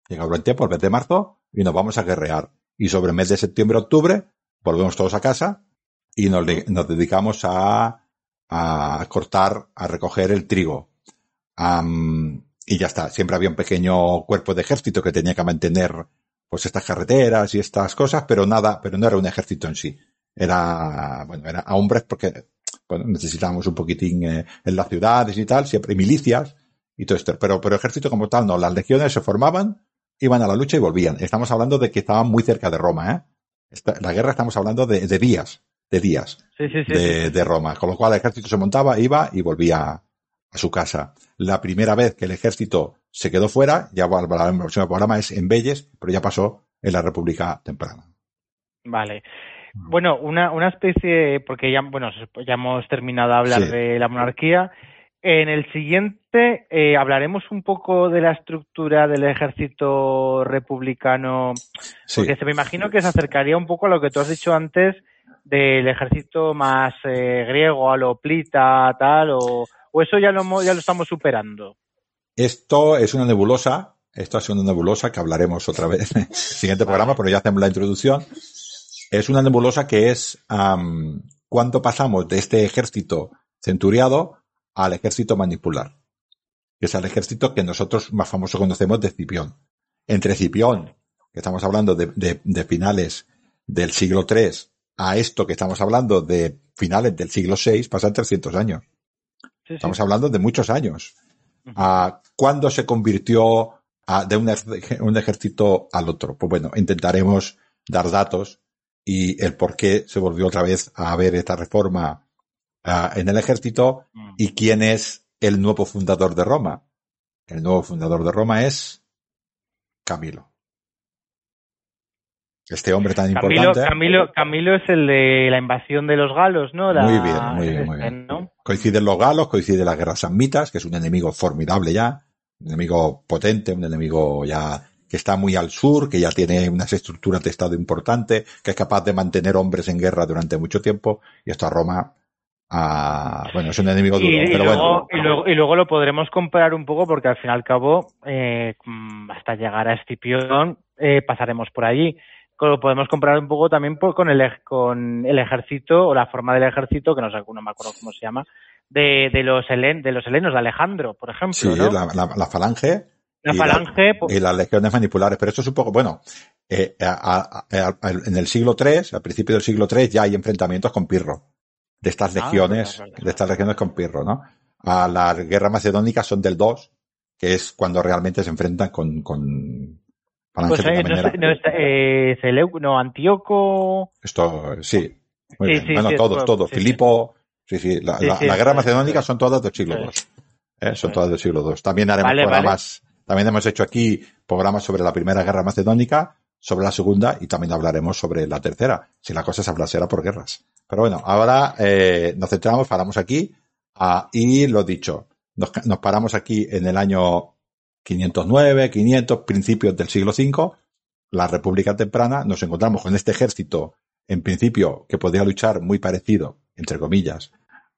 llega el buen tiempo, el mes de marzo, y nos vamos a guerrear. Y sobre el mes de septiembre, octubre, volvemos todos a casa y nos, de- nos dedicamos a, a cortar, a recoger el trigo. Y ya está. Siempre había un pequeño cuerpo de ejército que tenía que mantener pues estas carreteras y estas cosas, pero nada, pero no era un ejército en sí. Era, bueno, era a hombres porque bueno, necesitábamos un poquitín eh, en las ciudades y tal, siempre milicias y todo esto. Pero, pero ejército como tal, no. Las legiones se formaban, iban a la lucha y volvían. Estamos hablando de que estaban muy cerca de Roma, ¿eh? Esta- la guerra estamos hablando de, de días, de días Sí, sí, sí. de, Roma. Con lo cual el ejército se montaba, iba y volvía a su casa. La primera vez que el ejército se quedó fuera, ya va- el próximo programa es en Belles, pero ya pasó en la República Temprana. Vale. Bueno, una, una especie, porque ya, bueno, ya hemos terminado de hablar de la monarquía. En el siguiente eh, hablaremos un poco de la estructura del ejército republicano, Sí, porque se me imagino que se acercaría un poco a lo que tú has dicho antes del ejército más eh, griego, a lo plita, tal, o, o eso ya lo, ya lo estamos superando. esto es una nebulosa, esto es una nebulosa que hablaremos otra vez en el siguiente programa, pero ya hacemos la introducción. Es una nebulosa que es am, cuando pasamos de este ejército centuriado al ejército manipular, que es el ejército que nosotros más famoso conocemos de Cipión. Entre Cipión, que estamos hablando de, de- de finales del siglo III, a esto que estamos hablando de finales del siglo VI, pasan 300 años. Sí, sí. Estamos hablando de muchos años. ¿A cuándo se convirtió a- de un, un ejército al otro? Pues bueno, intentaremos dar datos y el por qué se volvió otra vez a ver esta reforma ah, en el ejército Mm. y quién es el nuevo fundador de Roma. El nuevo fundador de Roma es Camilo. Este hombre tan Camilo, importante. Camilo, Camilo es el de la invasión de los galos, ¿no? La- Muy bien, muy bien, muy este, bien. ¿no? Coinciden los galos, coincide la guerra samnitas, que es un enemigo formidable ya, un enemigo potente, un enemigo ya que está muy al sur, que ya tiene unas estructuras de estado importantes, que es capaz de mantener hombres en guerra durante mucho tiempo, y esto a Roma, bueno, es un enemigo Y, duro, y pero luego, bueno. y, luego, y luego lo podremos comparar un poco porque al fin y al cabo, eh, mm, hasta llegar a Escipión, eh, pasaremos por allí. Lo podemos comparar un poco también por- con, el, ej- con el ejército o la forma del ejército, que no, sé, no me acuerdo cómo se llama, de, de, los, helen, de los helenos, de Alejandro, por ejemplo. Sí, ¿no? la, la- la falange La y falange, po- y las legiones manipulares, pero esto es un poco, bueno, eh, a- a- a- a- en el siglo III, al principio del siglo III, ya hay enfrentamientos con Pirro, de estas Ah, legiones, verdad, verdad. de estas legiones con Pirro, ¿no? A las guerras macedónicas son del 2, que es cuando realmente se enfrentan con, con pues, eh, no, manera. sé, no, está- eh, Seleu- no, Antíoco. Esto, sí. Muy Sí, bien. sí, bueno, sí, todos, pues, todos. sí, Filipo, sí, sí. La, Sí, la- sí, la guerra macedónica son todas del siglo II. ¿eh? Son todas del siglo II. También haremos Vale, programas, también hemos hecho aquí programas sobre la primera guerra macedónica, sobre la segunda y también hablaremos sobre la tercera, si la cosa se hablasera por guerras. Pero bueno, ahora eh, nos centramos, paramos aquí ah, y lo dicho, nos, nos paramos aquí en el año 509, 500, principios del siglo V, la República Temprana, nos encontramos con este ejército, en principio, que podía luchar muy parecido, entre comillas,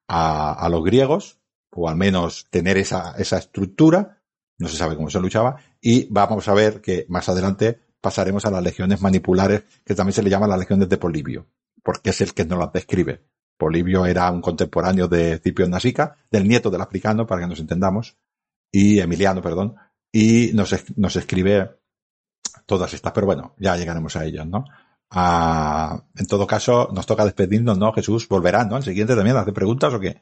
a, a los griegos, o al menos tener esa, esa estructura, no se sabe cómo se luchaba, y vamos a ver que más adelante pasaremos a las legiones manipulares, que también se le llama las legiones de Polibio, porque es el que nos las describe. Polibio era un contemporáneo de Cipio Nasica, del nieto del africano, para que nos entendamos, y Emiliano, perdón, y nos, nos escribe todas estas, pero bueno, ya llegaremos a ellas, ¿no? Ah, en todo caso, nos toca despedirnos, ¿no? Jesús volverá, ¿no? El siguiente también hace preguntas o qué?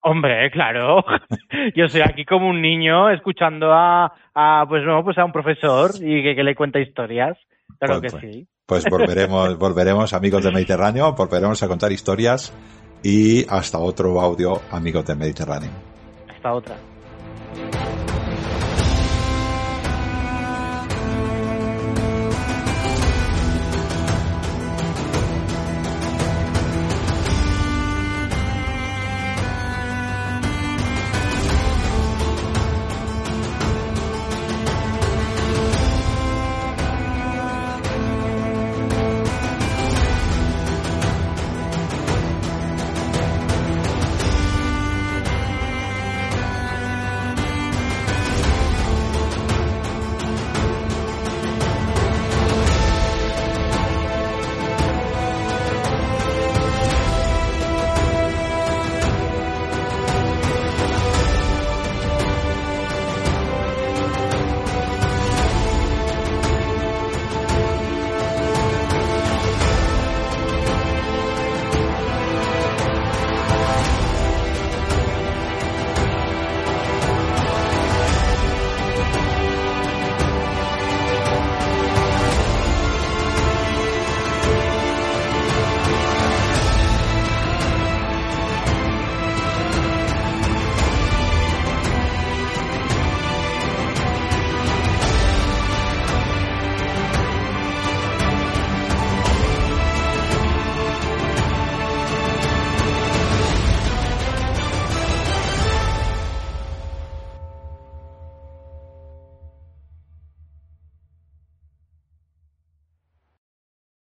Hombre, claro. Yo soy aquí como un niño escuchando a, a pues no, pues a un profesor y que, que le cuenta historias. Claro Pues, que pues, sí. Pues volveremos, volveremos, amigos del Mediterráneo, volveremos a contar historias y hasta otro audio, amigos del Mediterráneo. Hasta otra.